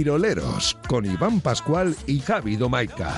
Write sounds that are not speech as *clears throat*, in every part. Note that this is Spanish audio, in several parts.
Quiroleros, con Iván Pascual y Javi Domaica.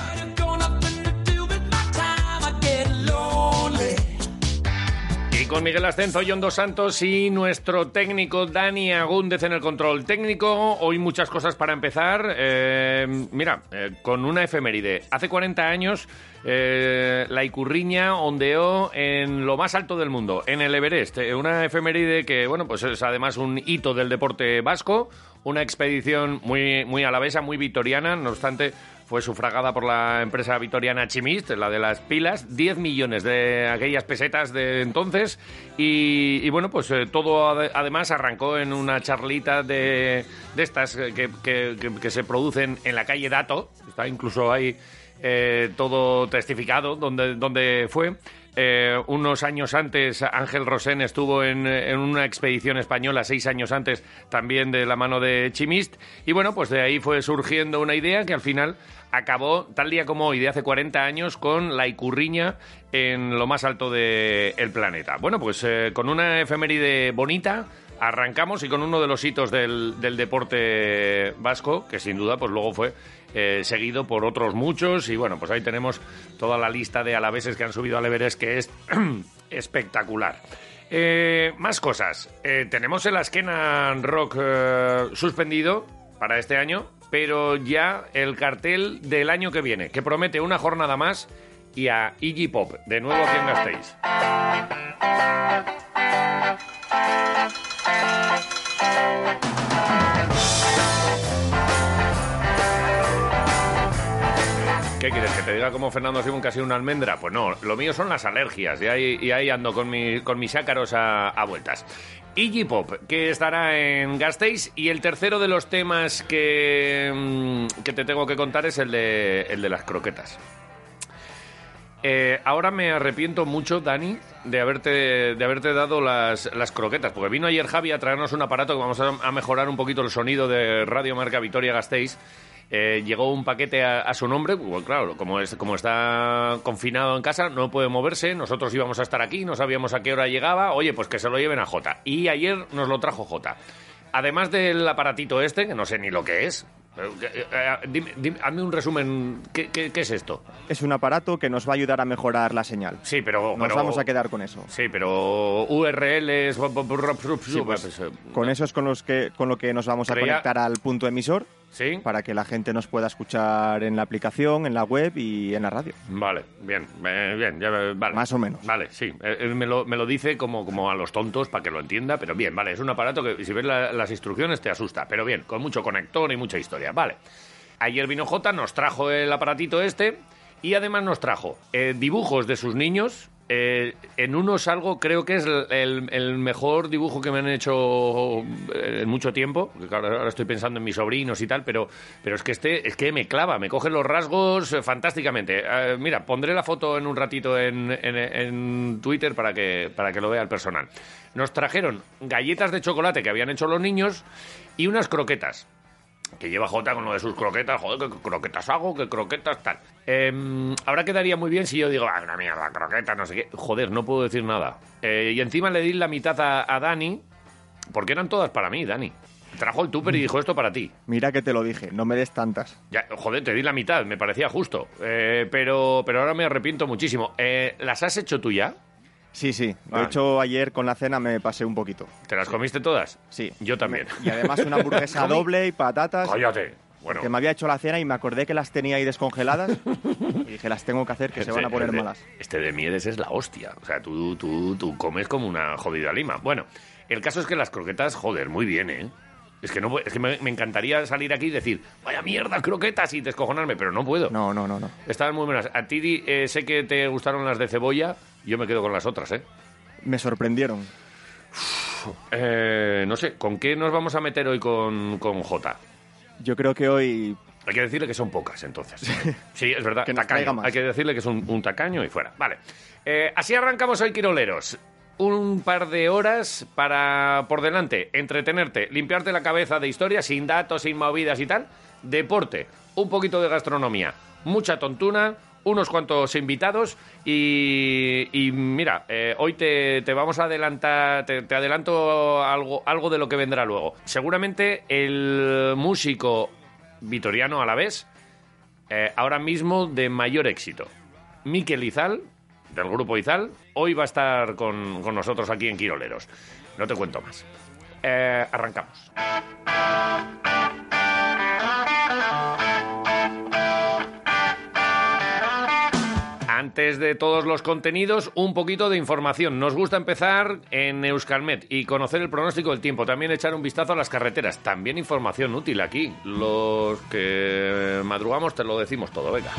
Y con Miguel Ascenso, John Dos Santos y nuestro técnico Dani Agúndez en el control técnico. Hoy muchas cosas para empezar. Eh, mira, eh, con una efeméride. Hace 40 años eh, la Icurriña ondeó en lo más alto del mundo, en el Everest. Una efeméride que, bueno, pues es además un hito del deporte vasco. Una expedición muy, muy alavesa, muy victoriana. No obstante, fue sufragada por la empresa vitoriana Chimist, la de las pilas, 10 millones de aquellas pesetas de entonces y, y bueno, pues eh, todo ade- además arrancó en una charlita de, de estas que, que- que- que se producen en la calle Dato, está incluso ahí eh, todo testificado donde, donde fue. Eh, unos años antes, Ángel Rosén estuvo en, en una expedición española, seis años antes, también de la mano de Chimist. Y bueno, pues de ahí fue surgiendo una idea que al final acabó, tal día como hoy, de hace 40 años, con la Icurriña en lo más alto del planeta. Bueno, pues eh, con una efeméride bonita, arrancamos y con uno de los hitos del, del deporte vasco, que sin duda, pues luego fue eh, seguido por otros muchos. Y bueno, pues ahí tenemos toda la lista de alaveses que han subido al Everest, que es *clears throat* espectacular. Eh, más cosas. Eh, tenemos el Askenan Rock suspendido para este año, pero ya el cartel del año que viene, que promete una jornada más y a Iggy Pop, de nuevo aquí en Gasteiz. ¿Qué quieres? ¿Que te diga como Fernando Simón que ha sido una almendra? Pues no, lo mío son las alergias y ahí, ando con, mi- con mis ácaros a, vueltas. Iggy Pop, que estará en Gasteiz y el tercero de los temas que, mm, te tengo que contar es el de, el de las croquetas. Eh, ahora me arrepiento mucho, Dani, de haberte, de haberte dado las, las croquetas, porque vino ayer Javi a traernos un aparato que vamos a, a mejorar un poquito el sonido de Radio Marca Vitoria Gasteiz. Eh, llegó un paquete a, a su nombre, pues claro, como, es, como está confinado en casa, no puede moverse, nosotros íbamos a estar aquí, no sabíamos a qué hora llegaba, oye, pues que se lo lleven a Jota. Y ayer nos lo trajo Jota. Además del aparatito este, que no sé ni lo que es, eh, eh, dime- dime- hazme un resumen, ¿qué, qué- qué es esto? Es un aparato que nos va a ayudar a mejorar la señal. Sí, pero... Nos pero- vamos a quedar con eso. Sí, pero URLs... Sí, pues, eh, con eso es con, los que, con lo que nos vamos a Creía- conectar al punto emisor Sí, para que la gente nos pueda escuchar en la aplicación, en la web y en la radio. vale, bien, eh, bien, ya, eh, vale. Más o menos. Vale, sí, eh, me lo, me lo dice como, como a los tontos para que lo entienda, pero bien, vale, es un aparato que si ves la- las instrucciones te asusta, pero bien, con mucho conector y mucha historia, vale. Ayer vino J, nos trajo el aparatito este y además nos trajo eh, dibujos de sus niños. Eh, en uno salgo, creo que es el, mejor dibujo que me han hecho eh, en mucho tiempo. ahora estoy pensando en mis sobrinos y tal, pero, pero es que este es que me clava, me coge los rasgos eh, fantásticamente. Mira, pondré la foto en un ratito en, en- en Twitter para que, para que lo vea el personal. Nos trajeron galletas de chocolate que habían hecho los niños y unas croquetas que lleva Jota con lo de sus croquetas, joder, qué croquetas hago, qué croquetas tal. Eh, ahora quedaría muy bien si yo digo, ah, una mierda, croqueta, no sé qué. Joder, no puedo decir nada. Eh, y encima le di la mitad a, a Dani, porque eran todas para mí, Dani. Trajo el tupper y dijo esto para ti. Mira que te lo dije, no me des tantas. Ya, joder, te di la mitad, me parecía justo. Eh, pero, pero ahora me arrepiento muchísimo. Eh, ¿Las has hecho tú ya? Sí, sí. De Vale. hecho, ayer con la cena me pasé un poquito. ¿Te las comiste todas? Sí. Yo también. Y además una hamburguesa *laughs* doble y patatas. Cállate. Bueno, Que me había hecho la cena y me acordé que las tenía ahí descongeladas. *laughs* y dije, las tengo que hacer, que se van a poner este, malas. Este de Mieres es la hostia. O sea, tú, tú, tú comes como una jodida lima. Bueno, el caso es que las croquetas, joder, muy bien, ¿eh? Es que, no, es que me, me encantaría salir aquí y decir, vaya mierda, croquetas y descojonarme, pero no puedo. No, no, no, no. Estaban muy buenas. A ti eh, sé que te gustaron las de cebolla, yo me quedo con las otras, ¿eh? Me sorprendieron. *sighs* Eh, no sé, ¿con qué nos vamos a meter hoy con, con J? Yo creo que hoy Hay que decirle que son pocas, entonces. *laughs* Sí, es verdad. Que tacaño. Hay que decirle que es un, un tacaño y fuera. Vale. Eh, así arrancamos hoy, Quiroleros. Un par de horas para, por delante, entretenerte, limpiarte la cabeza de historias sin datos, sin movidas y tal. Deporte, un poquito de gastronomía, mucha tontuna, unos cuantos invitados y, y mira, eh, hoy te, te vamos a adelantar, te, adelanto algo, algo de lo que vendrá luego. Seguramente el músico vitoriano a la vez, eh, ahora mismo de mayor éxito. Miquel Izal, del grupo Izal, hoy va a estar con, con nosotros aquí en Quiroleros. No te cuento más. Eh, arrancamos. Antes de todos los contenidos, un poquito de información. Nos gusta empezar en Euskalmet y conocer el pronóstico del tiempo. También echar un vistazo a las carreteras. También información útil aquí. Los que madrugamos te lo decimos todo. Venga.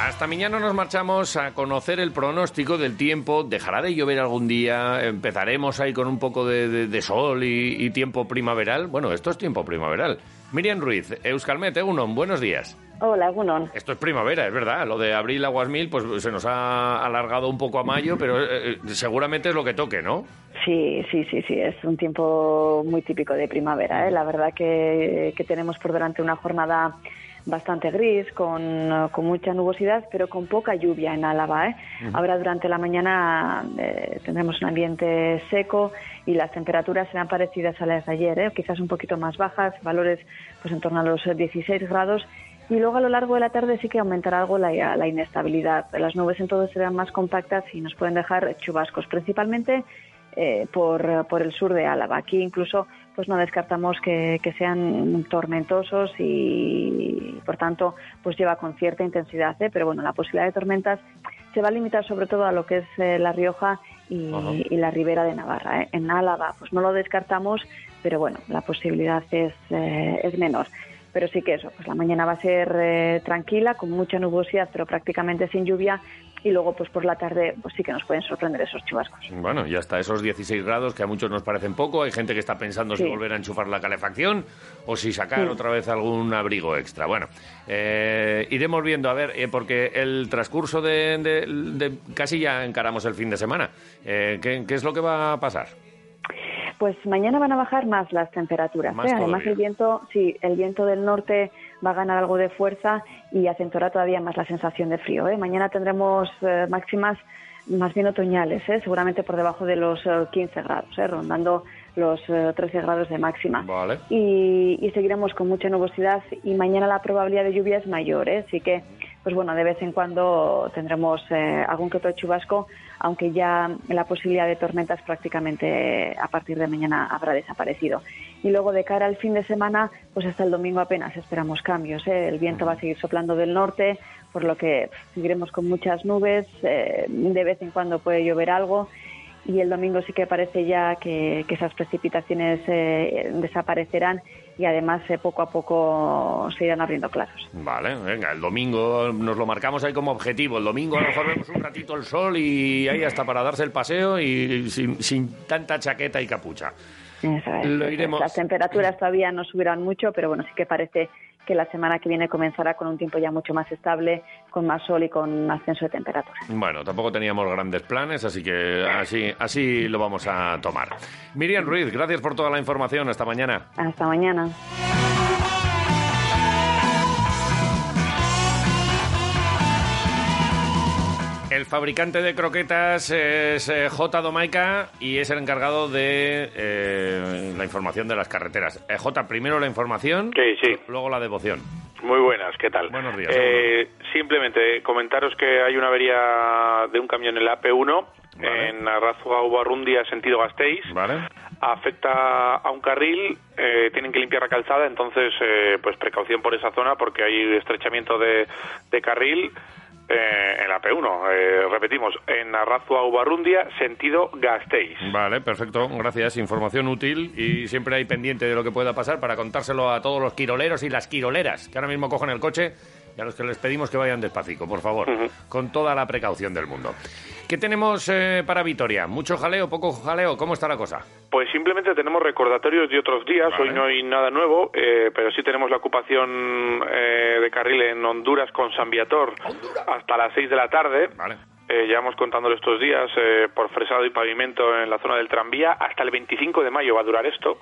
Hasta mañana nos marchamos a conocer el pronóstico del tiempo. Dejará de llover algún día. Empezaremos ahí con un poco de, sol y, y tiempo primaveral. Bueno, esto es tiempo primaveral. Miriam Ruiz, Euskalmet, Egunon, buenos días. Hola, Gunón. Esto es primavera, es verdad. Lo de abril aguas mil, pues se nos ha alargado un poco a mayo, pero eh, eh, seguramente es lo que toque, ¿no? Sí, sí, sí, sí, es un tiempo muy típico de primavera. ¿eh? La verdad que, que tenemos por delante una jornada bastante gris, con, con mucha nubosidad, pero con poca lluvia en Álava. ¿eh? Ahora durante la mañana eh, tendremos un ambiente seco y las temperaturas serán parecidas a las de ayer, ¿eh? quizás un poquito más bajas, valores pues en torno a los 16 grados. Y luego a lo largo de la tarde sí que aumentará algo la, la inestabilidad. Las nubes entonces serán más compactas y nos pueden dejar chubascos, principalmente eh, por, por el sur de Álava. Aquí incluso pues no descartamos que, que sean tormentosos y, por tanto pues lleva con cierta intensidad. ¿eh? Pero bueno, la posibilidad de tormentas se va a limitar sobre todo a lo que es eh, La Rioja y, la Ribera de Navarra. En Álava pues no lo descartamos, pero bueno, la posibilidad es, es menor. Pero sí que eso, pues la mañana va a ser eh, tranquila, con mucha nubosidad, pero prácticamente sin lluvia. Y luego, pues por la tarde, pues sí que nos pueden sorprender esos chubascos. Bueno, y hasta esos 16 grados que a muchos nos parecen poco. Hay gente que está pensando si volver a enchufar la calefacción o si sacar Sí. otra vez algún abrigo extra. Bueno, eh, iremos viendo, a ver, eh, porque el transcurso de, de- de- casi ya encaramos el fin de semana. Eh, ¿qué, qué es lo que va a pasar? Pues mañana van a bajar más las temperaturas. Más ¿eh? Además, el viento, sí, el viento del norte va a ganar algo de fuerza y acentuará todavía más la sensación de frío. ¿eh? Mañana tendremos eh, máximas más bien otoñales, ¿eh? seguramente por debajo de los eh, 15 grados, ¿eh? rondando los eh, 13 grados de máxima. Vale. y, y seguiremos con mucha nubosidad y mañana la probabilidad de lluvia es mayor, ¿eh? así que pues bueno, de vez en cuando tendremos eh, algún que otro chubasco, aunque ya la posibilidad de tormentas prácticamente a partir de mañana habrá desaparecido. Y luego de cara al fin de semana, pues hasta el domingo apenas esperamos cambios. ¿eh? El viento va a seguir soplando del norte, por lo que seguiremos con muchas nubes, eh, de vez en cuando puede llover algo y el domingo sí que parece ya que, esas precipitaciones desaparecerán y además eh, poco a poco se irán abriendo claros. Vale, venga, el domingo nos lo marcamos ahí como objetivo. El domingo a lo mejor vemos un ratito el sol y ahí hasta para darse el paseo y sin, sin tanta chaqueta y capucha. Eso es, Lo iremos- Las temperaturas todavía no subirán mucho, pero bueno, sí que parece que la semana que viene comenzará con un tiempo ya mucho más estable, con más sol y con ascenso de temperatura. Bueno, tampoco teníamos grandes planes, así que así, así lo vamos a tomar. Miriam Ruiz, gracias por toda la información. Hasta mañana. Hasta mañana. El fabricante de croquetas es eh, J. Domaica y es el encargado de eh, la información de las carreteras. Eh, J, primero la información, Sí, sí. luego la devoción. Muy buenas, ¿qué tal? Buenos días, Eh, simplemente comentaros que hay una avería de un camión en la AP1 Vale. en Arrazua Ubarrundia, sentido Gasteiz. ¿Vale? Afecta a un carril, eh, tienen que limpiar la calzada, entonces eh, pues precaución por esa zona porque hay estrechamiento de, de carril eh, en la AP1. Eh, repetimos, en Arrazua Ubarrundia, sentido Gasteiz. Vale, perfecto, gracias. Información útil y siempre hay pendiente de lo que pueda pasar para contárselo a todos los quiroleros y las quiroleras que ahora mismo cogen el coche y a los que les pedimos que vayan despacito, por favor, con toda la precaución del mundo. ¿Qué tenemos eh, para Vitoria? ¿Mucho jaleo, poco jaleo? ¿Cómo está la cosa? Pues simplemente tenemos recordatorios de otros días. Vale. Hoy no hay nada nuevo, eh, pero sí tenemos la ocupación eh, de carril en Honduras con San Viator hasta las 6 de la tarde. Vale. Eh, llevamos contándolo estos días eh, por fresado y pavimento en la zona del tranvía. Hasta el 25 de mayo va a durar esto.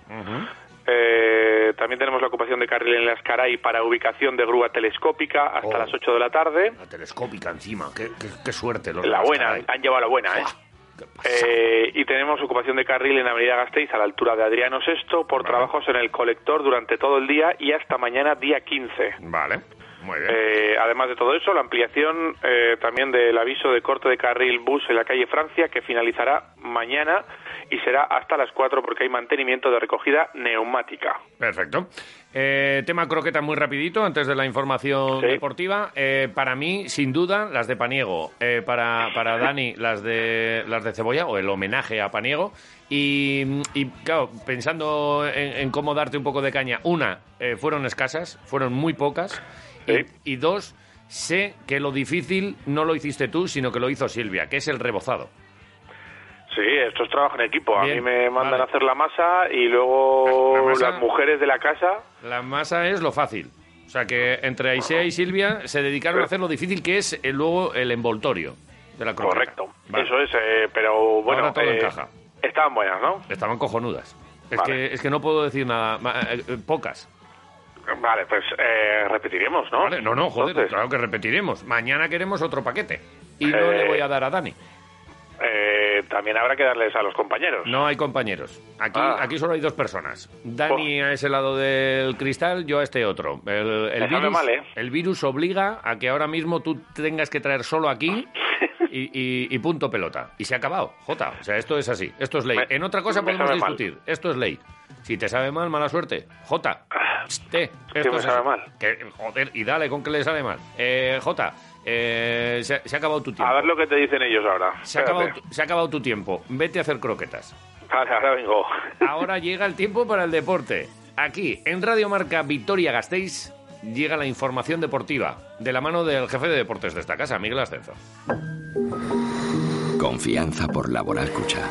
Eh, también tenemos la ocupación de carril en las Caray para ubicación de grúa telescópica hasta Oh. las 8 de la tarde. La telescópica encima, qué, qué- qué suerte. Los La buena, Caray. han llevado la buena, ¿eh? Eh, y tenemos ocupación de carril en Avenida Gasteiz a la altura de Adriano VI por trabajos en el colector durante todo el día y hasta mañana día 15. Vale. Eh, además de todo eso, la ampliación eh, también del aviso de corte de carril bus en la calle Francia que finalizará mañana y será hasta las 4 porque hay mantenimiento de recogida neumática. Perfecto. Eh, tema croqueta muy rapidito, antes de la información Sí. deportiva. Eh, para mí, sin duda, las de Paniego. Para, para Dani, las de, las de Cebolla, o el homenaje a Paniego. Y, y, claro, pensando en, en cómo darte un poco de caña. Una, eh, fueron escasas, fueron muy pocas. Y- Sí. Y, dos, sé que lo difícil no lo hiciste tú, sino que lo hizo Silvia, que es el rebozado. Sí, esto es trabajo en equipo. Bien, a mí me mandan vale. a hacer la masa y luego La masa- las mujeres de la casa. La masa es lo fácil. O sea que entre Aisea y Silvia se dedicaron a hacer lo difícil que es eh, luego el envoltorio de la croqueta. Correcto. Vale. Eso es, eh, pero bueno. Ahora todo eh, encaja. Estaban buenas, ¿no? Estaban cojonudas. Es, Vale. que, es que no puedo decir nada. eh, eh, pocas. Vale, pues eh, repetiremos, ¿no? Vale, no, no, joder, Entonces, claro que repetiremos. Mañana queremos otro paquete. Y no Eh, le voy a dar a Dani. eh, también habrá que darles a los compañeros. No hay compañeros. Aquí, Ah. aquí solo hay dos personas. Dani a ese lado del cristal, yo a este otro. El, el virus, mal, ¿eh? el virus obliga a que ahora mismo tú tengas que traer solo aquí *laughs* y, y- y punto pelota. Y se ha acabado, Jota. O sea, esto es así. Esto es ley. Me- en otra cosa podemos mal. discutir. Esto es ley. Si te sabe mal, mala suerte. Jota. *laughs* Te, que me así. mal. Que- joder, y dale con que le sale mal. Eh, Jota, eh, se, se ha acabado tu tiempo. A ver lo que te dicen ellos ahora. se, ha acabado, se ha acabado tu tiempo. Vete a hacer croquetas. Vale, ahora vengo. *laughs* Ahora llega el tiempo para el deporte. Aquí, en Radio Marca Victoria Gasteiz, llega la información deportiva de la mano del jefe de deportes de esta casa, Miguel Ascenso. Confianza por Laboral Cucha.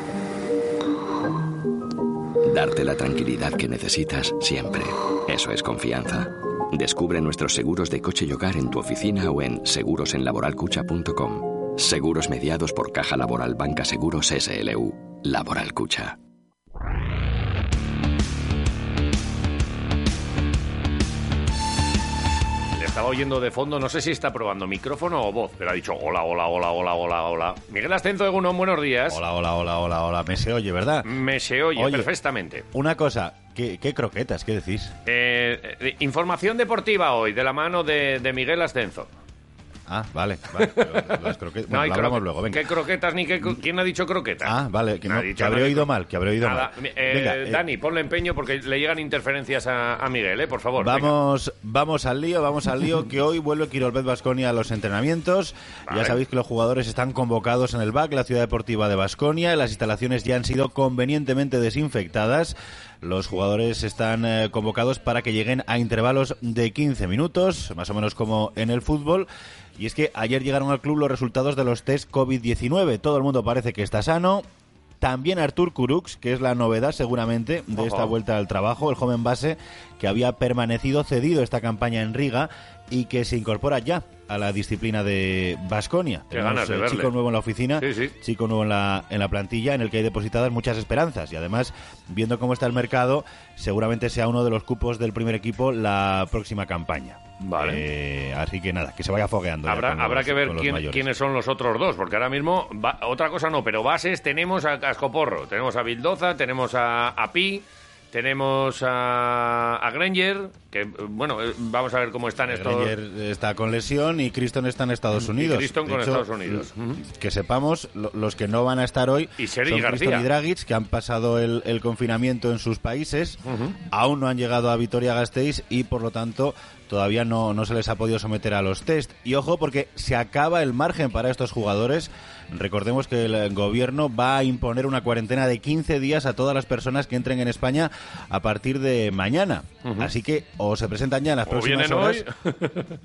Darte la tranquilidad que necesitas siempre. Eso es confianza. Descubre nuestros seguros de coche y hogar en tu oficina o en segurosenlaboralcucha.com. Seguros mediados por Caja Laboral Banca Seguros SLU. Laboral Cucha. Estaba oyendo de fondo, no sé si está probando micrófono o voz, pero ha dicho hola, hola, hola, hola, hola, hola. Miguel Ascenso de Gunón, buenos días. Hola, hola, hola, hola, hola. Me se oye, ¿verdad? Me se oye Oye. perfectamente. Una cosa, ¿qué, qué croquetas? ¿Qué decís? Eh, eh, información deportiva hoy, de la mano de, de Miguel Ascenso. Ah, vale, vale. Las croquetas. No Bueno, hay lo hablamos luego, venga. ¿Qué croquetas ni qué... ¿Quién ha dicho croquetas? Ah, vale, que, No no, que habré oído mal, que habré oído Nada, mal. eh, Venga, eh, Dani, ponle empeño porque le llegan interferencias a, a Miguel, ¿eh? Por favor. venga. Vamos, vamos al lío, vamos al lío, que hoy vuelve Quirolbet Basconia a los entrenamientos. Vale. Ya sabéis que los jugadores están convocados en el BAC, la ciudad deportiva de Basconia. Las instalaciones ya han sido convenientemente desinfectadas. Los jugadores están eh, convocados para que lleguen a intervalos de 15 minutos, más o menos como en el fútbol. Y es que ayer llegaron al club los resultados de los test COVID-19. Todo el mundo parece que está sano. También Artur Kurux, que es la novedad seguramente de esta vuelta al trabajo, el joven base que había permanecido cedido esta campaña en Riga y que se incorpora ya a la disciplina de Basconia. Ganas de verle. chico nuevo en la oficina, Sí, sí. chico nuevo en la, en la plantilla, en el que hay depositadas muchas esperanzas. Y además, viendo cómo está el mercado, seguramente sea uno de los cupos del primer equipo la próxima campaña. Vale. Eh, así que nada, que se vaya fogueando. Habrá, habrá los- que ver quién- quiénes son los otros dos, porque ahora mismo, va- otra cosa no, pero bases tenemos a Cascoporro, tenemos a Bildoza, tenemos a, a Pi, tenemos a, a Granger, que bueno, eh, vamos a ver cómo están estos... Granger está con lesión y Criston está en Estados Unidos. Criston De con hecho, Estados Unidos. Que sepamos, lo- los que no van a estar hoy Y Sergi son García. Criston y Dragic, que han pasado el, el confinamiento en sus países, aún no han llegado a Vitoria-Gasteiz y por lo tanto todavía no, no se les ha podido someter a los test. Y ojo, porque se acaba el margen para estos jugadores. Recordemos que el gobierno va a imponer una cuarentena de 15 días a todas las personas que entren en España a partir de mañana. Así que o se presentan ya en las O próximas horas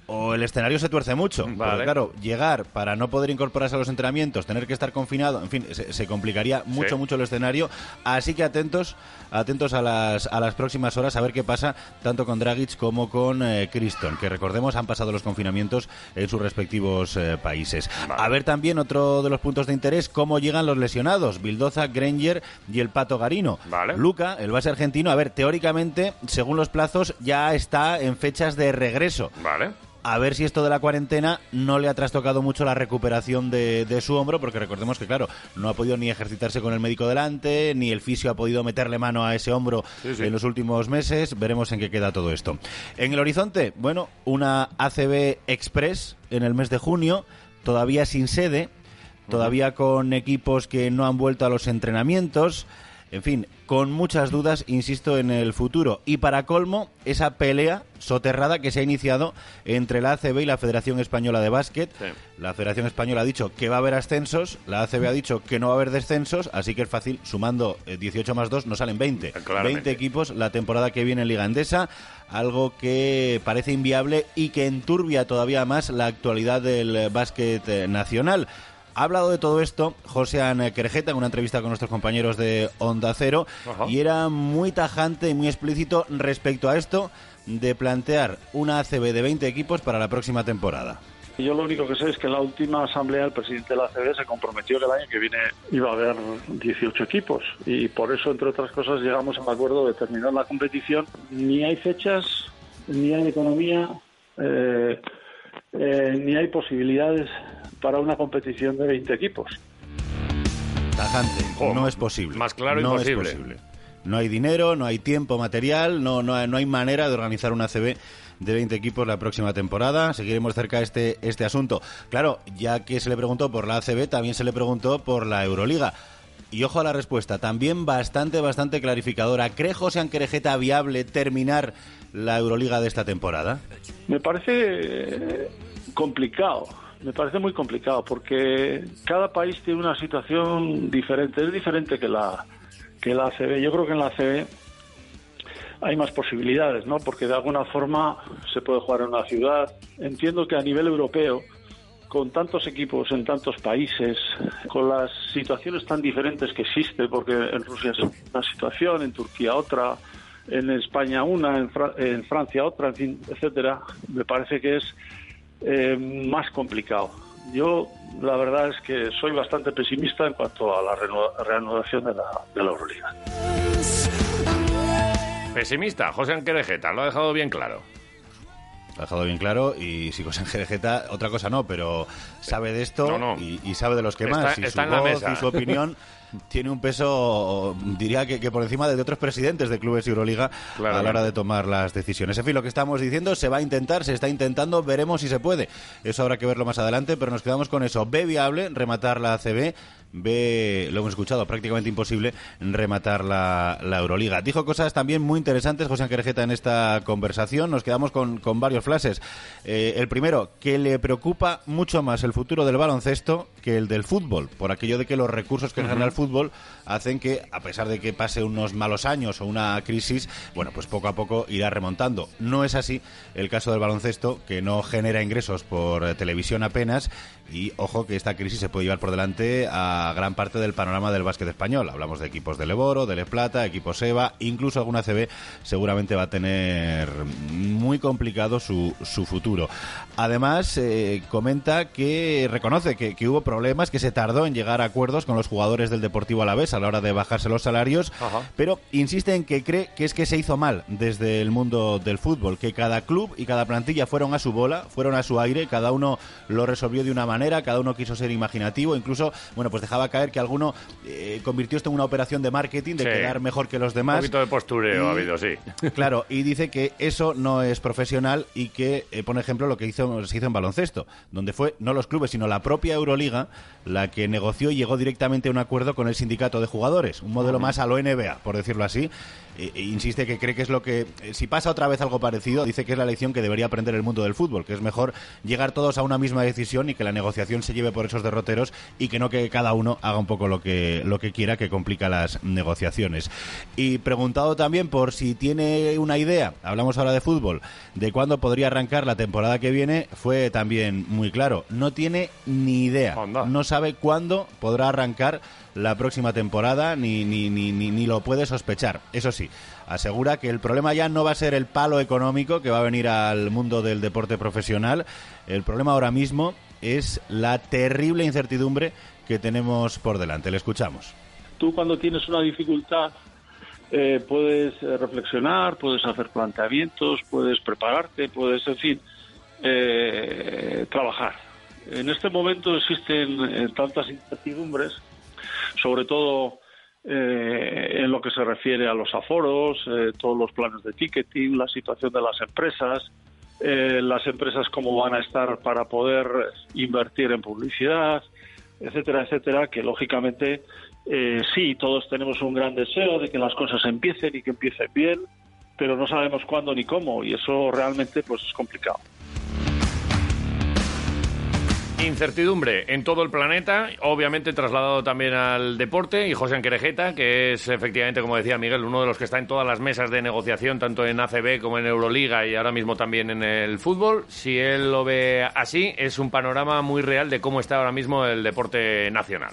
o el escenario se tuerce mucho. Vale. Porque, claro, llegar para no poder incorporarse a los entrenamientos, tener que estar confinado, en fin, se, se complicaría mucho, Sí. mucho el escenario. Así que atentos, atentos a las, a las próximas horas a ver qué pasa tanto con Dragic como con eh, Criston, que recordemos han pasado los confinamientos en sus respectivos eh, países. A ver también otro de los puntos de interés, cómo llegan los lesionados, Bildoza, Granger y el Pato Garino. Vale. Luca, el base argentino, a ver, teóricamente, según los plazos, ya está en fechas de regreso. Vale. A ver si esto de la cuarentena no le ha trastocado mucho la recuperación de, de, su hombro, porque recordemos que, claro, no ha podido ni ejercitarse con el médico delante, ni el fisio ha podido meterle mano a ese hombro Sí, sí. en los últimos meses. Veremos en qué queda todo esto. En el horizonte, bueno, una ACB Express en el mes de junio, todavía sin sede, todavía con equipos que no han vuelto a los entrenamientos. En fin, con muchas dudas, insisto, en el futuro. Y para colmo, esa pelea soterrada que se ha iniciado entre la ACB y la Federación Española de Básquet. Sí. La Federación Española ha dicho que va a haber ascensos, la ACB ha dicho que no va a haber descensos, así que es fácil, sumando eh, 18 más 2, nos salen 20. Claramente. 20 equipos la temporada que viene en Liga Endesa, algo que parece inviable y que enturbia todavía más la actualidad del eh, básquet eh, nacional. Ha hablado de todo esto José An Querejeta en una entrevista con nuestros compañeros de Onda Cero Ajá. y era muy tajante y muy explícito respecto a esto de plantear una ACB de 20 equipos para la próxima temporada. Yo lo único que sé es que en la última asamblea el presidente de la CB se comprometió que el año que viene iba a haber 18 equipos y por eso, entre otras cosas, llegamos al acuerdo de terminar la competición. Ni hay fechas, ni hay economía, eh, eh, ni hay posibilidades para una competición de 20 equipos. Tajante, Jo, no es posible. más claro no imposible. Es posible. No hay dinero, no hay tiempo material, no, no, hay- no hay manera de organizar una CB de 20 equipos la próxima temporada. Seguiremos cerca este, este asunto. Claro, ya que se le preguntó por la ACB, también se le preguntó por la Euroliga. Y ojo a la respuesta, también bastante, bastante clarificadora. ¿Cree José Anquerejeta viable terminar la Euroliga de esta temporada? Me parece eh, complicado, me parece muy complicado porque cada país tiene una situación diferente, es diferente que la que la ACB. Yo creo que en la ACB hay más posibilidades, ¿no? Porque de alguna forma se puede jugar en una ciudad. Entiendo que a nivel europeo con tantos equipos en tantos países, con las situaciones tan diferentes que existe, porque en Rusia es una situación, en Turquía otra, en España una, en, Fra- en Francia otra, en fin, etcétera, me parece que es eh, más complicado. Yo, la verdad es que soy bastante pesimista en cuanto a la reanu- reanudación de la, de la Euroliga. Pesimista, José Anquerejeta, lo ha dejado bien claro. Lo ha dejado bien claro y si José Anquerejeta, otra cosa no, pero sabe de esto No, no. Y, y sabe de los que Está- más. Y está su en la voz mesa. y su opinión *laughs* tiene un peso, diría que, que por encima de otros presidentes de clubes y Euroliga a la hora de tomar las decisiones. En fin, lo que estamos diciendo se va a intentar, se está intentando, veremos si se puede. Eso habrá que verlo más adelante, pero nos quedamos con eso. Ve viable rematar la ACB, ve, lo hemos escuchado, prácticamente imposible rematar la, la Euroliga. Dijo cosas también muy interesantes José Anquerejeta en esta conversación. Nos quedamos con, con varios flashes. Eh, el primero, que le preocupa mucho más el futuro del baloncesto que el del fútbol, por aquello de que los recursos que genera el fútbol hacen que, a pesar de que pase unos malos años o una crisis, bueno, pues poco a poco irá remontando. No es así el caso del baloncesto, que no genera ingresos por eh, televisión apenas, y ojo que esta crisis se puede llevar por delante a gran parte del panorama del básquet español. Hablamos de equipos de Leboro, de Le Plata, equipos EVA, incluso alguna CB seguramente va a tener muy complicado su, su futuro. Además, eh, comenta que reconoce que, que hubo problemas, que se tardó en llegar a acuerdos con los jugadores del Deportivo Alavés a la hora de bajarse los salarios, Ajá. pero insiste en que cree que es que se hizo mal desde el mundo del fútbol, que cada club y cada plantilla fueron a su bola, fueron a su aire, cada uno lo resolvió de una manera, cada uno quiso ser imaginativo, incluso, bueno, pues dejaba caer que alguno eh, convirtió esto en una operación de marketing, de Sí. quedar mejor que los Un demás. poquito de postureo Y- ha habido, sí. *laughs* Claro, y dice que eso no es profesional y que eh, pone ejemplo lo que hizo, se hizo en baloncesto, donde fue no los clubes, sino la propia Euroliga la que negoció y llegó directamente a un acuerdo con el sindicato de jugadores, un modelo más a lo NBA, por decirlo así. E- e insiste que cree que es lo que, eh, si pasa otra vez algo parecido, dice que es la lección que debería aprender el mundo del fútbol, que es mejor llegar todos a una misma decisión y que la negociación se lleve por esos derroteros y que no que cada uno haga un poco lo que, lo que quiera, que complica las negociaciones. Y preguntado también por si tiene una idea, hablamos ahora de fútbol, de cuándo podría arrancar la temporada que viene, fue también muy claro. No tiene ni idea. No sabe cuándo podrá arrancar la próxima temporada ni, ni, ni, ni, lo puede sospechar. Eso sí, asegura que el problema ya no va a ser el palo económico que va a venir al mundo del deporte profesional. El problema ahora mismo es la terrible incertidumbre que tenemos por delante. Le escuchamos. Tú cuando tienes una dificultad eh, puedes eh, reflexionar, puedes hacer planteamientos, puedes prepararte, puedes, en fin, eh, trabajar. En este momento existen eh, tantas incertidumbres, sobre todo eh, en lo que se refiere a los aforos, eh, todos los planes de ticketing, la situación de las empresas, eh, las empresas cómo van a estar para poder invertir en publicidad, etcétera, etcétera, que lógicamente eh, sí, todos tenemos un gran deseo de que las cosas empiecen y que empiecen bien, pero no sabemos cuándo ni cómo y eso realmente pues es complicado. Incertidumbre en todo el planeta, obviamente trasladado también al deporte, y José Anquerejeta, que es efectivamente, como decía Miguel, uno de los que está en todas las mesas de negociación, tanto en ACB como en Euroliga y ahora mismo también en el fútbol. Si él lo ve así, es un panorama muy real de cómo está ahora mismo el deporte nacional.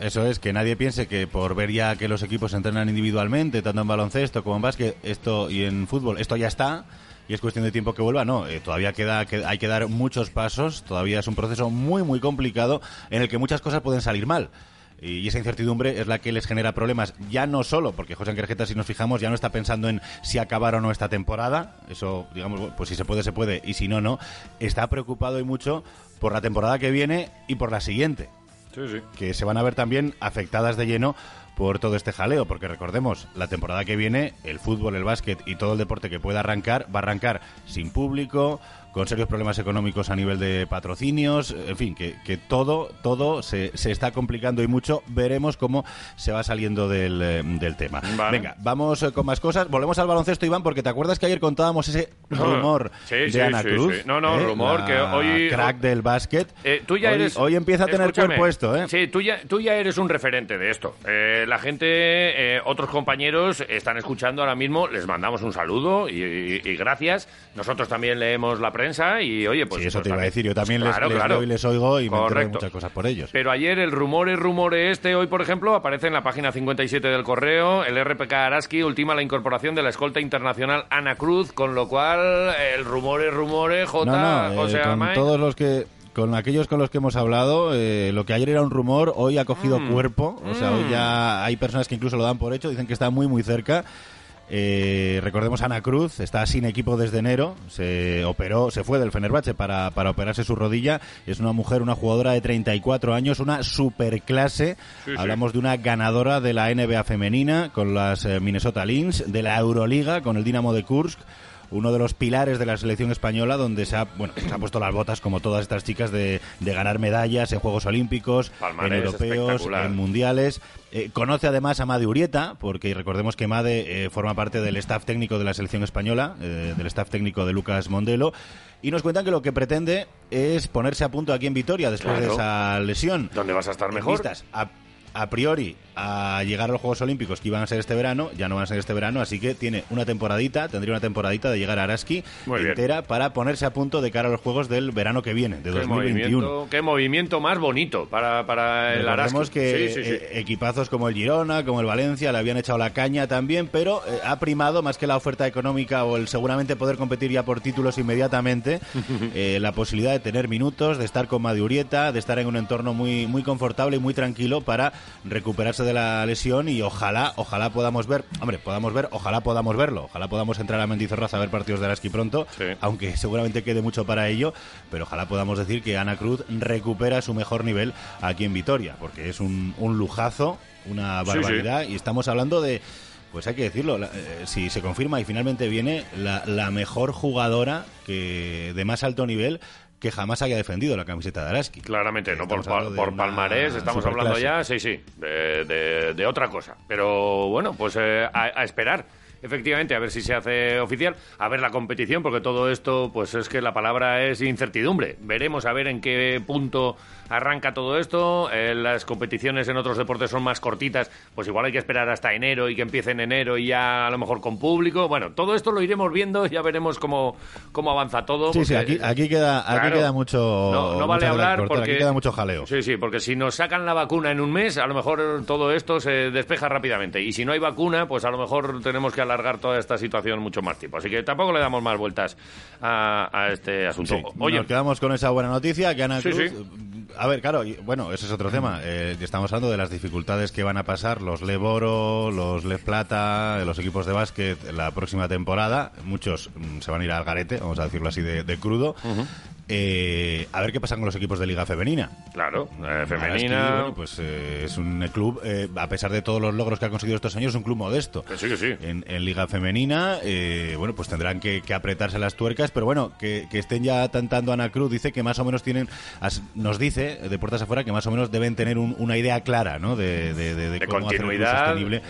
Eso es, que nadie piense que por ver ya que los equipos entrenan individualmente, tanto en baloncesto como en básquet esto y en fútbol, esto ya está y es cuestión de tiempo que vuelva. No, eh, todavía queda, que hay que dar muchos pasos, todavía es un proceso muy, muy complicado en el que muchas cosas pueden salir mal. Y esa incertidumbre es la que les genera problemas, ya no solo, porque José Anquerjeta, si nos fijamos, ya no está pensando en si acabar o no esta temporada, eso, digamos, pues si se puede, se puede, y si no, no. Está preocupado y mucho por la temporada que viene y por la siguiente que se van a ver también afectadas de lleno por todo este jaleo, porque recordemos, la temporada que viene, el fútbol, el básquet y todo el deporte que pueda arrancar, va a arrancar sin público, con serios problemas económicos a nivel de patrocinios, en fin, que, que todo, todo se, se está complicando y mucho. Veremos cómo se va saliendo del, eh, del tema. Vale. Venga, vamos eh, con más cosas. Volvemos al baloncesto, Iván, porque te acuerdas que ayer contábamos ese rumor Sí, de sí, Ana sí, Cruz. sí. No, no, ¿eh? rumor que hoy- Crack del básquet. Eh, tú ya hoy, eres. hoy empieza a tener cuerpo esto, ¿eh? Sí, tú ya, tú ya eres un referente de esto. Eh, la gente, eh, otros compañeros están escuchando ahora mismo, les mandamos un saludo y, y- y gracias. Nosotros también leemos la prensa y, oye, pues. sí, eso pues te iba a decir. Yo también les, les claro. leo y les oigo y me entero de muchas cosas por ellos. Pero ayer el rumor rumore este, hoy por ejemplo, aparece en la página 57 del correo. El RPK Araski ultima la incorporación de la escolta internacional Ana Cruz, con lo cual el rumore rumore J. no, no, o eh, sea, con todos los que con aquellos con los que hemos hablado, eh, lo que ayer era un rumor, hoy ha cogido Mm. cuerpo. O sea, hoy ya hay personas que incluso lo dan por hecho, dicen que está muy, muy cerca. Eh, recordemos Ana Cruz, está sin equipo desde enero, se operó, se fue del Fenerbahce para, para operarse su rodilla. Es una mujer, una jugadora de 34 años, una superclase. Sí, sí. Hablamos de una ganadora de la NBA femenina con las eh, Minnesota Lynx, de la Euroliga con el Dinamo de Kursk uno de los pilares de la selección española donde se ha, bueno, se ha puesto las botas como todas estas chicas de, de ganar medallas en Juegos Olímpicos, en europeos, en mundiales. Eh, conoce además a Made Urieta, porque recordemos que Made eh, forma parte del staff técnico de la selección española, eh, del staff técnico de Lucas Mondelo. Y nos cuentan que lo que pretende es ponerse a punto aquí en Vitoria después de esa lesión. ¿Dónde vas a estar mejor? vistas a, a priori a llegar a los Juegos Olímpicos que iban a ser este verano, ya no van a ser este verano, así que tiene una temporadita, tendría una temporadita de llegar a Araski entera para ponerse a punto de cara a los Juegos del verano que viene, de Qué 2021. movimiento, qué movimiento más bonito para, para el Araski. que Sí, sí, sí. eh, equipazos como el Girona, como el Valencia, le habían echado la caña también, pero eh, ha primado más que la oferta económica o el seguramente poder competir ya por títulos inmediatamente, *laughs* eh, la posibilidad de tener minutos, de estar con Madurieta, de estar en un entorno muy, muy confortable y muy tranquilo para recuperarse de la lesión y ojalá, ojalá podamos ver, hombre, podamos ver, ojalá podamos verlo, ojalá podamos entrar a Mendizorroza a ver partidos de Araski pronto, Sí. aunque *laughs* seguramente quede mucho para ello, pero ojalá podamos decir que Ana Cruz recupera su mejor nivel aquí en Vitoria, porque es un, un lujazo, una Sí, sí. barbaridad, y estamos hablando de, pues hay que decirlo, la- eh, si se confirma y finalmente viene la, la mejor jugadora que de más alto nivel que jamás haya defendido la camiseta de Araski. Claramente, no por, por una palmarés, estamos hablando ya, sí, sí, de, de- de otra cosa. Pero bueno, pues eh, a, a esperar. Efectivamente, a ver si se hace oficial, a ver la competición, porque todo esto, pues es que la palabra es incertidumbre. Veremos a ver en qué punto arranca todo esto. Eh, las competiciones en otros deportes son más cortitas, pues igual hay que esperar hasta enero y que empiece en enero y ya a lo mejor con público. Bueno, todo esto lo iremos viendo, ya veremos cómo, cómo avanza todo. Sí, sí, porque- aquí, aquí queda, aquí Claro. queda mucho. No, no vale hablar cortar, porque... Aquí queda mucho jaleo. Sí, sí, porque si nos sacan la vacuna en un mes, a lo mejor todo esto se despeja rápidamente. Y si no hay vacuna, pues a lo mejor tenemos que alargar toda esta situación mucho más tiempo. Así que tampoco le damos más vueltas a, a este asunto. Sí, Oye, nos quedamos con esa buena noticia que Ana Cruz sí. eh, a ver, claro, bueno, ese es otro tema. Eh, estamos hablando de las dificultades que van a pasar los Leboro, los Les Plata, los equipos de básquet la próxima temporada. Muchos mm, se van a ir al garete, vamos a decirlo así de, de crudo. Eh, a ver qué pasa con los equipos de Liga Femenina. Claro, eh, femenina. bueno, pues eh, es un club, eh, a pesar de todos los logros que ha conseguido estos años, es un club modesto. Que sí, que sí. En, en Liga Femenina, eh, bueno, pues tendrán que, que apretarse las tuercas, pero bueno, que, que estén ya tentando Ana Cruz, dice que más o menos tienen, as- nos dice de puertas afuera que más o menos deben tener un- una idea clara, ¿no? De, de, de- de De cómo hacer un club continuidad sostenible.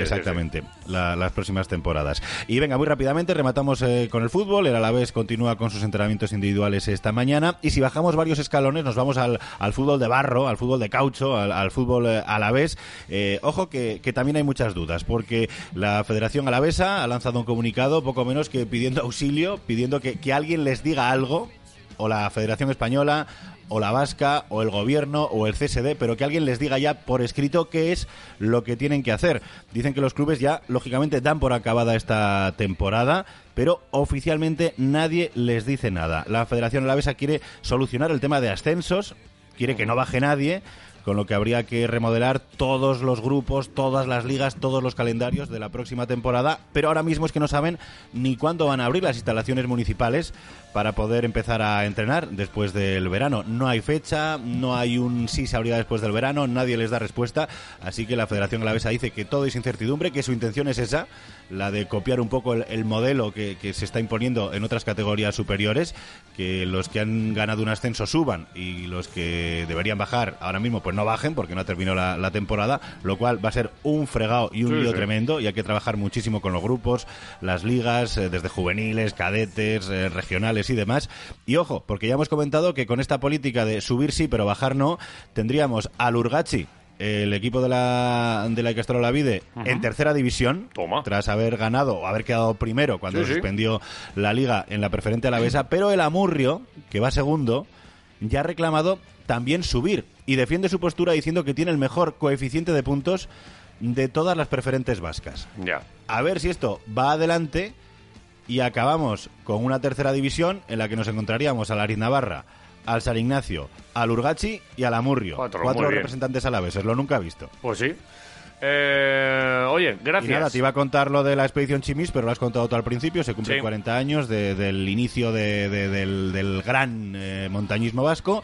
Exactamente, la- las próximas temporadas. Y venga, muy rápidamente, rematamos con el fútbol. El Alavés continúa con sus entrenamientos individuales esta mañana. Y si bajamos varios escalones, nos vamos al, al fútbol de barro, al fútbol de caucho, al, fútbol eh, alavés. Eh, ojo que, que también hay muchas dudas, porque la Federación Alavesa ha lanzado un comunicado poco menos que pidiendo auxilio, pidiendo que, que alguien les diga algo, o la Federación Española, o la Vasca, o el Gobierno, o el CSD, pero que alguien les diga ya por escrito qué es lo que tienen que hacer. Dicen que los clubes ya, lógicamente, dan por acabada esta temporada, pero oficialmente nadie les dice nada. La Federación Alavesa quiere solucionar el tema de ascensos, quiere que no baje nadie, con lo que habría que remodelar todos los grupos, todas las ligas, todos los calendarios de la próxima temporada, pero ahora mismo es que no saben ni cuándo van a abrir las instalaciones municipales para poder empezar a entrenar después del verano. No hay fecha, no hay un sí se abrirá después del verano, nadie les da respuesta, así que la Federación Alavesa dice que todo es incertidumbre, que su intención es esa, la de copiar un poco el, el modelo que, se está imponiendo en otras categorías superiores, que los que han ganado un ascenso suban y los que deberían bajar ahora mismo no bajen porque no ha terminado la, la temporada, lo cual va a ser un fregado y un Sí, lío sí. tremendo y hay que trabajar muchísimo con los grupos, las ligas, eh, desde juveniles, cadetes, eh, regionales y demás. Y ojo, porque ya hemos comentado que con esta política de subir sí pero bajar no, tendríamos al Urgachi el equipo de la de la Olavide en tercera división Toma. tras haber ganado o haber quedado primero cuando Sí, sí. suspendió la liga en la preferente alavesa, pero el Amurrio, que va segundo, ya ha reclamado también subir y defiende su postura diciendo que tiene el mejor coeficiente de puntos de todas las preferentes vascas. Ya. A ver si esto va adelante y acabamos con una tercera división en la que nos encontraríamos a la Ariz Navarra, al San Ignacio, al Urgachi y al Amurrio. Cuatro, muy bien. representantes alaveses, lo nunca visto. Pues sí. Eh, oye, gracias. Y nada, te iba a contar lo de la expedición Chimis, pero lo has contado tú al principio. Se cumplen Sí. 40 años de- del inicio de- de- del, del gran eh, montañismo vasco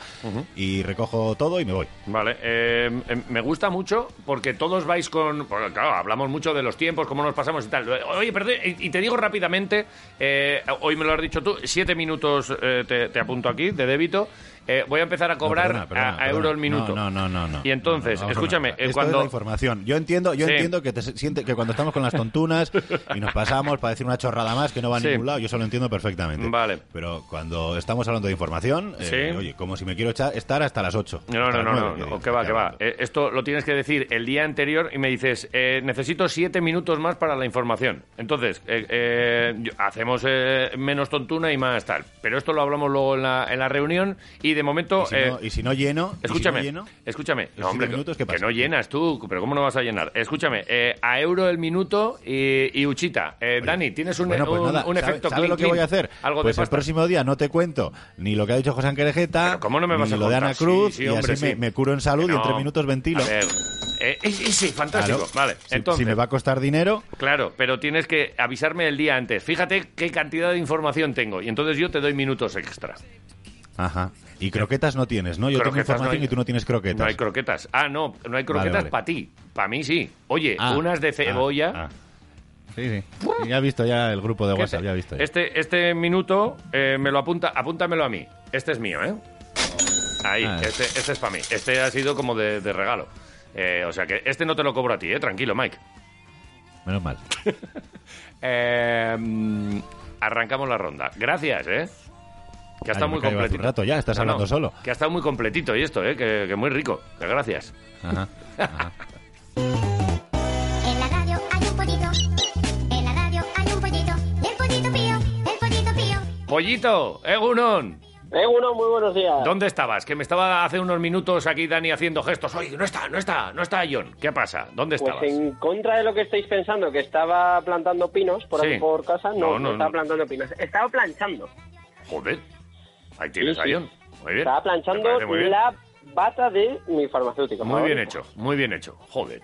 y recojo todo y me voy. Vale, eh, eh, me gusta mucho porque todos vais con... porque, claro, hablamos mucho de los tiempos, cómo nos pasamos y tal. Oye, perdón, y y te digo rápidamente, eh, hoy me lo has dicho tú, siete minutos eh, te, te apunto aquí de débito. Eh, voy a empezar a cobrar No, perdona, perdona, a, a euro el minuto. No, no, no, no. Y entonces, No, escúchame, eh, cuando... es la información. Yo entiendo, yo Sí. entiendo que te siente que cuando estamos con las tontunas y nos pasamos para decir una chorrada más que no va a Sí. ningún lado, yo eso lo entiendo perfectamente. Vale. Pero cuando estamos hablando de información, eh, Sí. oye, como si me quiero echar, estar hasta las 8. No, no, no, no, no, que va, que va. Eh, esto lo tienes que decir el día anterior y me dices, eh, necesito siete minutos más para la información. Entonces, hacemos eh, menos tontuna y más tal. Pero esto lo hablamos luego en la, en la reunión y de momento... Y si, eh, no, y si no lleno, y si no Escúchame, lleno, escúchame. ¿Los No, hombre, minutos qué que pasa? no llenas tú, pero ¿cómo no vas a llenar? Escúchame, eh, a euro el minuto y, y Uchita. Eh, Dani, tienes un, Bueno, pues un- nada, un ¿sabe- efecto ¿sabe clean, lo que voy a hacer? Algo pues el pasta. próximo día no te cuento ni lo que ha dicho José Ángel Ejeta, ¿cómo no me vas ni a lo de? Ana Cruz, Sí, sí, y hombre, así me, sí. me curo en salud Que y en tres minutos ventilo. A ver, eh, eh, sí, fantástico. Claro. Vale, Si- entonces... si me va a costar dinero, Claro, pero tienes que avisarme el día antes. Fíjate qué cantidad de información tengo y entonces yo te doy minutos extra. Ajá. Y croquetas no tienes, ¿no? Yo tengo no información hay. y tú no tienes croquetas. No hay croquetas. Ah, no, no hay croquetas vale. para ti. Para mí sí. Oye, Ah, unas de ah, cebolla. ah. Sí, sí. Ya he visto ya el grupo de ¿Qué WhatsApp, ya he visto. ya. Este, este minuto eh, me lo apunta, apúntamelo a mí. Este es mío, ¿eh? Ahí, Ah. este, este es para mí. Este ha sido como de, de regalo. Eh, o sea que este no te lo cobro a ti, ¿eh? Tranquilo, Mike. Menos mal. *laughs* Eh, mm, arrancamos la ronda. Gracias, ¿eh? Que ha Ay, estado muy completito. rato ya, estás hablando solo. Que ha estado muy completito y esto, ¿eh? Que, que muy rico. Que gracias. Ajá. ajá. En la radio hay un pollito. En la radio hay un pollito. El pollito pío. El pollito pío. Pollito, Egunon. Uno, muy buenos días. ¿Dónde estabas? Que me estaba hace unos minutos aquí Dani haciendo gestos. Oye, no está, no está, no está John. ¿Qué pasa? ¿Dónde Pues estabas? en contra de lo que estáis pensando, que estaba plantando pinos por Sí. aquí por casa, no, No, no, no, estaba no. plantando pinos. Estaba planchando. Joder. Ahí tienes Sí, a sí. John. Muy bien. Estaba planchando la bata de mi farmacéutico. Muy bien hecho, muy bien hecho. Joder.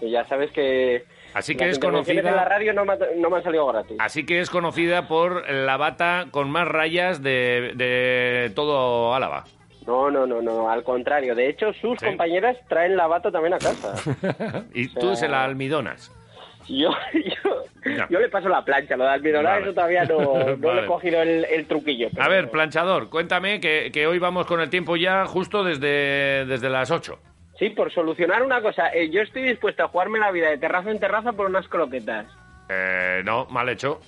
Y ya sabes que... Así que las es conocida- en la radio no me, no me han salido gratis. Así que es conocida por la bata con más rayas de, de todo Álava. No, no, no, no, al contrario. De hecho, sus Sí. compañeras traen la bata también a casa. *laughs* y O tú sea, se la almidonas. Yo, *laughs* yo, yo le paso la plancha, lo de almidonar, Vale. eso todavía no, *laughs* no Vale. le he cogido el, el truquillo. pero- A ver, planchador, cuéntame que, que hoy vamos con el tiempo ya justo desde, desde las 8. Sí, por solucionar una cosa, eh, yo estoy dispuesto a jugarme la vida de terraza en terraza por unas croquetas. Eh, no, mal hecho.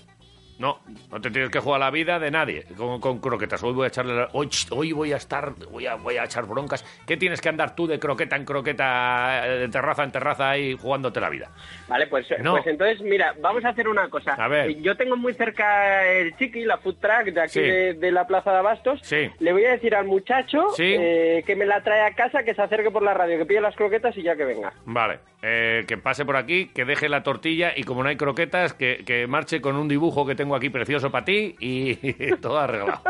No, no te tienes que jugar la vida de nadie con, con croquetas. Hoy voy a echarle la- hoy, ch, hoy voy a estar, voy a, voy a echar broncas. ¿Qué tienes que andar tú de croqueta en croqueta, eh, de terraza en terraza ahí jugándote la vida? Vale, pues, No. pues entonces, mira, vamos a hacer una cosa. A ver. Eh, Yo tengo muy cerca el Chiqui, la food truck de aquí Sí. de, de la Plaza de Abastos. Sí. Le voy a decir al muchacho Sí. eh, que me la trae a casa, que se acerque por la radio, que pille las croquetas y ya que venga. Vale, eh, que pase por aquí, que deje la tortilla y como no hay croquetas, que, que marche con un dibujo que tengo aquí precioso para ti y *laughs* todo arreglado.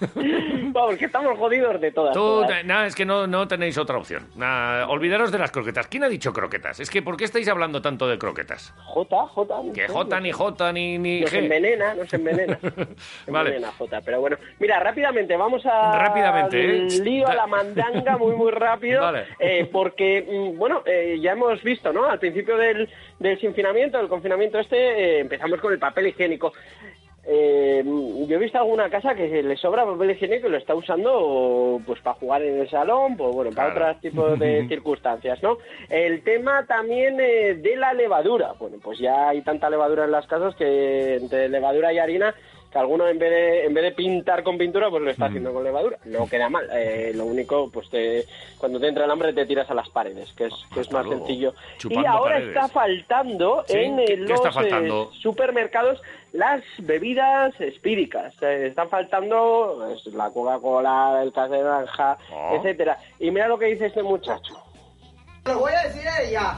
*laughs* Vamos, que estamos jodidos de todas. Tú, todas. nada, es que no, no tenéis otra opción. Nada, olvidaros de las croquetas. ¿Quién ha dicho croquetas? Es que, ¿por qué estáis hablando tanto de croquetas? J, J. no Que sé, J, ni. J, ni, ni Nos G. envenena, nos envenena. *laughs* Vale. envenena, J. Pero bueno, mira, rápidamente, vamos a... Rápidamente, ¿eh? lío, a la mandanga, muy, muy rápido. *laughs* Vale. eh, porque, mm, bueno, eh, ya hemos visto, ¿no? Al principio del, del confinamiento, del confinamiento este, eh, empezamos con el papel higiénico. Eh, yo he visto alguna casa que le sobra papel higiénico y lo está usando pues para jugar en el salón, pues bueno, para Claro. otros tipos de *laughs* circunstancias, ¿no? El tema también eh, de la levadura. Bueno, pues ya hay tanta levadura en las casas que entre levadura y harina que alguno en vez de en vez de pintar con pintura pues lo está haciendo con levadura. No queda mal. Eh, lo único pues te, cuando te entra el hambre te tiras a las paredes, que es que es más luego. sencillo. Chupando y ahora paredes. está faltando Sí, en ¿qué- eh, los eh, supermercados las bebidas espíricas. Eh, están faltando pues, la Coca-Cola, el cas de naranja, Oh. etcétera. Y mira lo que dice este muchacho. Lo voy a decir a ella.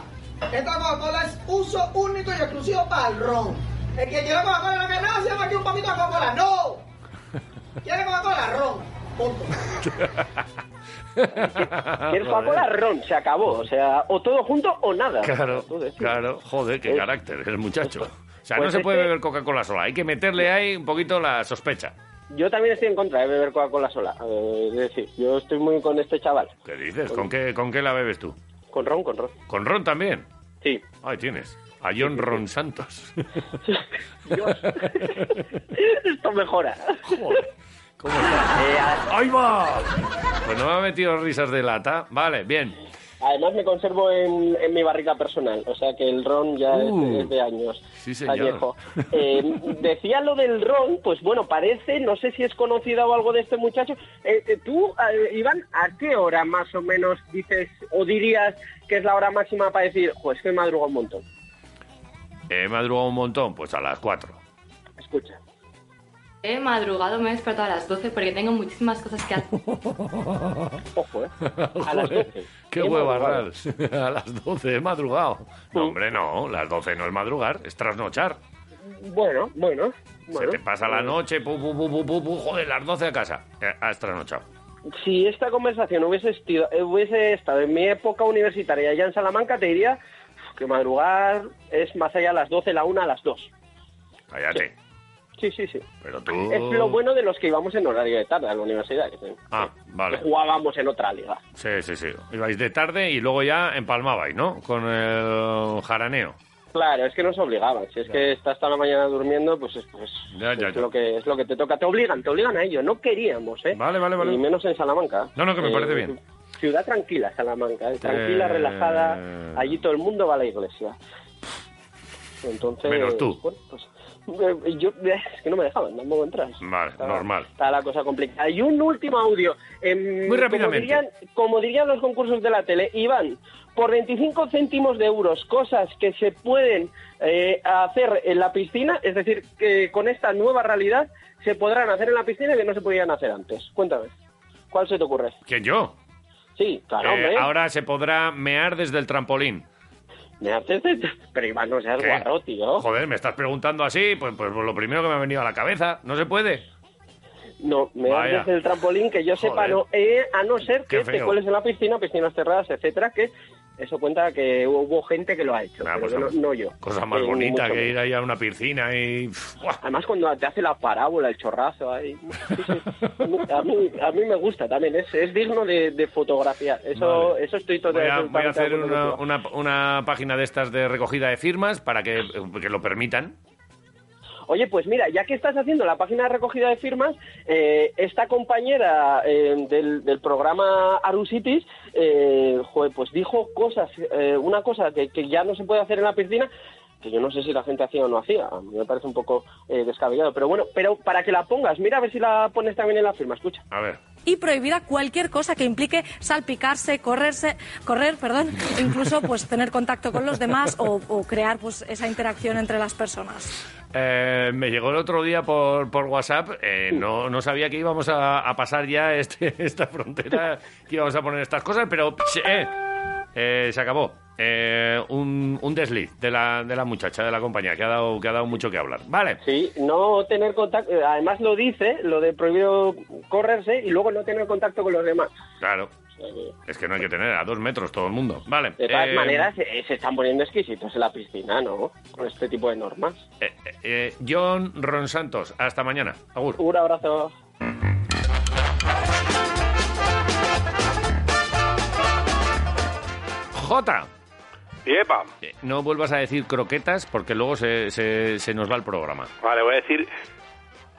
Esta Coca-Cola es uso único y exclusivo para el ron. El que quiera Coca-Cola no que nada, se llama aquí un poquito de Coca-Cola. ¡No! ¿Quiere Coca-Cola? Ron. Punto. *laughs* ¿Quieres Coca-Cola? Ron, se acabó. O sea, o todo junto o nada. Claro, claro. Joder, qué Es- carácter el muchacho. O sea, Pues no se puede este- beber Coca-Cola sola. Hay que meterle ahí un poquito la sospecha. Yo también estoy en contra de beber Coca-Cola sola. Eh, es decir, yo estoy muy con este chaval. ¿Qué dices? ¿Con qué, ¿Con qué la bebes tú? Con ron, con ron. ¿Con Ron también? Sí. Ahí tienes. A John Ron Santos. Dios. *laughs* Esto mejora. Joder. ¿Cómo está? Eh, ¡Ahí va! Pues no me ha metido risas de lata. Vale, bien. Además me conservo en, en mi barriga personal, o sea que el ron ya es- Uh. es, de años. Sí, señor. Eh, decía lo del ron, pues bueno, parece, no sé si es conocida o algo de este muchacho. Eh, eh, tú, eh, Iván, ¿a qué hora más o menos dices o dirías que es la hora máxima para decir, pues que madruga un montón? He madrugado un montón, pues a las 4. Escucha. He madrugado, me he despertado a las 12 porque tengo muchísimas cosas que hacer. *laughs* Ojo, ¿eh? *laughs* A las 12. ¡Qué He huevarral! *laughs* A las 12 he madrugado. No, hombre, no. Las 12 no es madrugar, es trasnochar. Bueno, bueno. Se bueno. te pasa la noche, pu, pu, pu, pu, pu, pu, joder, las 12 a casa. Has trasnochado. Si esta conversación hubiese, estido- hubiese estado en mi época universitaria allá en Salamanca, te diría que madrugar es más allá a las 12, la 1, a las 2. Cállate. Sí, sí, sí. Pero tú... Es lo bueno de los que íbamos en horario de tarde a la universidad. Que, Ah, que vale. jugábamos en otra liga. Sí, sí, sí. Ibais de tarde y luego ya empalmabais, ¿no? Con el jaraneo. Claro, es que nos obligaban. Si es que estás toda la mañana durmiendo, pues es, pues, Ya, ya, es lo que es lo que te toca. Te obligan, te obligan a ello. No queríamos, ¿eh? Vale, vale, vale. Y menos en Salamanca. No, no, que me parece bien. Ciudad tranquila, Salamanca. ¿eh? Tranquila, Eh, relajada. Allí todo el mundo va a la iglesia. Entonces... Menos tú. bueno, pues, eh, yo, es que no me dejaban tampoco entrar. Vale, Estaba- normal. Está la cosa complicada. Y un último audio. Em, Muy rápidamente. Como dirían, como dirían los concursos de la tele, Iván, por 25 céntimos de euros, cosas que se pueden eh, hacer en la piscina, es decir, que con esta nueva realidad se podrán hacer en la piscina que no se podían hacer antes. Cuéntame, ¿cuál se te ocurre? ¿Quién yo? Sí, claro, Eh, hombre. ahora se podrá mear desde el trampolín. Me haces... Pero Iván, no seas ¿Qué? guarro, tío. Joder, me estás preguntando así, pues, pues lo primero que me ha venido a la cabeza. ¿No se puede? No, me Vaya. desde el trampolín que yo sepa no, eh, a no ser que te cueles en la piscina, piscinas cerradas, etcétera, que eso cuenta que hubo gente que lo ha hecho, Ah, pero pues que no, no. yo. Cosa más Eh, ni bonita que ir ahí a una piscina y... ¡buah! Además cuando te hace la parábola, el chorrazo ahí. sí, sí. A, mí, a mí me gusta también, es, es digno de, de fotografiar. Eso, Vale. eso estoy Voy totalmente a, voy a hacer una, una- una página de estas de recogida de firmas para que, que lo permitan. Oye, pues mira, ya que estás haciendo la página de recogida de firmas, eh, esta compañera eh, del, programa Arusitis, eh, pues dijo cosas, una cosa que ya no se puede hacer en la piscina, que yo no sé si la gente hacía o no hacía, a mí me parece un poco eh, descabellado, pero bueno, pero para que la pongas, mira a ver si la pones también en la firma, escucha. A ver. y prohibida cualquier cosa que implique salpicarse, correrse, correr, perdón, incluso pues tener contacto con los demás o, o crear pues esa interacción entre las personas. Eh, me llegó el otro día por, por WhatsApp. eh, no, no sabía que íbamos a, a pasar ya este, *laughs* esta frontera, que íbamos a poner estas cosas, pero eh, eh, se acabó. Eh, un, un desliz de la, de la muchacha de la compañía que ha dado, que ha dado mucho que hablar. Vale. Sí, no tener contacto, eh, además lo dice, lo de prohibido correrse y luego no tener contacto con los demás. Claro. Es que no hay que tener a dos metros todo el mundo. Vale. De todas eh, maneras, eh, se están poniendo exquisitos en la piscina, ¿no? Con este tipo de normas. eh, eh, John Ron Santos, hasta mañana. Agur. Un abrazo. Jota. Yepa. Eh, No vuelvas a decir croquetas porque luego se, se, se nos va el programa. Vale, voy a decir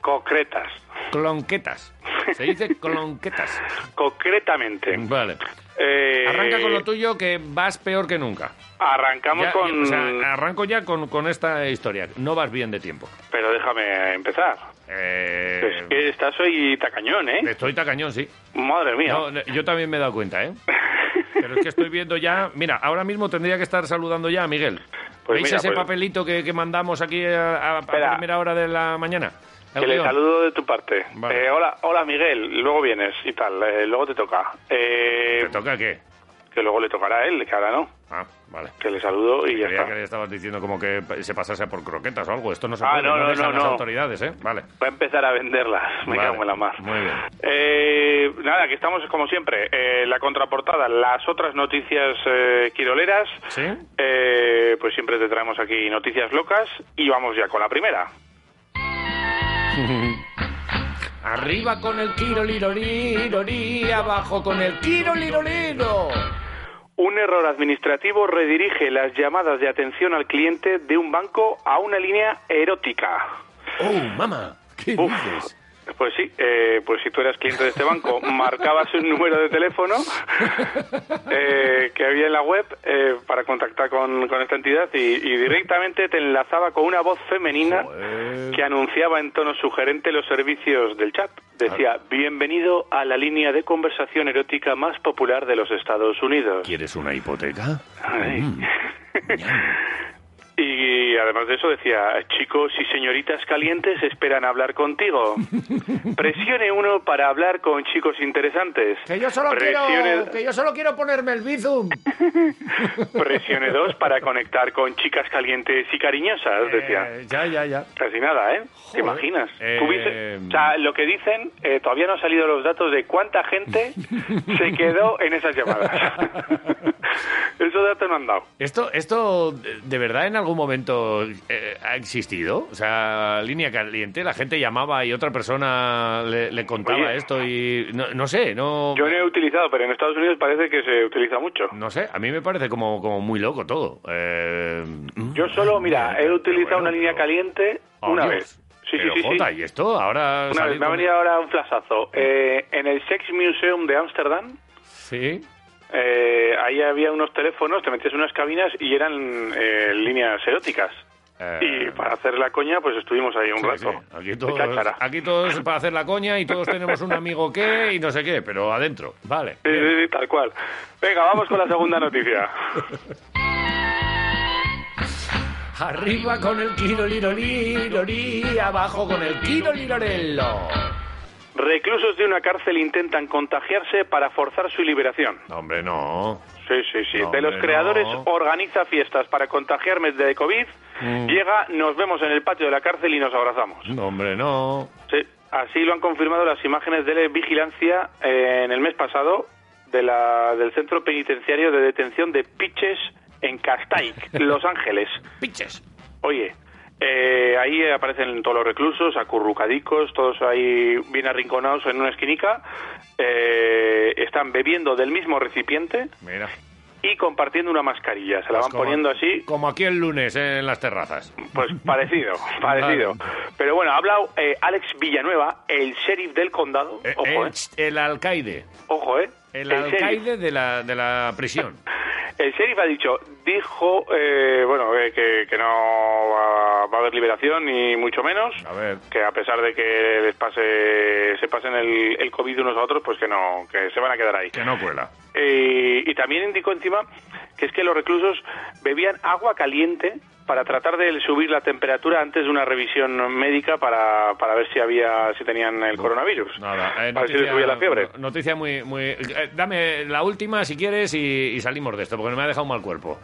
concretas. Clonquetas. Se dice *laughs* clonquetas. Concretamente. Vale. Eh, Arranca con lo tuyo que vas peor que nunca. Arrancamos Ya- con... o sea, arranco ya con, con esta historia. No vas bien de tiempo. Pero déjame empezar. Eh, Es que estás hoy tacañón, ¿eh? Estoy tacañón, sí. Madre mía. No, yo también me he dado cuenta, ¿eh? *laughs* Pero es que estoy viendo ya... Mira, ahora mismo tendría que estar saludando ya a Miguel. Pues ¿Veis mira, ese pues- papelito que, que mandamos aquí a, a- primera hora de la mañana? Que le saludo de tu parte. Vale. Eh, hola, hola Miguel, luego vienes y tal, eh, luego te toca. Eh, ¿Te toca qué? Que luego le tocará a él, que ahora no. Ah, vale. Que le saludo y ya Creía está. que le estabas diciendo como que se pasase por croquetas o algo. Esto no se Ah, puede, no, no, no, no, las autoridades, ¿eh? Vale. Va a empezar a venderlas, *laughs* me Vale. cago en la mar. Muy bien. Eh, nada, que estamos como siempre. Eh, la contraportada, las otras noticias eh, quiroleras. ¿Sí? Eh, pues siempre te traemos aquí noticias locas y vamos ya con la primera. *laughs* Arriba con el kiro liro liro li, abajo con el kiro liro liro. Un error administrativo redirige las llamadas de atención al cliente de un banco a una línea erótica. Oh, mamá, ¿qué Uf. dices? Pues sí, eh, pues si tú eras cliente de este banco, *laughs* marcabas un número de teléfono *laughs* eh, que había en la web eh, para contactar con, con esta entidad y, y directamente te enlazaba con una voz femenina que anunciaba en tono sugerente los servicios del chat. Decía, bienvenido a la línea de conversación erótica más popular de los Estados Unidos. ¿Quieres una hipoteca? Ay. Mm. *laughs* Y además de eso decía, chicos y señoritas calientes esperan hablar contigo. *laughs* Presione uno para hablar con chicos interesantes. Que yo solo Presione, quiero, que yo solo quiero ponerme el bizum. *laughs* presione dos para conectar con chicas calientes y cariñosas, decía. Eh, ya, ya, ya. Casi nada, ¿eh? ¿Te imaginas? Eh, O sea, lo que dicen, eh, todavía no han salido los datos de cuánta gente *laughs* se quedó en esas llamadas. Esos datos no han dado. ¿Esto, esto de- de verdad en algún momento eh, ha existido? O sea, línea caliente, la gente llamaba y otra persona le, le contaba Oye. esto y no, no sé, no... Yo no he utilizado, pero en Estados Unidos parece que se utiliza mucho. No sé, a mí me parece como, como muy loco todo. Eh, Yo solo, mira, he utilizado bueno, una línea caliente Oh, una Dios. vez. Sí, pero, sí, sí, Jota. ¿y esto ahora Una vez, me ha venido ahora un flashazo. Eh, en el Sex Museum de Ámsterdam, Sí. Eh, ahí había unos teléfonos, te metías en unas cabinas y eran eh, líneas eróticas. Eh, Y para hacer la coña, pues estuvimos ahí un sí, rato. sí. Aquí, todos, cháchara. aquí todos para hacer la coña y todos tenemos un amigo que y no sé qué, pero adentro. Vale. Sí, sí, sí, tal cual. Venga, vamos con la segunda noticia. *laughs* Arriba con el liro li, abajo con el kiro lirorello. Reclusos de una cárcel intentan contagiarse para forzar su liberación. No, hombre, no. Sí, sí, sí. No, de los hombre, creadores no. organiza fiestas para contagiarme de COVID. Mm. Llega, nos vemos en el patio de la cárcel y nos abrazamos. No, hombre, no. Sí. Así lo han confirmado las imágenes de vigilancia eh, en el mes pasado de la, del Centro Penitenciario de Detención de Piches en Castaic, *laughs* Los Ángeles. Piches. Oye, eh, ahí aparecen todos los reclusos, acurrucadicos, todos ahí bien arrinconados en una esquinica. Eh, están bebiendo del mismo recipiente Mira. Y compartiendo una mascarilla. Se la Pues van como- poniendo así, Como aquí el lunes en las terrazas. pues *laughs* parecido, parecido. Pero bueno, ha hablado eh, Alex Villanueva, el sheriff del condado. Eh, Ojo, el, eh. el alcaide. Ojo, eh. El, sheriff. alcaide de la, de la prisión. *laughs* El sheriff ha dicho, dijo, eh, bueno, eh, que, que no va, va a haber liberación ni mucho menos. A ver. Que a pesar de que les pase, se pasen el, el COVID unos a otros, pues que no, que se van a quedar ahí. Que no cuela. Eh, y también indicó encima que es que los reclusos bebían agua caliente para tratar de subir la temperatura antes de una revisión médica para, para ver si había si tenían el coronavirus. Nada, eh, Para ver si les subía la fiebre. no- Noticia muy... muy eh, dame la última si quieres y, y salimos de esto, porque me ha dejado un mal cuerpo.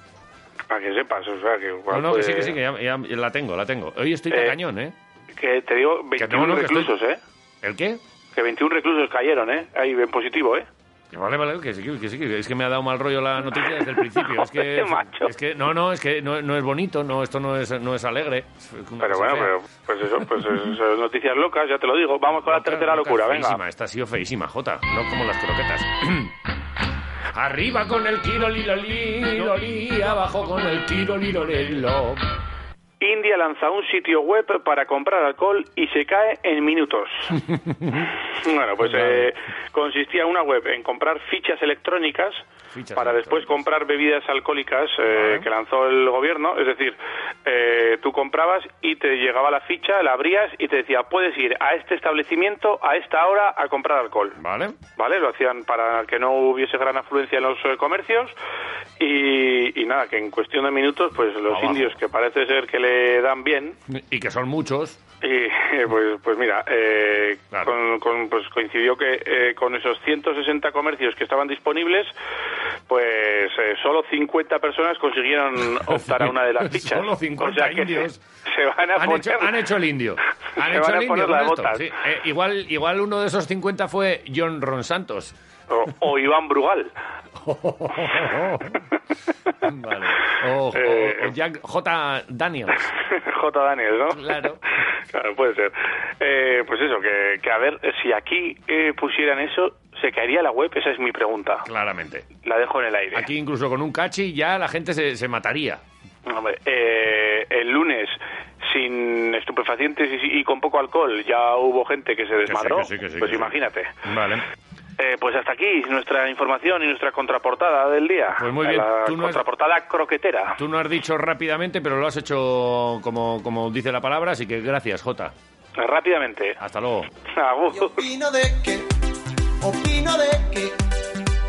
Para que sepas, o sea, que No, no, que sí, que sí, que ya, la tengo, la tengo. Hoy estoy Eh, cañón, ¿eh? Que te digo, 21 no, que estoy- reclusos, ¿eh? ¿El qué? Que 21 reclusos cayeron, ¿eh? Ahí en positivo, ¿eh? Vale, vale, que sí, que sí, que es que me ha dado mal rollo la noticia desde el principio. Es que, *laughs* Macho. es que no, no, es que no, no es bonito, no, esto no es, no es alegre. Es Pero bueno, pero, pues eso, pues eso, es noticias locas, ya te lo digo. Vamos con la tercera locura, venga. Feísima, esta ha sido feísima, Jota, no como las croquetas. *clears throat* Arriba con el tiro lirolí, abajo con el tiro lirolelo. India lanza un sitio web para comprar alcohol y se cae en minutos. *laughs* bueno, pues eh, consistía una web en comprar fichas electrónicas para después comprar bebidas alcohólicas eh, que lanzó el gobierno. Es decir, eh, tú comprabas y te llegaba la ficha, la abrías y te decía, puedes ir a este establecimiento a esta hora a comprar alcohol. Vale. ¿Vale? Lo hacían para que no hubiese gran afluencia en los eh, comercios y, y nada, que en cuestión de minutos, pues los indios que parece ser que le dan bien, Y que son muchos. Y pues, pues mira, eh, con- con- pues coincidió que eh, con esos 160 comercios que estaban disponibles, pues eh, solo 50 personas consiguieron *laughs* optar a una de las fichas. Solo 50 O sea que indios. Se, se van a Han poner... hecho, han hecho el indio. *laughs* Han hecho el indio esto, sí. Eh, igual, igual uno de esos 50 fue John Ron Santos. O, o Iván Brugal. *laughs* Vale. O, Eh, o Jack J. Daniels. *laughs* J. Daniel, ¿no? Claro. *laughs* Claro, puede ser. Eh, pues eso, que, que a ver, si aquí eh, pusieran eso, ¿se caería la web? Esa es mi pregunta. Claramente. La dejo en el aire. Aquí incluso con un cachi ya la gente se, se mataría. Hombre, eh, el lunes, sin estupefacientes y, y con poco alcohol, ya hubo gente que se desmadró. que sí, que sí, pues que sí. imagínate. Vale. Eh, pues hasta aquí nuestra información y nuestra contraportada del día. Pues muy bien. La Tú no has- contraportada croquetera. Tú no has dicho rápidamente, pero lo has hecho como, como dice la palabra, así que gracias, Jota. Rápidamente. Hasta luego. Agur. Opino de que, opino de que,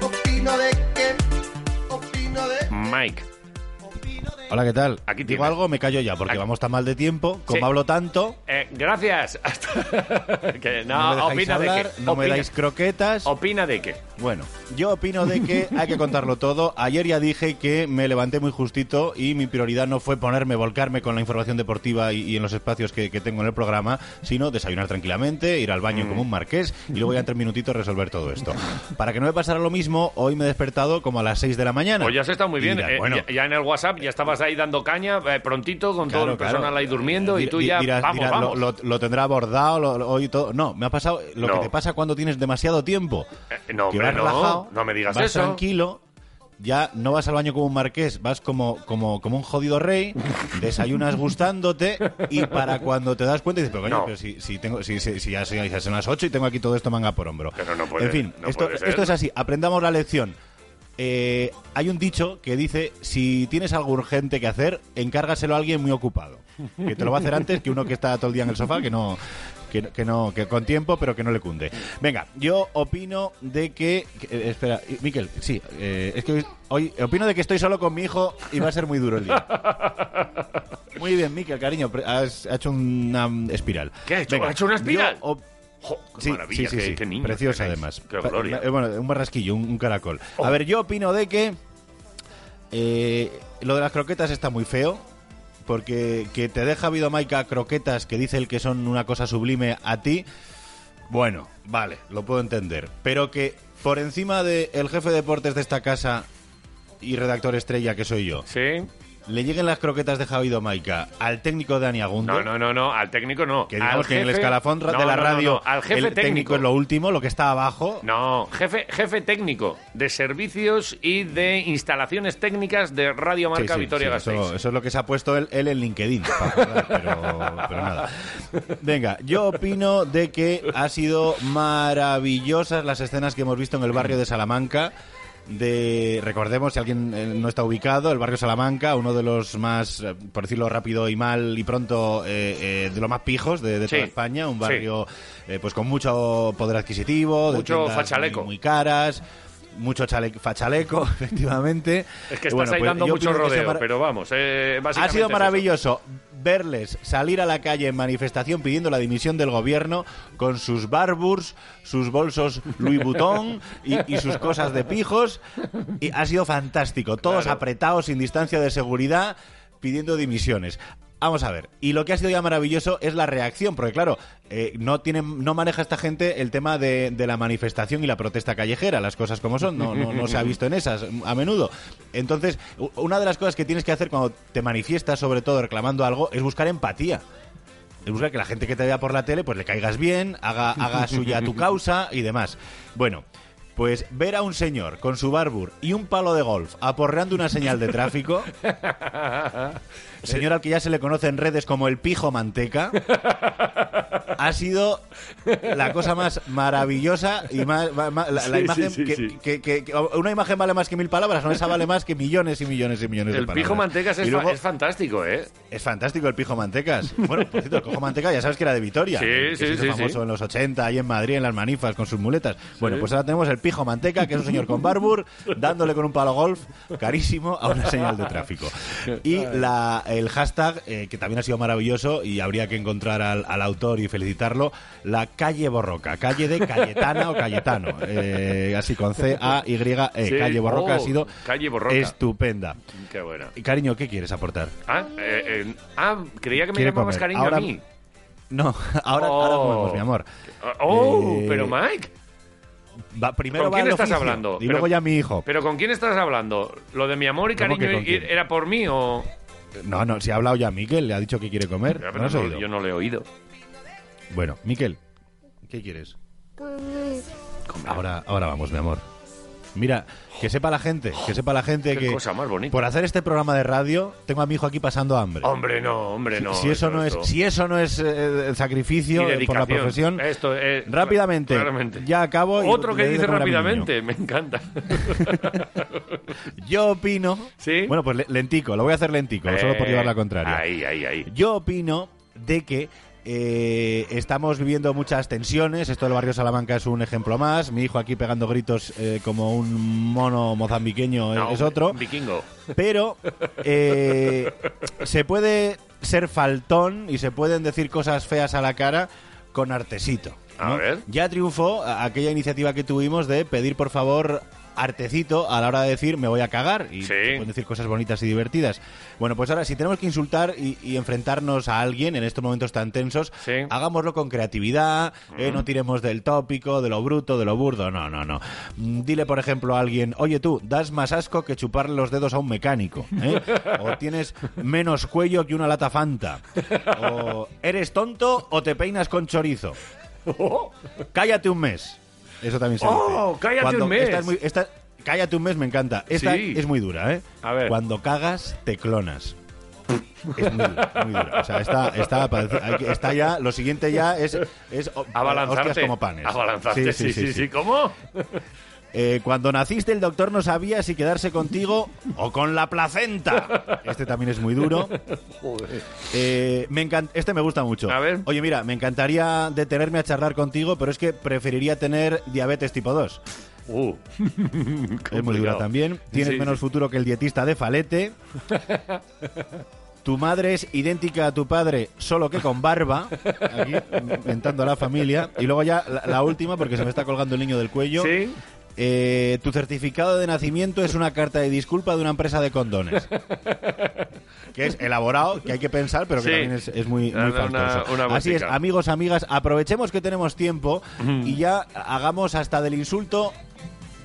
opino de que, opino de Mike. Hola, ¿qué tal? Aquí Digo tienes. algo, me callo ya, porque vamos tan mal de tiempo. Como Sí. hablo tanto, Eh, gracias. *laughs* que no, no, me dejáis opina hablar, de qué. no me Opina- dais croquetas. Opina de qué. Bueno, yo opino de que hay que contarlo todo. Ayer ya dije que me levanté muy justito y mi prioridad no fue ponerme, volcarme con la información deportiva y, y en los espacios que, que tengo en el programa, sino desayunar tranquilamente, ir al baño Mm. como un marqués y luego ya en tres minutitos resolver todo esto. Para que no me pasara lo mismo, hoy me he despertado como a las 6 de la mañana. Pues ya has estado muy bien. dirás, Eh, bueno, ya, ya en el WhatsApp ya estabas ahí dando caña eh, prontito con todo Claro, el personal claro. ahí durmiendo y tú ya dirás- vamos, dirás, lo- vamos. Lo, lo tendrá abordado lo, hoy todo. No, me ha pasado lo No. que te pasa cuando tienes demasiado tiempo. Eh, no, que no, relajado, no me digas vas eso. tranquilo, ya no vas al baño como un marqués, vas como, como, como un jodido rey, *laughs* desayunas gustándote y para cuando te das cuenta dices, pero coño, No. pero si, si, tengo, si, si, si ya, si ya son las 8 y tengo aquí todo esto manga por hombro. Pero no puede- en fin, no esto, puede ser. esto es así, aprendamos la lección. Eh, hay un dicho que dice, si tienes algo urgente que hacer, encárgaselo a alguien muy ocupado. Que te lo va a hacer antes que uno que está todo el día en el sofá, que no, que, que no, que con tiempo, pero que no le cunde. Venga, yo opino de que, que- eh, espera, Miquel, sí, eh, es que hoy, opino de que estoy solo con mi hijo y va a ser muy duro el día. *laughs* Muy bien, Miquel, cariño, has hecho una espiral. ¿Qué ha hecho? ¿Ha hecho una espiral? Jo, qué Sí, maravilla, sí, sí, qué- sí. qué niños Preciosa además. Qué Pa- gloria. eh, Bueno, un barrasquillo, un, un caracol. A ver, yo opino de que eh, lo de las croquetas está muy feo. Porque que te deja Vidomaica croquetas que dice el que son una cosa sublime a ti, Bueno, vale, lo puedo entender. Pero que por encima del el jefe de deportes de esta casa y redactor estrella que soy yo, Sí. Le lleguen las croquetas de Javido Maica al técnico Dani Agundo. No, no, no, no, al técnico no. Que digamos Al que en el escalafón No, de la no, radio no, al jefe el técnico es lo último, lo que está abajo. No, jefe, jefe técnico de servicios y de instalaciones técnicas de Radio Marca Sí, sí, Vitoria sí, Gasteiz. eso, eso es lo que se ha puesto él, él en LinkedIn. pero, pero nada. Venga, yo opino de que ha sido maravillosas las escenas que hemos visto en el barrio de Salamanca. De, recordemos, si alguien eh, no está ubicado, el barrio Salamanca, uno de los más, eh, por decirlo rápido y mal y pronto, eh, eh, de los más pijos de, de Sí, toda España, un sí. barrio eh, pues con mucho poder adquisitivo, de Mucho tiendas fachaleco. Muy, muy caras, mucho chale- fachaleco, *laughs* efectivamente. Es que Y estás bueno, ahí pues dando mucho rodeo, pero vamos, eh, ha sido es maravilloso verles salir a la calle en manifestación pidiendo la dimisión del gobierno con sus barburs, sus bolsos Louis Vuitton y, y sus cosas de pijos. Y ha sido fantástico. Todos Claro. apretados, sin distancia de seguridad, pidiendo dimisiones. Vamos a ver. Y lo que ha sido ya maravilloso es la reacción, porque claro, eh, no tiene, no maneja esta gente el tema de, de la manifestación y la protesta callejera, las cosas como son, no, no, no se ha visto en esas a menudo. Entonces, una de las cosas que tienes que hacer cuando te manifiestas, sobre todo reclamando algo, es buscar empatía. Es buscar que la gente que te vea por la tele, pues le caigas bien, haga, haga suya tu *laughs* causa y demás. Bueno, pues ver a un señor con su barbur y un palo de golf aporreando una señal de tráfico, *laughs* señor al que ya se le conoce en redes como el pijo manteca, *laughs* ha sido la cosa más maravillosa y más, la, imagen sí, sí, que, sí. que- que- que- una imagen vale más que mil palabras, no esa vale más que millones y millones y millones de El palabras. pijo mantecas es, fa- luego- es fantástico, ¿eh? es fantástico el pijo mantecas. Bueno, por cierto, el cojo manteca ya sabes que era de Vitoria. Sí, que se hizo famoso en los 80, ahí en Madrid, en las manifas, con sus muletas. Bueno, pues ahora tenemos el pijo manteca, que es un señor con barbur, dándole con un palo golf carísimo a una señal de tráfico. *laughs* Y la, el hashtag, eh, que también ha sido maravilloso y habría que encontrar al, al autor y felicitarlo, la calle Borroca, calle de Cayetana o Cayetano, eh, así con C-A-Y-E. Sí. Calle Borroca Oh, ha sido Calle Borroca. estupenda. Qué buena. Y cariño, ¿qué quieres aportar? Ah, eh, ah, creía que me llamabas comer. cariño Ahora- a mí. No, *laughs* ahora, ahora Oh. comemos, mi amor. Oh, pero Mike. Va, primero ¿Con va quién estás hablando? Y Pero- luego ya mi hijo. ¿Pero con quién estás hablando? ¿Lo de mi amor y ¿Cómo que cariño era por mí o...? No, no, si ha hablado ya Miquel, le ha dicho que quiere comer. Ya, ¿No pero has no- oído? yo no le he oído. Bueno, Miquel, ¿qué quieres? Ahora, ahora vamos, mi amor. Mira, que sepa la gente, que sepa la gente Qué que cosa más bonita. por hacer este programa de radio tengo a mi hijo aquí pasando hambre. Hombre, no, hombre, no. si eso no es, si eso no es eh, sacrificio eh, por la profesión, Esto es- rápidamente, claramente. ya acabo. y Otro que dice rápidamente, me encanta. Yo opino. ¿Sí? Bueno, pues le- lentico, lo voy a hacer lentico, solo por Eh, llevar la contraria. Ahí, ahí, ahí. Yo opino de que eh, estamos viviendo muchas tensiones. Esto del barrio Salamanca es un ejemplo más. Mi hijo aquí pegando gritos eh, como un mono mozambiqueño No, es otro. Vikingo. Pero eh, se puede ser faltón y se pueden decir cosas feas a la cara con artesito. A ver. Ya triunfó aquella iniciativa que tuvimos de pedir por favor artecito a la hora de decir me voy a cagar y pueden decir cosas bonitas y divertidas. Bueno, pues ahora si tenemos que insultar y, y enfrentarnos a alguien en estos momentos tan tensos, hagámoslo con creatividad, eh, no tiremos del tópico, de lo bruto, de lo burdo, no, no, no. Mm, Dile por ejemplo a alguien, oye tú, das más asco que chuparle los dedos a un mecánico, ¿eh? *laughs* o tienes menos cuello que una lata Fanta, o eres tonto o te peinas con chorizo. *laughs* Cállate un mes. Eso también se Oh, dice. cállate Cuando- un mes. esta es muy- esta- cállate un mes me encanta. Esta Sí. es muy dura, ¿eh? A ver. Cuando cagas, te clonas. Es muy dura, muy dura. O sea, está, está, está ya, lo siguiente ya es, es Abalanzarte. hostias como panes. Abalanzarte, sí, sí, sí. ¿Cómo? Eh, cuando naciste el doctor no sabía si quedarse contigo o con la placenta. Este también es muy duro. Eh, me este me gusta mucho. Oye, mira, me encantaría detenerme a charlar contigo, pero es que preferiría tener diabetes tipo 2. Uh. *laughs* es muy dura también. Tienes Sí, menos sí. futuro que el dietista de Falete. Tu madre es idéntica a tu padre, solo que con barba. Aquí, inventando a la familia. Y luego ya la, la última, porque se me está colgando el niño del cuello. Sí. Eh, tu certificado de nacimiento es una carta de disculpa de una empresa de condones. *laughs* que es elaborado, que hay que pensar, pero que Sí. también es, es muy, muy Una- una- Así es, amigos, amigas, aprovechemos que tenemos tiempo y ya hagamos hasta del insulto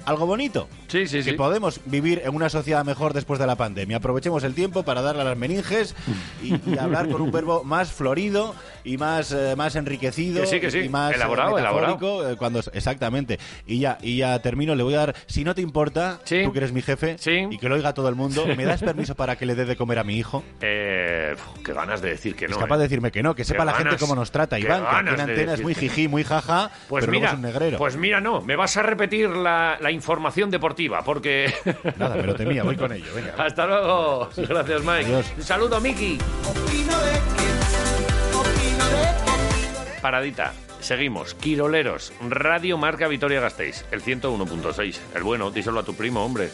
algo bonito. Sí, sí, que sí. podemos vivir en una sociedad mejor después de la pandemia. Aprovechemos el tiempo para darle a las meninges y, y *laughs* hablar con un verbo más florido y más, eh, más enriquecido Que sí, que sí. y más eh, Elaborado, eh, cuando exactamente. Y ya y ya termino, le voy a dar, si no te importa, tú que eres mi jefe y que lo oiga todo el mundo, ¿me das permiso para que le dé de comer a mi hijo? Eh, qué ganas de decir que no. es capaz de decirme que no, que sepa la gente cómo nos trata. Iván, que aquí en antena es muy jiji, muy jaja, Pues pero mira, es un negrero. pues mira, no, me vas a repetir la, la información deportiva, porque... *laughs* Nada, pero temía, voy con ello, venga. Hasta luego. Gracias, Mike. Un saludo, Miki. Paradita. Seguimos. Quiroleros. Radio Marca Vitoria Gasteiz. El 101.6. El bueno, díselo a tu primo, hombre.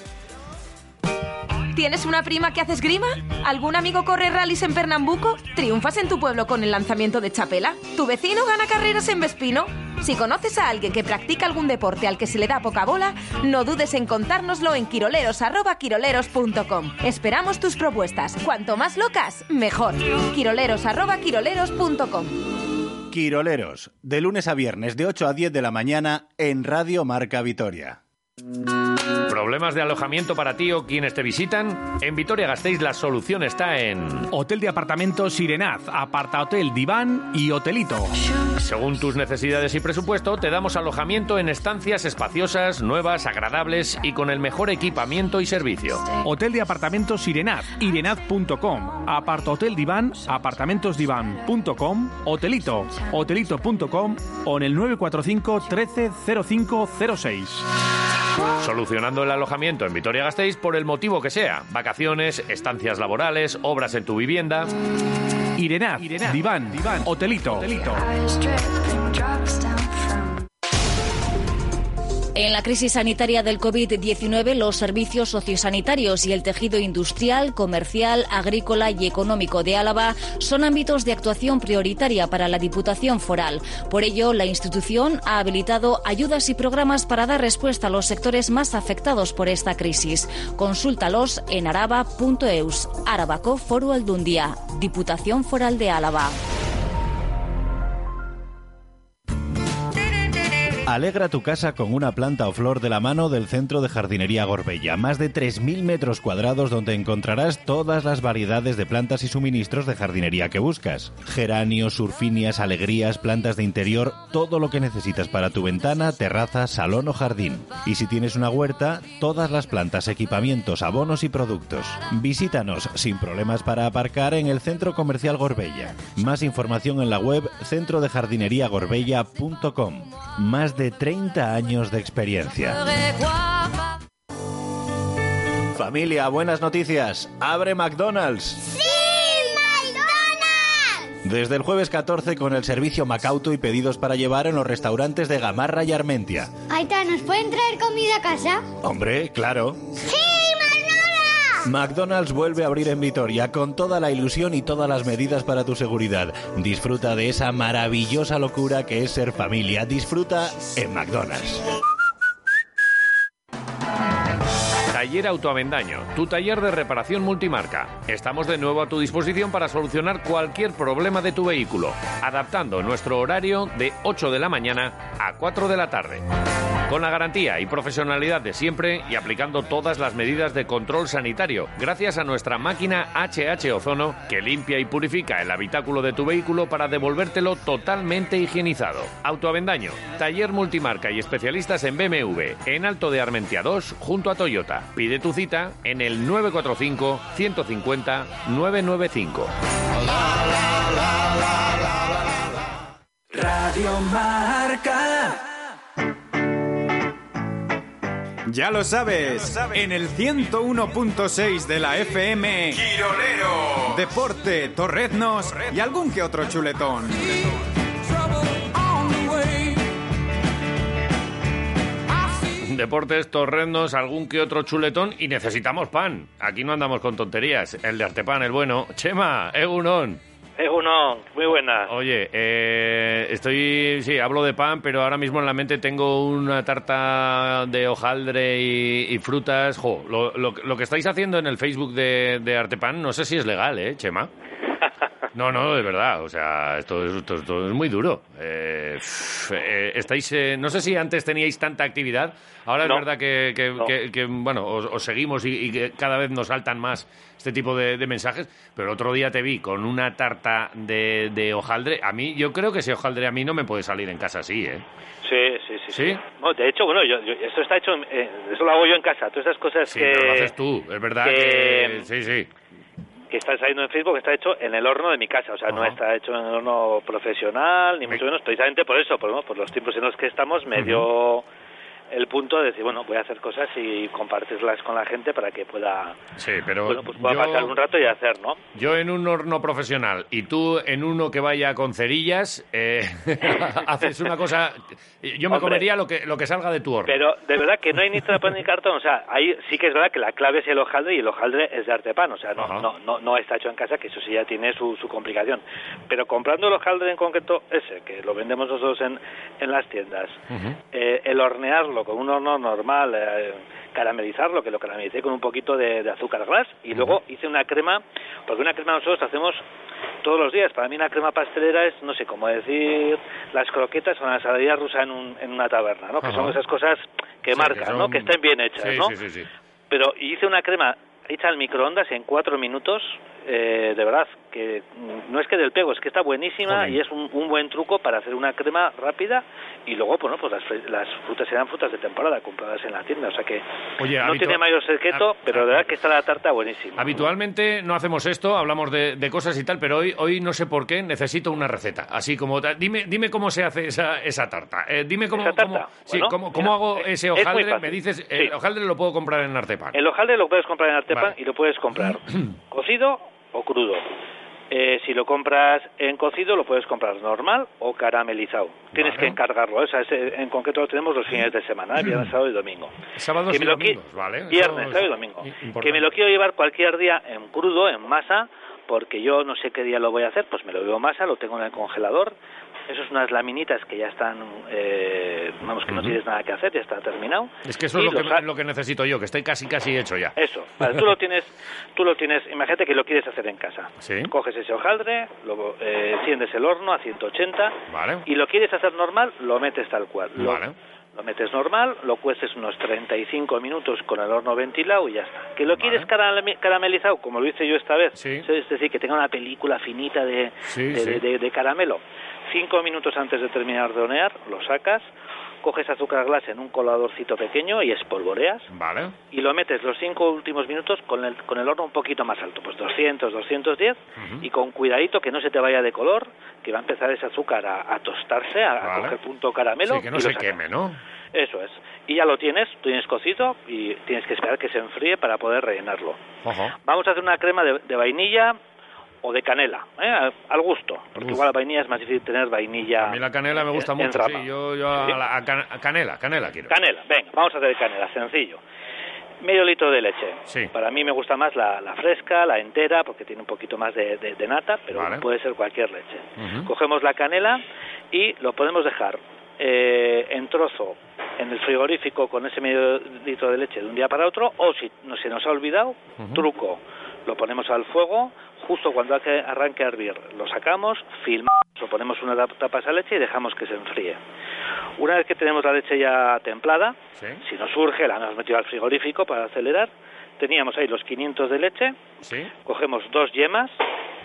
¿Tienes una prima que hace esgrima? ¿Algún amigo corre rallies en Pernambuco? ¿Triunfas en tu pueblo con el lanzamiento de Chapela? ¿Tu vecino gana carreras en Vespino? Si conoces a alguien que practica algún deporte al que se le da poca bola, no dudes en contárnoslo en quiroleros@quiroleros.com. Esperamos tus propuestas. Cuanto más locas, mejor. quiroleros@quiroleros.com. Quiroleros, de lunes a viernes de 8 a 10 de la mañana en Radio Marca Vitoria. ¿Problemas de alojamiento para ti o quienes te visitan? En Vitoria Gasteiz la solución está en... Hotel de apartamentos Sirenaz, aparta hotel, diván y hotelito. Según tus necesidades y presupuesto, te damos alojamiento en estancias espaciosas, nuevas, agradables y con el mejor equipamiento y servicio. Hotel de apartamentos Sirenaz, irenaz.com, aparta hotel diván, apartamentosdivan.com, hotelito, hotelito.com o en el 945 13 0506. Solucionando el alojamiento en Vitoria Gasteiz por el motivo que sea. Vacaciones, estancias laborales, obras en tu vivienda. Irenaz, diván, diván, hotelito. hotelito. En la crisis sanitaria del COVID-19, los servicios sociosanitarios y el tejido industrial, comercial, agrícola y económico de Álava son ámbitos de actuación prioritaria para la Diputación Foral. Por ello, la institución ha habilitado ayudas y programas para dar respuesta a los sectores más afectados por esta crisis. Consúltalos en araba.eus. Arabaco Foru Aldundia, Diputación Foral de Álava. Alegra tu casa con una planta o flor de la mano del Centro de Jardinería Gorbella. Más de 3.000 metros cuadrados donde encontrarás todas las variedades de plantas y suministros de jardinería que buscas. Geranios, surfinias, alegrías, plantas de interior, todo lo que necesitas para tu ventana, terraza, salón o jardín. Y si tienes una huerta, todas las plantas, equipamientos, abonos y productos. Visítanos sin problemas para aparcar en el Centro Comercial Gorbella. Más información en la web centrodejardineriagorbella.com. Más de 30 años de experiencia. Familia, buenas noticias. Abre McDonald's. Desde el jueves 14 con el servicio Macauto y pedidos para llevar en los restaurantes de Gamarra y Armentia. Aita, ¿nos pueden traer comida a casa? Hombre, claro. ¡Sí, McDonald's vuelve a abrir en Vitoria con toda la ilusión y todas las medidas para tu seguridad. Disfruta de esa maravillosa locura que es ser familia. Disfruta en McDonald's. Taller Autoavendaño, tu taller de reparación multimarca. Estamos de nuevo a tu disposición para solucionar cualquier problema de tu vehículo, adaptando nuestro horario de 8 de la mañana a 4 de la tarde. Con la garantía y profesionalidad de siempre y aplicando todas las medidas de control sanitario, gracias a nuestra máquina HH Ozono que limpia y purifica el habitáculo de tu vehículo para devolvértelo totalmente higienizado. Autoavendaño, taller multimarca y especialistas en BMW, en Alto de Armentia 2, junto a Toyota. Pide tu cita en el 945 150 995. Radio Marca. Ya lo sabes, en el 101.6 de la FM, Quirolero, Deporte, Torreznos y algún que otro chuletón. Deportes, torrendos, algún que otro chuletón y necesitamos pan. Aquí no andamos con tonterías. El de Artepan, el bueno. Chema, Egunon. Egunon, muy buena. Oye, eh, estoy, sí, hablo de pan, pero ahora mismo en la mente tengo una tarta de hojaldre y, y frutas. Jo, lo, lo- lo que estáis haciendo en el Facebook de, de Artepan, no sé si es legal, ¿eh, Chema? *laughs* No, no, de verdad, o sea, esto es, esto, esto es muy duro. Eh, eh, estáis, eh, no sé si antes teníais tanta actividad, ahora No. es verdad que, que- que- que, bueno, os, os seguimos y, y que cada vez nos saltan más este tipo de, de mensajes, pero el otro día te vi con una tarta de, de hojaldre. A mí, yo creo que ese hojaldre a mí no me puede salir en casa así, ¿eh? Sí, sí, sí. ¿Sí? No, de hecho, bueno, yo, yo- esto está hecho, en- eh, eso lo hago yo en casa. Todas esas cosas Sí, que, lo haces tú, es verdad que- Sí, sí. Que están saliendo en Facebook está hecho en el horno de mi casa. O sea, no está hecho en el horno profesional, ni mucho menos, precisamente por eso, por, ¿no? por los tiempos en los que estamos, me dio el punto de decir, bueno, voy a hacer cosas y compartirlas con la gente para que pueda, Sí, pero bueno, pues pueda yo- pasar un rato y hacer, ¿no? Yo en un horno profesional y tú en uno que vaya con cerillas, eh, *laughs* haces una cosa... Yo me Hombre. comería lo que, lo que salga de tu horno. Pero de verdad que no hay ni trapón ni cartón, o sea, ahí sí que es verdad que la clave es el hojaldre y el hojaldre es de artepan, o sea, no, Ajá. no, no, no está hecho en casa, que eso sí ya tiene su, su complicación. Pero comprando el hojaldre en concreto, ese, que lo vendemos nosotros en, en las tiendas, eh, el hornearlo con un horno normal, eh, caramelizarlo, que lo caramelicé con un poquito de, de azúcar glass, y luego hice una crema, porque una crema nosotros hacemos todos los días. Para mí una crema pastelera es, no sé, cómo decir las croquetas o la ensaladilla rusa en, un- en una taberna, ¿no? Que son esas cosas que Sí, marcan, que ¿no? Que estén bien hechas, Sí, ¿no? sí. Pero hice una crema hecha al microondas en cuatro minutos, eh, de verdad, que mm, no es que del pego, es que está buenísima Joder. y es un, un buen truco para hacer una crema rápida y luego, bueno, pues las, las frutas serán frutas de temporada compradas en la tienda, o sea que Oye, no tiene mayor secreto, Ah, pero de verdad que está la tarta buenísima. Habitualmente no hacemos esto, hablamos de, de cosas y tal, pero hoy, hoy no sé por qué necesito una receta. Así como, dime, dime cómo se hace esa, esa tarta. Eh, dime cómo, ¿Esa tarta? cómo- sí, cómo, mira, hago eh, ese hojaldre. Me dices, Sí. el hojaldre lo puedo comprar en Artepan. El hojaldre lo puedes comprar en Artepan Vale. y lo puedes comprar *clears throat* cocido o crudo. Eh, si lo compras en cocido, lo puedes comprar normal o caramelizado. Tienes que encargarlo. Esa es, eh, en concreto lo tenemos los fines de semana, ¿eh? viernes, sábado y domingo. Sábados Viernes, es sábado y domingo. Que me lo quiero llevar cualquier día en crudo, en masa, porque yo no sé qué día lo voy a hacer, pues me lo llevo en masa, lo tengo en el congelador. Eso es unas laminitas que ya están, eh, vamos, que no Ujú. tienes nada que hacer, ya está terminado. Es que eso es lo que, ha- lo que necesito yo, que estoy casi casi hecho ya. eso, vale, tú lo *laughs* tienes, tú lo tienes, imagínate que lo quieres hacer en casa. Sí. Coges ese hojaldre, lo eh, enciendes el horno a 180 Vale. y lo quieres hacer normal, lo metes tal cual. Lo, Vale. lo metes normal, lo cueces unos 35 minutos con el horno ventilado y ya está. Que lo quieres carame- caramelizado, como lo hice yo esta vez, es decir, que tenga una película finita de, Sí, de, sí. de- de caramelo. Cinco minutos antes de terminar de hornear, lo sacas, coges azúcar glass en un coladorcito pequeño y espolvoreas Vale. y lo metes los cinco últimos minutos con el, con el horno un poquito más alto, pues 200, 210, y con cuidadito que no se te vaya de color, que va a empezar ese azúcar a, a tostarse, a, coger punto caramelo. Sí, que no y se queme, ¿no? Eso es. Y ya lo tienes, tienes cocido y tienes que esperar que se enfríe para poder rellenarlo. Ojo. Vamos a hacer una crema de, de vainilla o de canela, ¿eh? al, gusto, porque Uf. igual la vainilla es más difícil tener vainilla. A mí la canela me gusta en mucho, sí. Yo, yo a Sí. la- a can- a canela, canela quiero. Canela, venga, vamos a hacer canela, sencillo. Medio litro de leche. Sí. Para mí me gusta más la, la fresca, la entera, porque tiene un poquito más de, de- de nata, pero Vale. puede ser cualquier leche. Cogemos la canela y lo podemos dejar eh, en trozo en el frigorífico con ese medio litro de leche de un día para otro, o si no se nos ha olvidado, truco, lo ponemos al fuego, justo cuando arranque- arranque a hervir, lo sacamos, filmamos, lo ponemos una tap- tapa a esa leche y dejamos que se enfríe. Una vez que tenemos la leche ya templada, Sí. si nos surge, la hemos metido al frigorífico para acelerar, teníamos ahí los 500 de leche, Sí. cogemos dos yemas,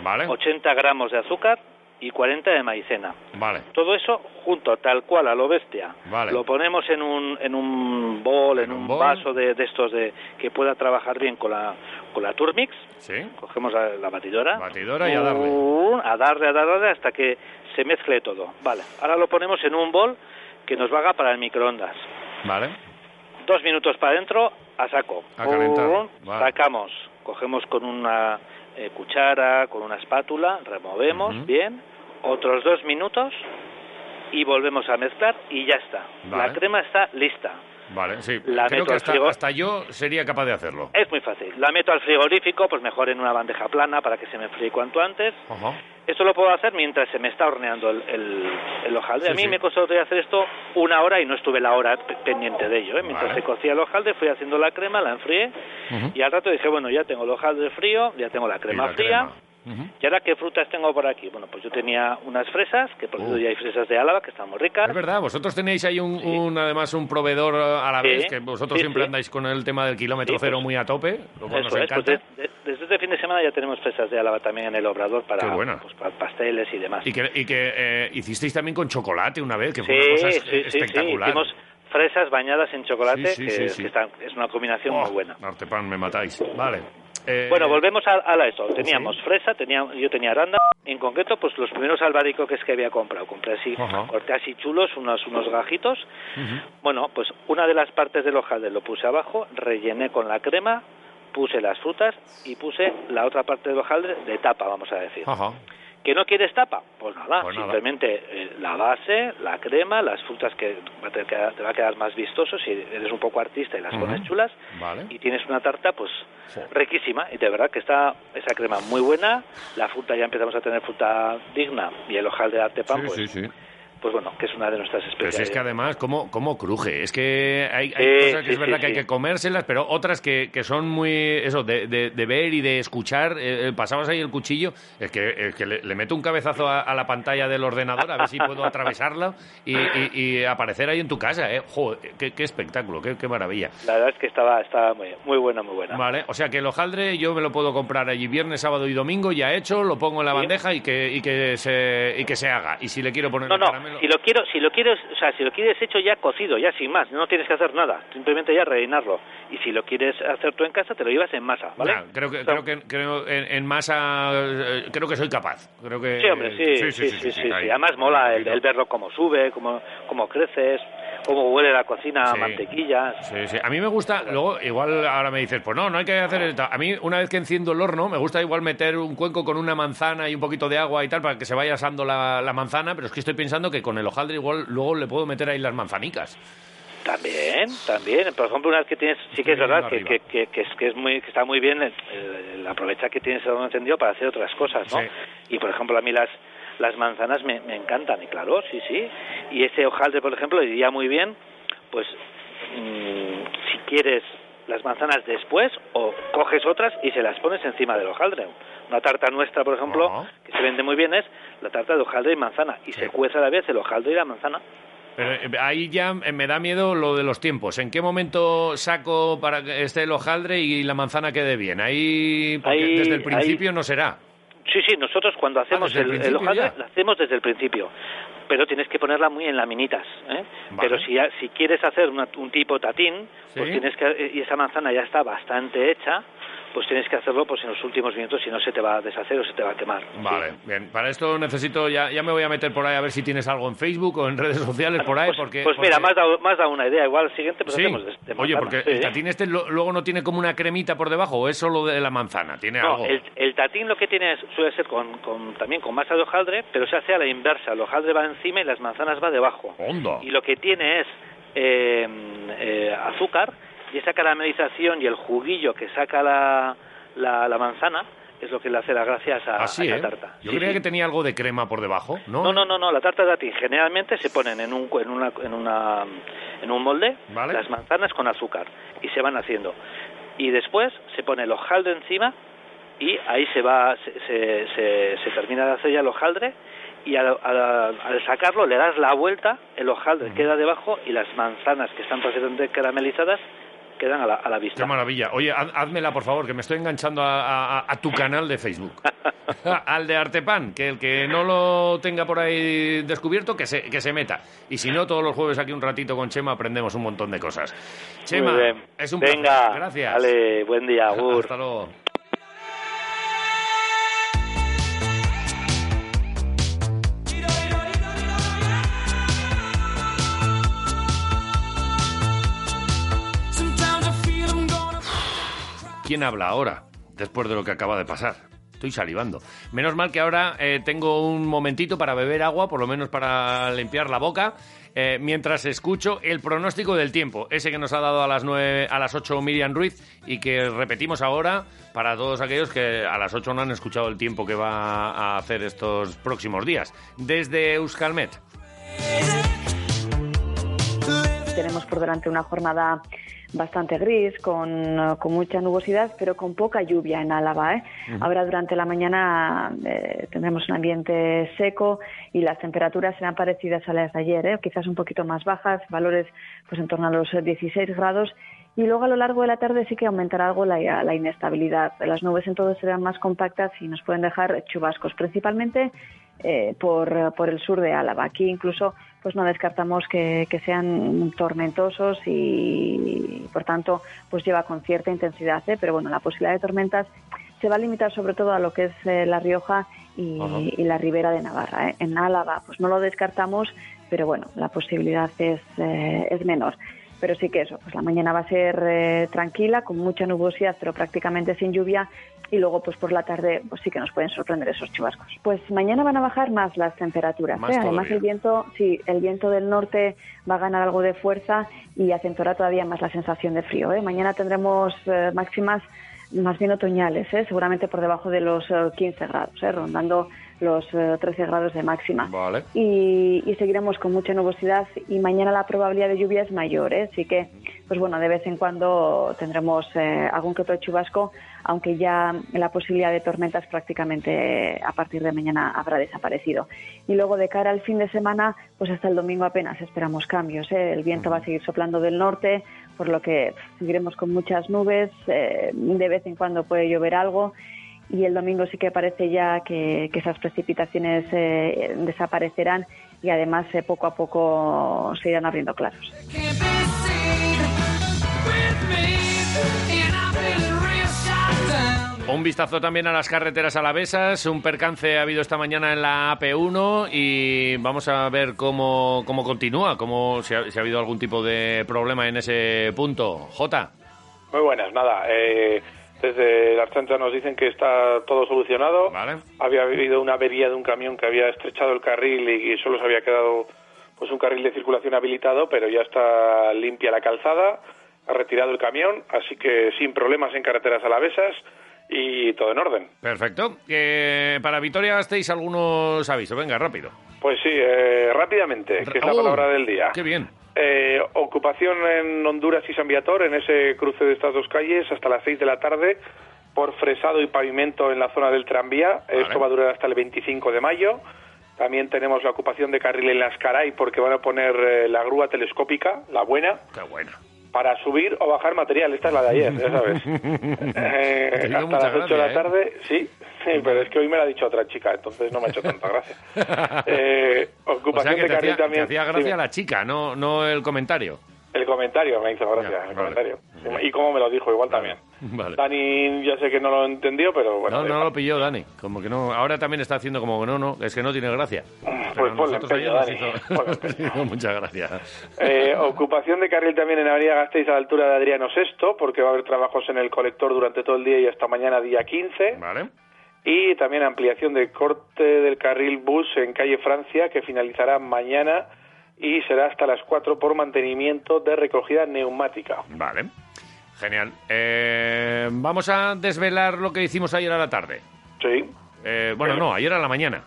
Vale. 80 gramos de azúcar y 40 de maicena. Vale. Todo eso junto, tal cual, a lo bestia. Vale. Lo ponemos en un, en un bol, en, un, bol. vaso de, de estos de que pueda trabajar bien con la, con la Turmix. Sí. Cogemos la, la batidora. Batidora y a darle. Uh, A darle, a darle, a darle hasta que se mezcle todo. Vale. Ahora lo ponemos en un bol que nos vaga para el microondas. Vale. Dos minutos para adentro, a saco. A calentar. Uh, Vale. Sacamos. Cogemos con una eh, cuchara, con una espátula, removemos bien. Otros dos minutos y volvemos a mezclar y ya está. Vale. La crema está lista. Vale, sí. La Creo meto que hasta, yo sería capaz de hacerlo. Es muy fácil. La meto al frigorífico, pues mejor en una bandeja plana para que se me fríe cuanto antes. Esto lo puedo hacer mientras se me está horneando el, el, el hojaldre. Sí, a mí sí. me costó hacer esto una hora y no estuve la hora pe- pendiente de ello. ¿eh? Mientras Vale. se cocía el hojaldre fui haciendo la crema, la enfrié y al rato dije, bueno, ya tengo el hojaldre frío, ya tengo la crema la fría. crema. ¿Y ahora qué frutas tengo por aquí? Bueno, pues yo tenía unas fresas, que por cierto Uh. ya hay fresas de Álava, que están muy ricas. Es verdad, vosotros tenéis ahí un, un, además un proveedor a la Sí, vez, que vosotros sí, siempre sí. andáis con el tema del kilómetro Sí, pues, cero muy a tope, lo cual nos es, pues encanta. de- de- desde este fin de semana ya tenemos fresas de Álava también en el obrador para, pues, para pasteles y demás. Y que, y que eh, hicisteis también con chocolate una vez, que fue Sí, una cosa sí, es- sí, sí, espectacular. hicimos fresas bañadas en chocolate, Sí, sí, que, sí, sí. que están- es una combinación Oh, muy buena. Artepan, me matáis. Vale. Eh, Bueno, volvemos a, a la esto. Teníamos fresa, tenía, yo tenía aranda. En concreto, pues los primeros albaricoques que había comprado. Compré así, corté así chulos, unos, unos gajitos. Bueno, pues una de las partes del hojaldre lo puse abajo, rellené con la crema, puse las frutas y puse la otra parte del hojaldre de tapa, vamos a decir. ¿Que no quieres tapa? Pues nada, Pues nada. simplemente eh, la base, la crema, las frutas que va a te, va a quedar más vistoso si eres un poco artista y las pones chulas Vale. y tienes una tarta pues riquísima y de verdad que está esa crema muy buena, la fruta ya empezamos a tener fruta digna y el hojaldre de artepan Sí, pues, sí, sí. Pues bueno, que es una de nuestras Pero especialidades. si es que además, ¿cómo, cómo cruje? Es que hay, hay Sí, cosas que sí, es verdad sí, que hay que comérselas, pero otras que, que son muy, eso, de, de- de ver y de escuchar. Eh, eh, pasabas ahí el cuchillo, es que, es que le, le meto un cabezazo a, a la pantalla del ordenador a ver si puedo atravesarla y, y- y aparecer ahí en tu casa, ¿eh? Joder, qué, qué espectáculo, qué, qué maravilla. La verdad es que estaba, estaba muy, muy buena, muy buena. Vale, o sea que el hojaldre yo me lo puedo comprar allí viernes, sábado y domingo ya hecho, lo pongo en la bandeja y que, y que se y que se haga. Y si le quiero poner No, no, caramelo... si lo quiero, si lo quieres, o sea, si lo quieres hecho ya cocido, ya sin más, no tienes que hacer nada, simplemente ya rellenarlo. Y si lo quieres hacer tú en casa, te lo llevas en masa, ¿vale? Nah, creo que, creo que creo en, en masa eh, creo que soy capaz. Creo que Sí, hombre, sí, sí, sí, sí, sí, ahí. Además mola el, el verlo cómo sube, cómo, cómo creces, cómo huele la cocina, Sí. mantequilla. Sí, sí. A mí me gusta, luego igual ahora me dices, pues no, no hay que hacer esto. A mí una vez que enciendo el horno, me gusta igual meter un cuenco con una manzana y un poquito de agua y tal para que se vaya asando la, la manzana, pero es que estoy pensando que con el hojaldre igual luego le puedo meter ahí las manzanicas. También, también. Por ejemplo, una vez que tienes, sí que es verdad que, que, que, que es, que es muy, que está muy bien el, el- el aprovechar que tienes el horno encendido para hacer otras cosas, ¿no? Y por ejemplo, a mí las, las manzanas me, me encantan, y claro, sí, sí. Y ese hojaldre, por ejemplo, iría muy bien, pues, mm, si quieres las manzanas después, o coges otras y se las pones encima del hojaldre. Una tarta nuestra, por ejemplo, que se vende muy bien, es la tarta de hojaldre y manzana, y se cuece a la vez el hojaldre y la manzana. Pero eh, ahí ya eh, me da miedo lo de los tiempos. ¿En qué momento saco para que esté el hojaldre y la manzana quede bien? Ahí, porque Ahí- desde el ahí- principio no será. Sí, sí, nosotros cuando hacemos desde el el, hojaldre lo hacemos desde el principio, pero tienes que ponerla muy en laminitas. ¿eh? Pero si, ya- si quieres hacer una- un tipo tatín, pues tienes que y esa manzana ya está bastante hecha, pues tienes que hacerlo pues en los últimos minutos, si no se te va a deshacer o se te va a quemar. Vale, bien. Para esto necesito, ya, ya me voy a meter por ahí a ver si tienes algo en Facebook o en redes sociales por ahí, porque... Pues mira, porque- me has dado, me has dado una idea. Igual el siguiente pues Sí. hacemos de, de Oye, porque sí. el tatín este lo- luego no tiene como una cremita por debajo, o es solo de la manzana, tiene No, algo. el, el tatín lo que tiene suele ser con, con- también con masa de hojaldre, pero se hace a la inversa. El hojaldre va encima y las manzanas va debajo. Onda. Y lo que tiene es eh, eh, azúcar y esa caramelización y el juguillo que saca la, la, la manzana es lo que le hace la gracia a esa, Así, a esa ¿eh? tarta. Yo Sí, creía sí. que tenía algo de crema por debajo, ¿no? No, no, no, no, la tarta de tatín generalmente se ponen en un, en una, en una, en un molde Vale. las manzanas con azúcar y se van haciendo. Y después se pone el hojaldre encima y ahí se va, se, se, se- se termina de hacer ya el hojaldre y al, al- al sacarlo le das la vuelta, el hojaldre queda debajo y las manzanas que están perfectamente caramelizadas quedan a la, a la vista. Qué maravilla. Oye, haz- házmela, por favor, que me estoy enganchando a, a- a tu canal de Facebook. *laughs* *laughs* Al de Artepan, que el que no lo tenga por ahí descubierto, que se, que se meta. Y si no, todos los jueves aquí un ratito con Chema aprendemos un montón de cosas. Chema, es un Venga, placer. Gracias. Vale, buen día, *laughs* Agur. Hasta luego. ¿Quién habla ahora? Después de lo que acaba de pasar. Estoy salivando. Menos mal que ahora eh, tengo un momentito para beber agua, por lo menos para limpiar la boca. eh, mientras escucho el pronóstico del tiempo, ese que nos ha dado a las nueve, a las 8 Miriam Ruiz y que repetimos ahora para todos aquellos que a las 8 no han escuchado el tiempo que va a hacer estos próximos días. Desde Euskalmet. Tenemos por delante una jornada bastante gris, con, eh, con mucha nubosidad, pero con poca lluvia en Álava. ¿eh? Ujú. Ahora durante la mañana eh, tendremos un ambiente seco y las temperaturas serán parecidas a las de ayer, ¿eh? quizás un poquito más bajas, valores pues en torno a los eh, 16 grados. Y luego a lo largo de la tarde sí que aumentará algo la, la inestabilidad. Las nubes entonces serán más compactas y nos pueden dejar chubascos, principalmente eh, por, por el sur de Álava. Aquí incluso pues no descartamos que, que sean tormentosos y, por tanto pues lleva con cierta intensidad, ¿eh? pero bueno, la posibilidad de tormentas se va a limitar sobre todo a lo que es eh, La Rioja y, la Ribera de Navarra. ¿eh? En Álava pues no lo descartamos, pero bueno, la posibilidad es, eh, es menor. Pero sí que eso, pues la mañana va a ser eh, tranquila, con mucha nubosidad, pero prácticamente sin lluvia. Y luego, pues por la tarde, pues sí que nos pueden sorprender esos chubascos. Pues mañana van a bajar más las temperaturas. Más ¿eh? Además, el viento, sí, el viento del norte va a ganar algo de fuerza y acentuará todavía más la sensación de frío. ¿eh? Mañana tendremos máximas más bien otoñales, ¿eh? seguramente por debajo de los eh, 15 grados, ¿eh? rondando los eh, 13 grados de máxima. Vale. Y, y seguiremos con mucha nubosidad y mañana la probabilidad de lluvia es mayor, ¿eh? así que, pues bueno, de vez en cuando tendremos eh, algún que otro chubasco, aunque ya la posibilidad de tormentas prácticamente eh, a partir de mañana habrá desaparecido. Y luego de cara al fin de semana, pues hasta el domingo apenas esperamos cambios. ¿eh? El viento va a seguir soplando del norte, por lo que seguiremos con muchas nubes, eh, de vez en cuando puede llover algo y el domingo sí que parece ya que, que esas precipitaciones eh, desaparecerán y además eh, poco a poco se irán abriendo claros. Un vistazo también a las carreteras alavesas. Un percance ha habido esta mañana en la AP1 y vamos a ver cómo, cómo continúa, cómo, si, ha, si ha habido algún tipo de problema en ese punto. Jota. Muy buenas, nada. eh, desde la Archancha nos dicen que está todo solucionado. Había habido una avería de un camión que había estrechado el carril y, solo se había quedado pues un carril de circulación habilitado, pero ya está limpia la calzada, ha retirado el camión, así que sin problemas en carreteras alavesas y todo en orden. Perfecto. Que para Vitoria gastéis algunos avisos. Venga, rápido. Pues sí, eh, rápidamente, que es la Oh, palabra del día. Qué bien. Eh, ocupación en Honduras y San Viator, en ese cruce de estas dos calles, hasta las 6 de la tarde, por fresado y pavimento en la zona del tranvía. Esto va a durar hasta el 25 de mayo. También tenemos la ocupación de carril en las Caray, porque van a poner eh, la grúa telescópica, la buena. Qué buena. Para subir o bajar material. Esta es la de ayer, ya sabes. *laughs* Eh, Te hasta las 8 de la gracia, ¿eh? tarde, sí. Sí, pero es que hoy me la ha dicho otra chica, entonces no me ha hecho tanta gracia. *laughs* Eh, O ocupación sea que de te carril hacía, te también. hacía gracia Dime. la chica, no, no el comentario. El comentario me hizo gracia, el comentario. Y cómo me lo dijo, igual también. Vale. Dani ya sé que no lo entendió, pero bueno. No, no lo pilló Dani. Como que no. Ahora también está haciendo como que no, no, es que no tiene gracia. *laughs* Pues ponle empeño, Dani, *laughs* muchas gracias. Eh, ocupación de carril también en Avenida Gasteiz a la altura de Adriano VI, porque va a haber trabajos en el colector durante todo el día y hasta mañana día 15. Vale. Y también ampliación de corte del carril bus en calle Francia, que finalizará mañana y será hasta las 4 por mantenimiento de recogida neumática. Vale. Genial. Eh, vamos a desvelar lo que hicimos ayer a la tarde. Sí. Eh, bueno, no, ayer a la mañana.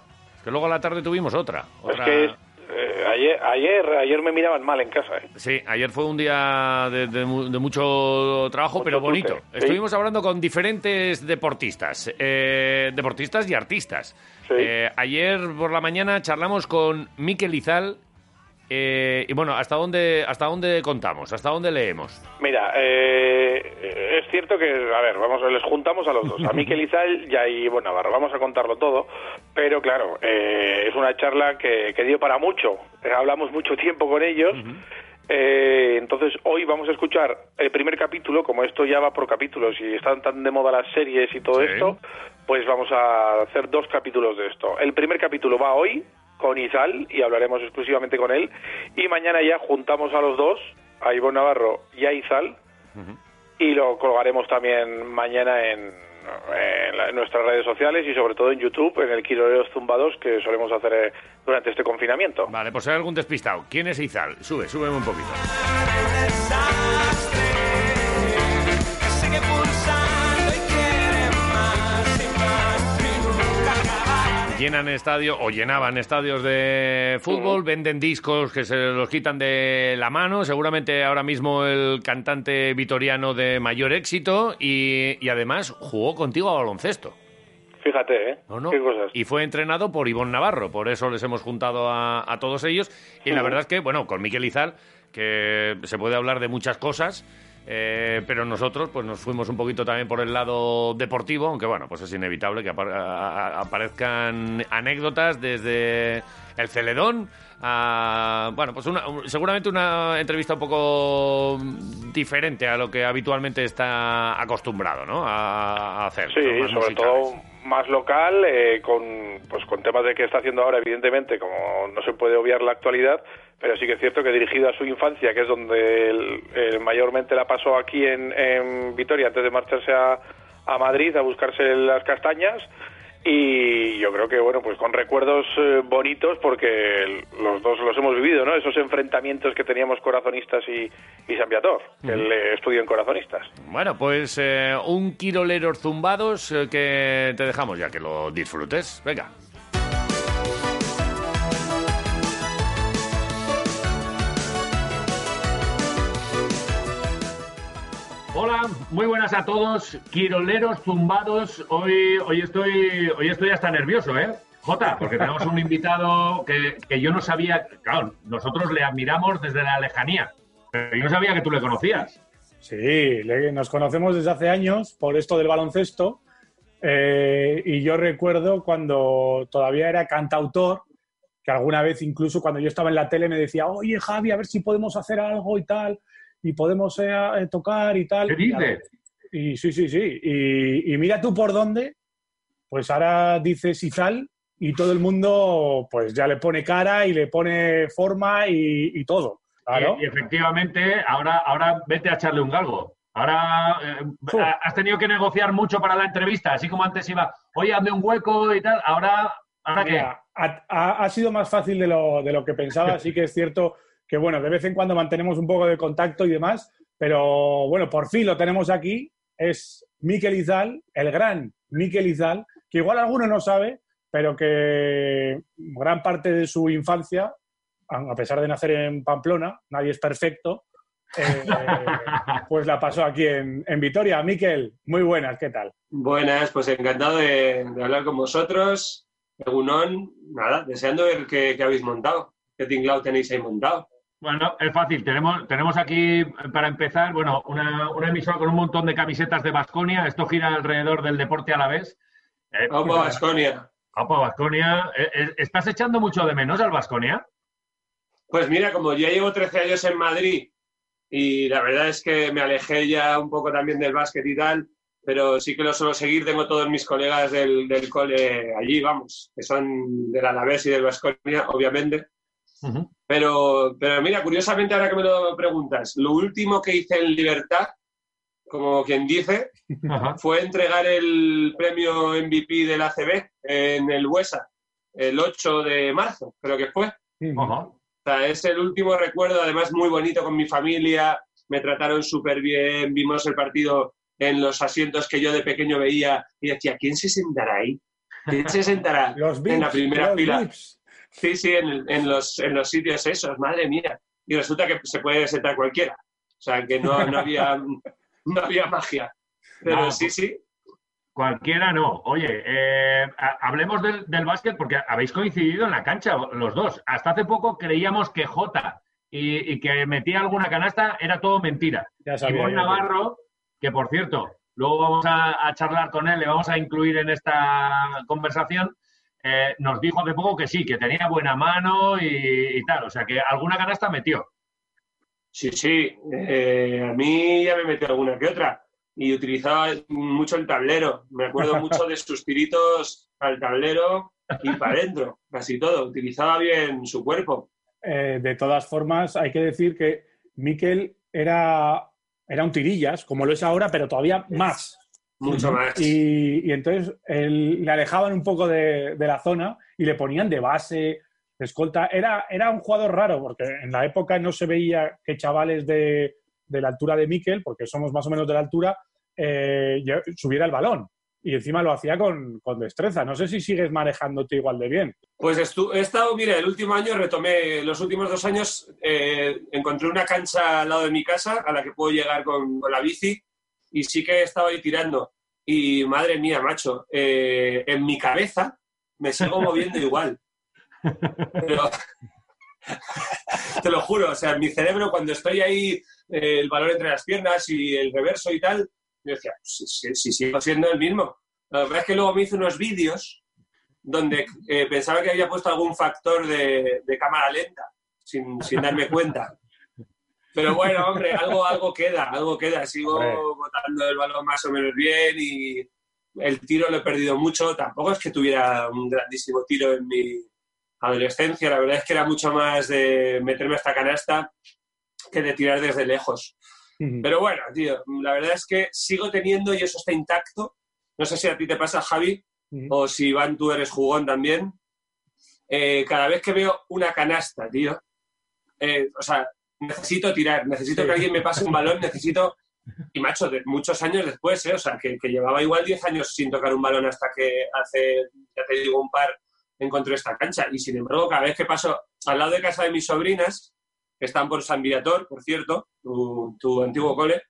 Que luego a la tarde tuvimos otra. otra... Es que eh, ayer, ayer, ayer me miraban mal en casa. ¿eh? Sí, ayer fue un día de, de mu- de mucho trabajo, pero bonito. tute, sí. Estuvimos hablando con diferentes deportistas, eh, deportistas y artistas. Eh, ayer por la mañana charlamos con Miquel Izal. Eh, y bueno, ¿hasta dónde, ¿hasta dónde contamos? ¿Hasta dónde leemos? Mira, eh, es cierto que, a ver, vamos, les juntamos a los dos, a Miquel Izal y a Ivo Navarro, vamos a contarlo todo, pero claro, eh, es una charla que, que dio para mucho, Eh, hablamos mucho tiempo con ellos, eh, entonces hoy vamos a escuchar el primer capítulo, como esto ya va por capítulos y están tan de moda las series y todo Sí. esto, pues vamos a hacer dos capítulos de esto. El primer capítulo va hoy con Izal y hablaremos exclusivamente con él, y mañana ya juntamos a los dos, a Ivo Navarro y a Izal, y lo colgaremos también mañana en, en, la- en nuestras redes sociales y sobre todo en YouTube, en el Quiroleros Zumbados que solemos hacer eh, durante este confinamiento. Vale, por si hay algún despistado. ¿Quién es Izal? Sube, súbeme un poquito. Llenan estadio o llenaban estadios de fútbol, venden discos que se los quitan de la mano, seguramente ahora mismo el cantante vitoriano de mayor éxito y, y además jugó contigo a baloncesto. Fíjate, ¿eh? ¿no? Qué cosas. Y fue entrenado por Ivonne Navarro, por eso les hemos juntado a, a todos ellos. Y la verdad es que, bueno, con Miquel Izal, que se puede hablar de muchas cosas, eh, pero nosotros pues nos fuimos un poquito también por el lado deportivo, aunque bueno, pues es inevitable que apar- aparezcan anécdotas desde el Celedón a, bueno, pues una- seguramente una entrevista un poco diferente a lo que habitualmente está acostumbrado, ¿no? A, a hacer. Sí, sobre musicales. todo más local, eh, con, pues, con temas de que está haciendo ahora, evidentemente, como no se puede obviar la actualidad, pero sí que es cierto que dirigido a su infancia, que es donde mayormente la pasó aquí en, en Vitoria antes de marcharse a, a Madrid a buscarse las castañas. Y yo creo que, bueno, pues con recuerdos eh, bonitos, porque los dos los hemos vivido, ¿no? Esos enfrentamientos que teníamos corazonistas y, y San Viator, que él eh, estudió en corazonistas. Bueno, pues eh, un Quiroleros zumbados eh, que te dejamos ya que lo disfrutes. Venga. Hola, muy buenas a todos, Quiroleros zumbados. Hoy, hoy estoy, hoy estoy hasta nervioso, ¿eh? Jota, porque tenemos un invitado que, que yo no sabía, claro, nosotros le admiramos desde la lejanía, pero yo no sabía que tú le conocías. Sí, nos conocemos desde hace años por esto del baloncesto eh, y yo recuerdo cuando todavía era cantautor, que alguna vez incluso cuando yo estaba en la tele me decía, oye Javi, a ver si podemos hacer algo y tal, y podemos eh, eh, tocar y tal. ¿Qué dices? Y sí, sí, sí. Y, y mira tú por dónde, pues ahora dices Izal y todo el mundo pues ya le pone cara y le pone forma y, y todo. Claro. Y, y efectivamente, ahora, ahora vete a echarle un galgo. Ahora eh, ha- has tenido que negociar mucho para la entrevista, así como antes iba, oye, hazme un hueco y tal. Ahora, ¿ahora qué? Ha, ha- ha sido más fácil de lo, de lo que pensaba. *laughs* Sí que es cierto que, bueno, de vez en cuando mantenemos un poco de contacto y demás, pero bueno, por fin lo tenemos aquí. Es Miquel Izal, el gran Miquel Izal, que igual alguno no sabe, pero que gran parte de su infancia, a pesar de nacer en Pamplona, nadie es perfecto, eh, *laughs* pues la pasó aquí en, en Vitoria. Miquel, muy buenas, ¿qué tal? Buenas, pues encantado de, de hablar con vosotros. Egunon, nada, deseando ver qué, qué habéis montado, qué tinglao tenéis ahí montado. Bueno, es fácil. Tenemos, tenemos aquí, para empezar, bueno, una, una emisora con un montón de camisetas de Basconia. Esto gira alrededor del deporte a la vez. Eh, Opa, Baskonia. Opa, Baskonia. Eh, eh, ¿Estás echando mucho de menos al Basconia? Pues mira, como ya llevo 13 años en Madrid y la verdad es que me alejé ya un poco también del básquet y tal, pero sí que lo suelo seguir. Tengo todos mis colegas del, del cole allí, vamos, que son del Alavés y del Baskonia, obviamente. Pero, pero mira, curiosamente ahora que me lo preguntas, lo último que hice en Libertad, como quien dice, fue entregar el premio MVP del ACB en el Huesa, el 8 de marzo, creo que fue. O sea, es el último recuerdo, además muy bonito con mi familia, me trataron súper bien, vimos el partido en los asientos que yo de pequeño veía y decía, ¿quién se sentará ahí? ¿Quién se sentará *laughs* Los en la primera los fila? Sí, sí, en, en los, en los sitios esos, madre mía. Y resulta que se puede sentar cualquiera. O sea, que no, no, había, *laughs* no había magia. Pero No. sí, sí. Cualquiera no. Oye, eh, ha- hablemos del, del básquet porque habéis coincidido en la cancha los dos. Hasta hace poco creíamos que Jota y, y que metía alguna canasta era todo mentira. Ya sabía que- Navarro, que por cierto, luego vamos a, a charlar con él, le vamos a incluir en esta conversación, eh, nos dijo hace poco que sí, que tenía buena mano y, y tal. O sea, que alguna canasta metió. Sí, sí. Eh, a mí ya me metió alguna que otra. Y utilizaba mucho el tablero. Me acuerdo *laughs* mucho de sus tiritos al tablero y para adentro. Casi todo. Utilizaba bien su cuerpo. Eh, de todas formas, hay que decir que Miquel era, era un tirillas, como lo es ahora, pero todavía más. Mucho más. Y, y entonces él- le alejaban un poco de, de la zona y le ponían de base, de escolta. Era, era un jugador raro porque en la época no se veía que chavales de, de la altura de Miquel, porque somos más o menos de la altura, eh, subiera el balón. Y encima lo hacía con, con destreza. No sé si sigues manejándote igual de bien. Pues estu- he estado, mira, el último año retomé, los últimos dos años eh, encontré una cancha al lado de mi casa a la que puedo llegar con, con la bici y sí que he estado ahí tirando. Y madre mía, macho, eh, en mi cabeza me sigo moviendo igual. Pero, *laughs* te lo juro, o sea, en mi cerebro cuando estoy ahí, eh, el balón entre las piernas y el reverso y tal, yo decía, si, si- si sigo siendo el mismo. La verdad es que luego me hice unos vídeos donde eh, pensaba que había puesto algún factor de, de cámara lenta, sin, sin darme cuenta. Pero bueno, hombre, algo, algo queda, algo queda. Sigo Hombre. botando el balón más o menos bien y el tiro lo he perdido mucho. Tampoco es que tuviera un grandísimo tiro en mi adolescencia. La verdad es que era mucho más de meterme esta canasta que de tirar desde lejos. Pero bueno, tío, la verdad es que sigo teniendo y eso está intacto. No sé si a ti te pasa, Javi, o si Iván tú eres jugón también. Eh, cada vez que veo una canasta, tío, eh, o sea, necesito tirar, necesito Sí. que alguien me pase un balón, necesito... Y macho, de muchos años después, ¿eh? o sea, que, que llevaba igual 10 años sin tocar un balón hasta que hace, ya te digo, un par encontré esta cancha. Y sin embargo, cada vez que paso al lado de casa de mis sobrinas, que están por San Viator, por cierto, tu, tu antiguo cole,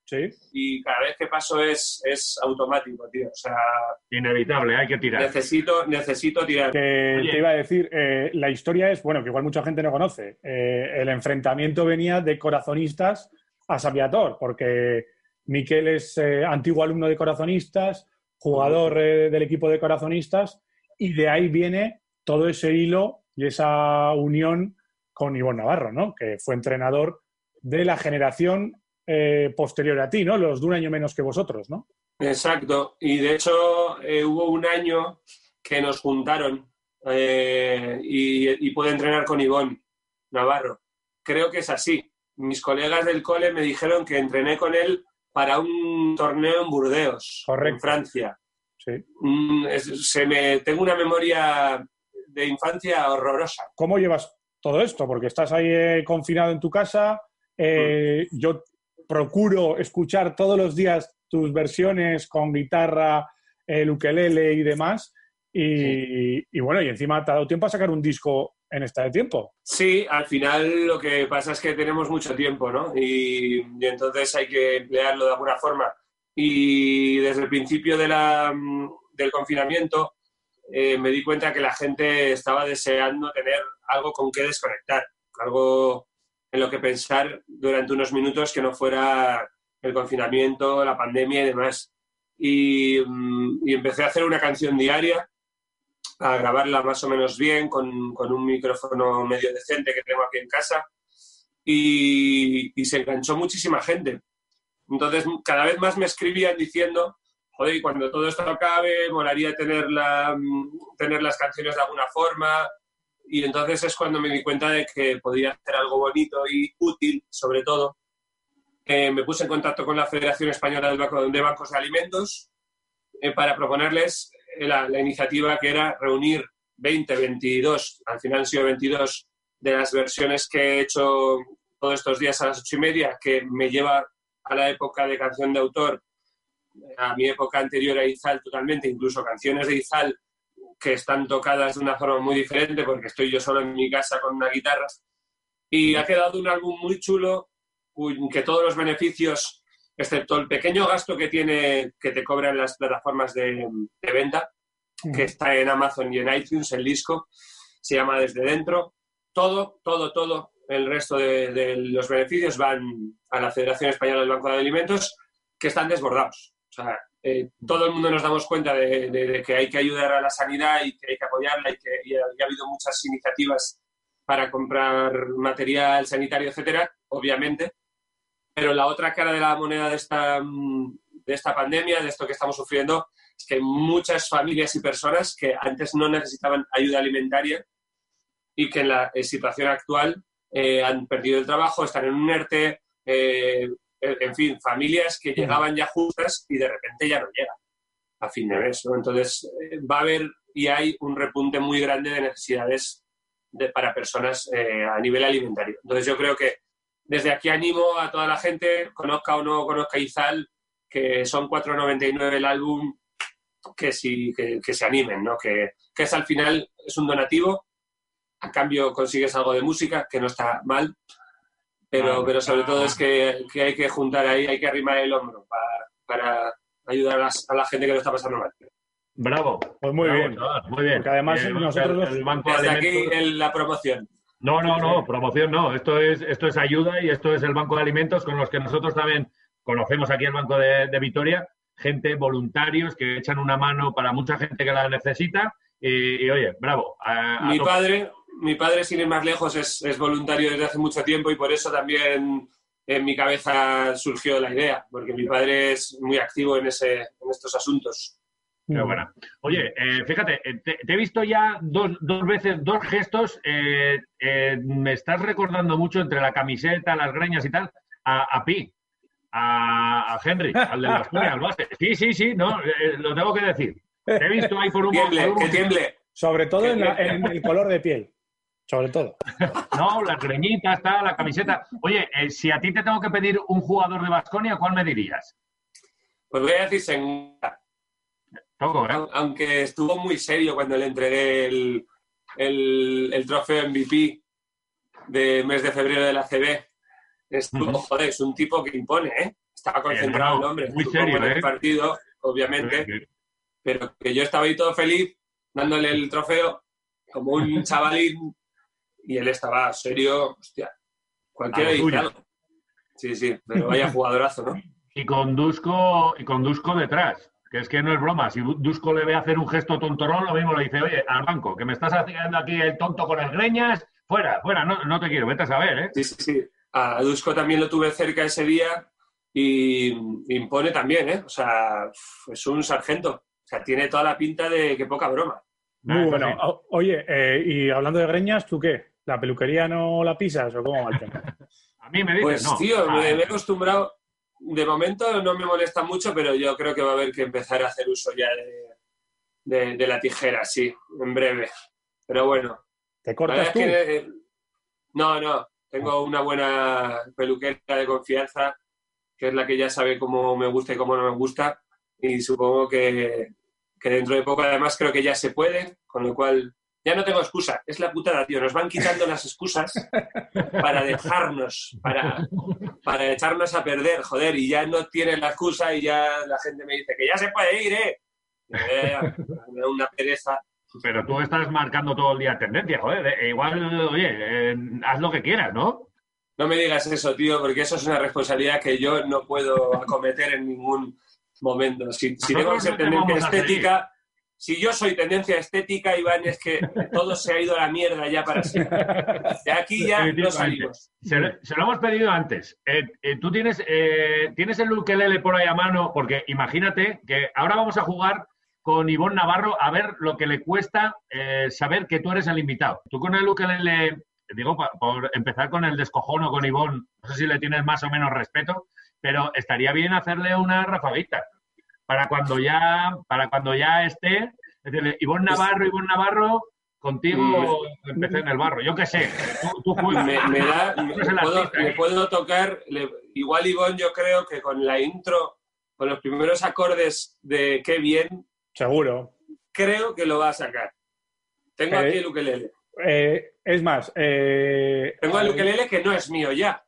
y cada vez que paso es, es automático, tío. O sea, Inevitable, hay que tirar. necesito, necesito tirar. Te iba a decir, eh, la historia es, bueno, que igual mucha gente no conoce. Eh, el enfrentamiento venía de corazonistas a San Viator, porque Miquel es eh, antiguo alumno de corazonistas, jugador eh, del equipo de corazonistas, y de ahí viene todo ese hilo y esa unión con Ivonne Navarro, ¿no? Que fue entrenador de la generación eh, posterior a ti, ¿no? Los de un año menos que vosotros, ¿no? Exacto. Y de hecho eh, hubo un año que nos juntaron eh, y, y pude entrenar con Ivón Navarro. Creo que es así. Mis colegas del cole me dijeron que entrené con él para un torneo en Burdeos, en Francia. Sí. Mm, es- se me, tengo una memoria de infancia horrorosa. ¿Cómo llevas todo esto? Porque estás ahí eh, confinado en tu casa. eh, Yo procuro escuchar todos los días tus versiones con guitarra, el ukelele y demás. Y, y bueno, y encima te ha dado tiempo a sacar un disco en esta de tiempo. Sí, al final lo que pasa es que tenemos mucho tiempo, ¿no? Y, y entonces hay que emplearlo de alguna forma. Y desde el principio de la, mm, del confinamiento eh, me di cuenta que la gente estaba deseando tener algo con que desconectar, algo en lo que pensar durante unos minutos que no fuera el confinamiento, la pandemia y demás. Y, mm, empecé a hacer una canción diaria a grabarla más o menos bien con, con un micrófono medio decente que tengo aquí en casa y, y se enganchó muchísima gente. Entonces cada vez más me escribían diciendo, joder, cuando todo esto acabe, molaría tener, la, mm, tener las canciones de alguna forma. Y entonces es cuando me di cuenta de que podía hacer algo bonito y útil, sobre todo. Eh, me puse en contacto con la Federación Española de Bancos de Alimentos eh, para proponerles eh, la, la iniciativa que era reunir 20, 22, al final han sido 22 de las versiones que he hecho todos estos días a las ocho y media, que me lleva a la época de canción de autor, a mi época anterior a Izal totalmente, incluso canciones de Izal que están tocadas de una forma muy diferente porque estoy yo solo en mi casa con una guitarra. Y ha quedado un álbum muy chulo, que todos los beneficios, excepto el pequeño gasto que tiene, que te cobran las plataformas de, de venta, que está en Amazon y en iTunes, el disco, se llama Desde Dentro. Todo, todo, todo, el resto de, de los beneficios van a la Federación Española del Banco de Alimentos, que están desbordados. Eh, todo el mundo nos damos cuenta de, que hay que ayudar a la sanidad y que hay que apoyarla y que y ha, habido muchas iniciativas para comprar material sanitario, etcétera, obviamente. Pero la otra cara de la moneda de esta, mm, de esta pandemia, de esto que estamos sufriendo, es que muchas familias y personas que antes no necesitaban ayuda alimentaria y que en la eh, situación actual eh, han perdido el trabajo, están en un ERTE, eh, en fin, familias que llegaban ya justas y de repente ya no llegan. a fin de mes. ¿no? Entonces, eh, va a haber y hay un repunte muy grande de necesidades de- para personas eh, a nivel alimentario. Entonces, yo creo que desde aquí animo a toda la gente, conozca o no conozca Izal, que son 4,99 el álbum, que, sí, que, que se animen, ¿no? que, que es al final es un donativo, a cambio consigues algo de música, que no está mal, pero, Ah, pero sobre ah. todo es que, que hay que juntar ahí, hay que arrimar el hombro para, para ayudar a, las- a la gente que lo está pasando mal. Bravo. Pues muy Bravo, bien. chaval, muy bien. Porque además Eh, nosotros el- el Banco de Desde aquí Alimentos- el- la promoción. No, no, no, promoción no. Esto es, esto es ayuda y esto es el Banco de Alimentos con los que nosotros también conocemos aquí el Banco de, de Vitoria, gente, voluntarios que echan una mano para mucha gente que la necesita. Y, y, oye, bravo. a- a Mi padre, mi padre, sin ir más lejos, es, es voluntario desde hace mucho tiempo y por eso también en mi cabeza surgió la idea, porque mi padre es muy activo en, ese, en estos asuntos. Qué buena. Oye, eh, fíjate, eh, te, te he visto ya dos, dos veces, dos gestos. eh, eh, me estás recordando mucho entre la camiseta, las greñas y tal, a, a Pi, a, a Henry, al de las al base. Sí, sí, sí, no, eh, lo tengo que decir. Te he visto ahí por un Tiemble, por un- que tiemble. Sobre todo la- en el color de piel. Sobre todo. *laughs* No, las greñitas, tal, la camiseta. Oye, eh, si a ti te tengo que pedir un jugador de Basconia, ¿cuál me dirías? Pues voy a decir ¿eh? au- aunque estuvo muy serio cuando le entregué el, el, el trofeo MVP de mes de febrero de la CB. Estuvo, joder, es un tipo que impone, ¿eh? Estaba concentrado el hombre. muy estuvo serio, en el ¿eh? partido, obviamente. pero que yo estaba ahí todo feliz dándole el trofeo como un *laughs* chavalín y él estaba serio, hostia, cualquiera algo. Sí, sí, pero vaya *laughs* jugadorazo, ¿no? Y con Dusko, y con Dusko detrás. Que es que no es broma. Si Dusko le ve hacer un gesto tontorón, lo mismo le dice, oye, al banco, que me estás haciendo aquí el tonto con el greñas, fuera, fuera, no, no te quiero, vete a saber, ¿eh? Sí, sí, sí. A Dusko también lo tuve cerca ese día y impone también, ¿eh? O sea, es un sargento. O sea, tiene toda la pinta de que poca broma. Muy bueno. Oye, eh, y hablando de greñas, ¿tú qué? ¿La peluquería no la pisas o cómo va el tema? *laughs* A mí me Pues, tío, me, me he acostumbrado. De momento no me molesta mucho, pero yo creo que va a haber que empezar a hacer uso ya de, de- de la tijera, sí, en breve. Pero bueno. ¿Te cortas tú? es que, eh, no, no. Tengo una buena peluquera de confianza, que es la que ya sabe cómo me gusta y cómo no me gusta. Y supongo que, que dentro de poco, además, creo que ya se puede, con lo cual ya no tengo excusa. Es la putada, tío. Nos van quitando las excusas para dejarnos, para, para echarnos a perder, joder, y ya no tienen la excusa y ya la gente me dice que ya se puede ir, ¿eh? Y yo, "Ya, ya, me da una pereza. Pero tú estás marcando todo el día tendencia, joder. eh, igual, oye, eh, haz lo que quieras, ¿no? No me digas eso, tío, porque eso es una responsabilidad que yo no puedo acometer en ningún momento. Si, si tengo que ser tendencia estética, si yo soy tendencia estética, Iván, es que todo se ha ido a la mierda ya para siempre. De aquí ya no salimos. Se, lo- se lo hemos pedido antes. Eh, eh, tú tienes, eh, tienes el ukelele por ahí a mano, porque imagínate que ahora vamos a jugar con Ivonne Navarro a ver lo que le cuesta eh, saber que tú eres el invitado. Tú con el ukelele, digo, pa- por empezar con el descojono con Ivonne, no sé si le tienes más o menos respeto, pero estaría bien hacerle una rafaguita para cuando ya, para cuando ya esté, decirle, Ivonne Navarro, Ivonne Navarro, contigo empecé en el barro. Yo qué sé, tú, tú juegas. me, me da, *laughs* me puedo tocar, le- igual Ivonne yo creo que con la intro, con los primeros acordes de Qué bien, Seguro. creo que lo va a sacar. Tengo Eh, aquí el ukelele. Eh, es más, eh, Tengo el ukelele que no es mío ya.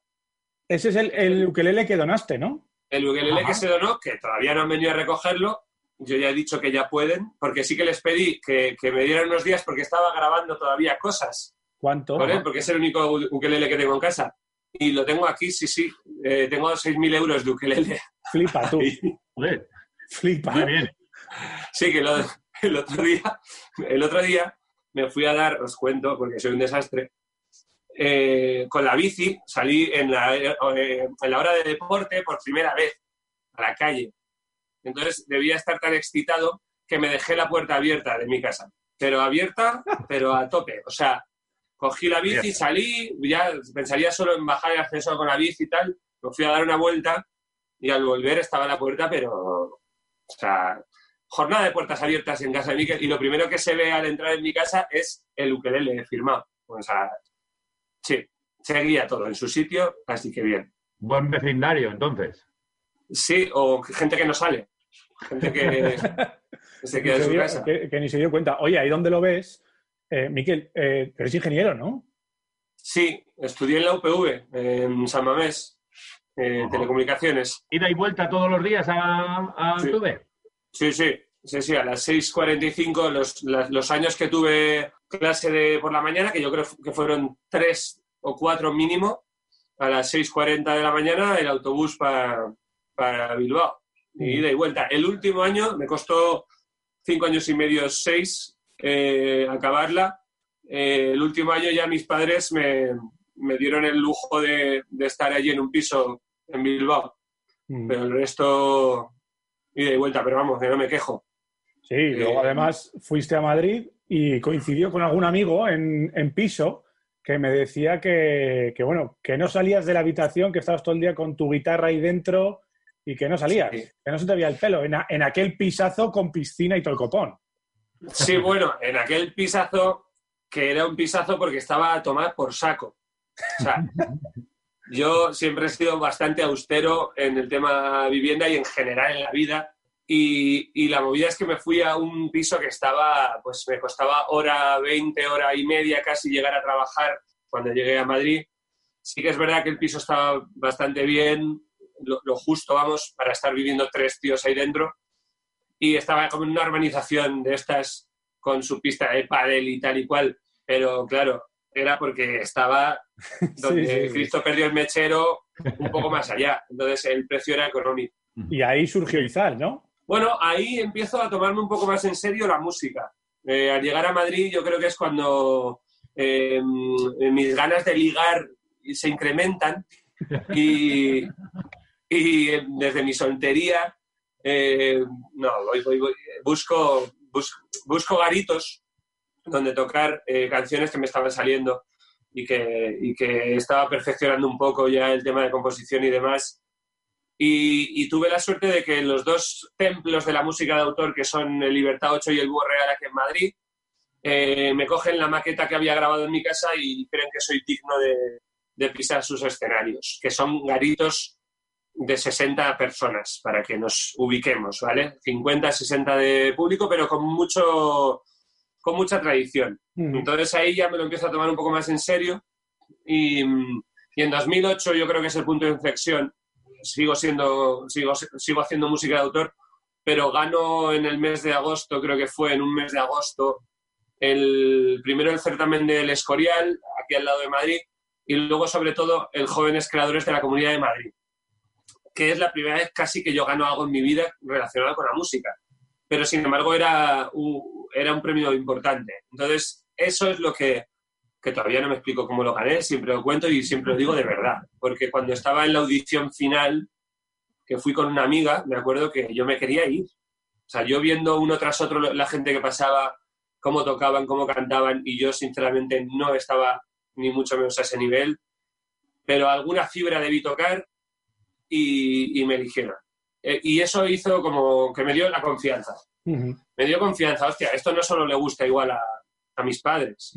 ese es el, el ukelele que donaste, ¿no? El ukelele Ajá. que se donó, que todavía no han venido a recogerlo, yo ya he dicho que ya pueden, porque sí que les pedí que, que me dieran unos días porque estaba grabando todavía cosas ¿Cuánto? con él, porque es el único ukelele que tengo en casa. Y lo tengo aquí, sí, sí. Eh, tengo 6.000 euros de ukelele. Flipa tú. *laughs* Joder, Flipa. muy bien. Sí, que lo- *laughs* el, otro día, el otro día me fui a dar, os cuento, porque soy un desastre, eh, con la bici, salí en la, eh, en la hora de deporte por primera vez a la calle. Entonces debía estar tan excitado que me dejé la puerta abierta de mi casa. Pero abierta, pero a tope. O sea, cogí la bici, salí, ya pensaría solo en bajar el ascensor con la bici y tal. Me fui a dar una vuelta y al volver estaba la puerta, pero, o sea, jornada de puertas abiertas en casa de Miquel y lo primero que se ve al entrar en mi casa es el ukelele firmado. O sea, sí, seguía todo en su sitio, así que bien. Buen vecindario, entonces. Sí, o gente que no sale. Gente que *laughs* se queda en su dio- casa. que, que ni se dio cuenta. Oye, ahí donde lo ves, eh, Miquel, eh, eres ingeniero, ¿no? Sí, estudié en la UPV, en San Mamés, eh, telecomunicaciones. ¿Ida y vuelta todos los días a, a Sí. Tuve? Sí, sí, sí, sí, a las 6.45, los, los años que tuve clase de por la mañana, que yo creo que fueron tres o cuatro mínimo, a las 6.40 de la mañana el autobús para, para Bilbao, y ida y vuelta. El último año me costó cinco años y medio, seis, eh, acabarla. Eh, el último año ya mis padres me, me dieron el lujo de, de estar allí en un piso en Bilbao, pero el resto ida y vuelta, pero vamos, que no me quejo. Sí, luego además fuiste a Madrid y coincidió con algún amigo en, en piso que me decía que, que, bueno, que no salías de la habitación, que estabas todo el día con tu guitarra ahí dentro y que no salías, que no se te veía el pelo, en, a- en aquel pisazo con piscina y todo el copón. Sí, bueno, en aquel pisazo, que era un pisazo porque estaba a tomar por saco. O sea, yo siempre he sido bastante austero en el tema vivienda y en general en la vida. Y, y la movida es que me fui a un piso que estaba, pues me costaba hora 20, hora y media casi llegar a trabajar cuando llegué a Madrid. Sí que es verdad que el piso estaba bastante bien, lo, lo justo, vamos, para estar viviendo tres tíos ahí dentro y estaba como en una urbanización de estas con su pista de pádel y tal y cual, pero claro, era porque estaba *laughs* donde sí, sí. Cristo perdió el mechero un poco más allá, entonces el precio era económico. Y ahí surgió Izal, ¿no? Bueno, ahí empiezo a tomarme un poco más en serio la música. Eh, al llegar a Madrid yo creo que es cuando eh, mis ganas de ligar se incrementan y, eh, desde mi soltería eh, no, voy- voy- voy- busco, bus- busco garitos donde tocar eh, canciones que me estaban saliendo y que estaba perfeccionando un poco ya el tema de composición y demás. Y, y tuve la suerte de que los dos templos de la música de autor, que son el Libertad 8 y el Búho Real aquí en Madrid, eh, me cogen la maqueta que había grabado en mi casa y creen que soy digno de, de pisar sus escenarios, que son garitos de 60 personas, para que nos ubiquemos, ¿vale? 50, 60 de público, pero con mucho con mucha tradición. Entonces ahí ya me lo empiezo a tomar un poco más en serio y, y en 2008 yo creo que es el punto de inflexión. Sigo siendo sigo, sigo haciendo música de autor, pero gano en el mes de agosto, creo que fue en un mes de agosto, el primero el certamen del Escorial, aquí al lado de Madrid, y luego sobre todo el Jóvenes Creadores de la Comunidad de Madrid, que es la primera vez casi que yo gano algo en mi vida relacionado con la música. Pero sin embargo era un, era un premio importante. Entonces, eso es lo que, que todavía no me explico cómo lo gané, siempre lo cuento y siempre lo digo de verdad. Porque cuando estaba en la audición final, que fui con una amiga, me acuerdo que yo me quería ir. O sea, yo viendo uno tras otro la gente que pasaba, cómo tocaban, cómo cantaban, y yo sinceramente no estaba ni mucho menos a ese nivel, pero alguna fibra debí tocar y, y me eligieron. Eh, y eso hizo como que me dio la confianza. Me dio confianza, hostia, esto no solo le gusta igual a, a mis padres,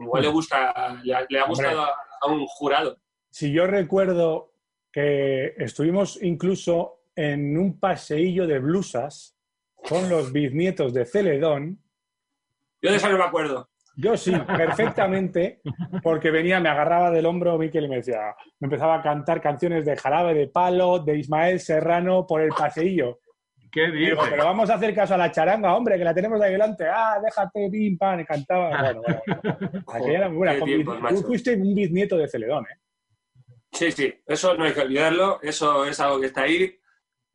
igual le gusta, le, ha- le ha gustado a, a un jurado. Si yo recuerdo que estuvimos incluso en un paseillo de blusas con los bisnietos de Celedón. Yo de eso no me acuerdo. Yo sí, perfectamente, porque venía, me agarraba del hombro Miquel y me decía, me empezaba a cantar canciones de Jarabe de Palo, de Ismael Serrano por el paseillo. ¿Qué Digo, pero vamos a hacer caso a la charanga, hombre, que la tenemos ahí delante. Ah, déjate, pim, pam, cantaba. Bueno, bueno, bueno. *laughs* Aquella era muy buena. Tú fuiste un bisnieto de Celedón, ¿eh? Sí, sí, eso no hay que olvidarlo, eso es algo que está ahí.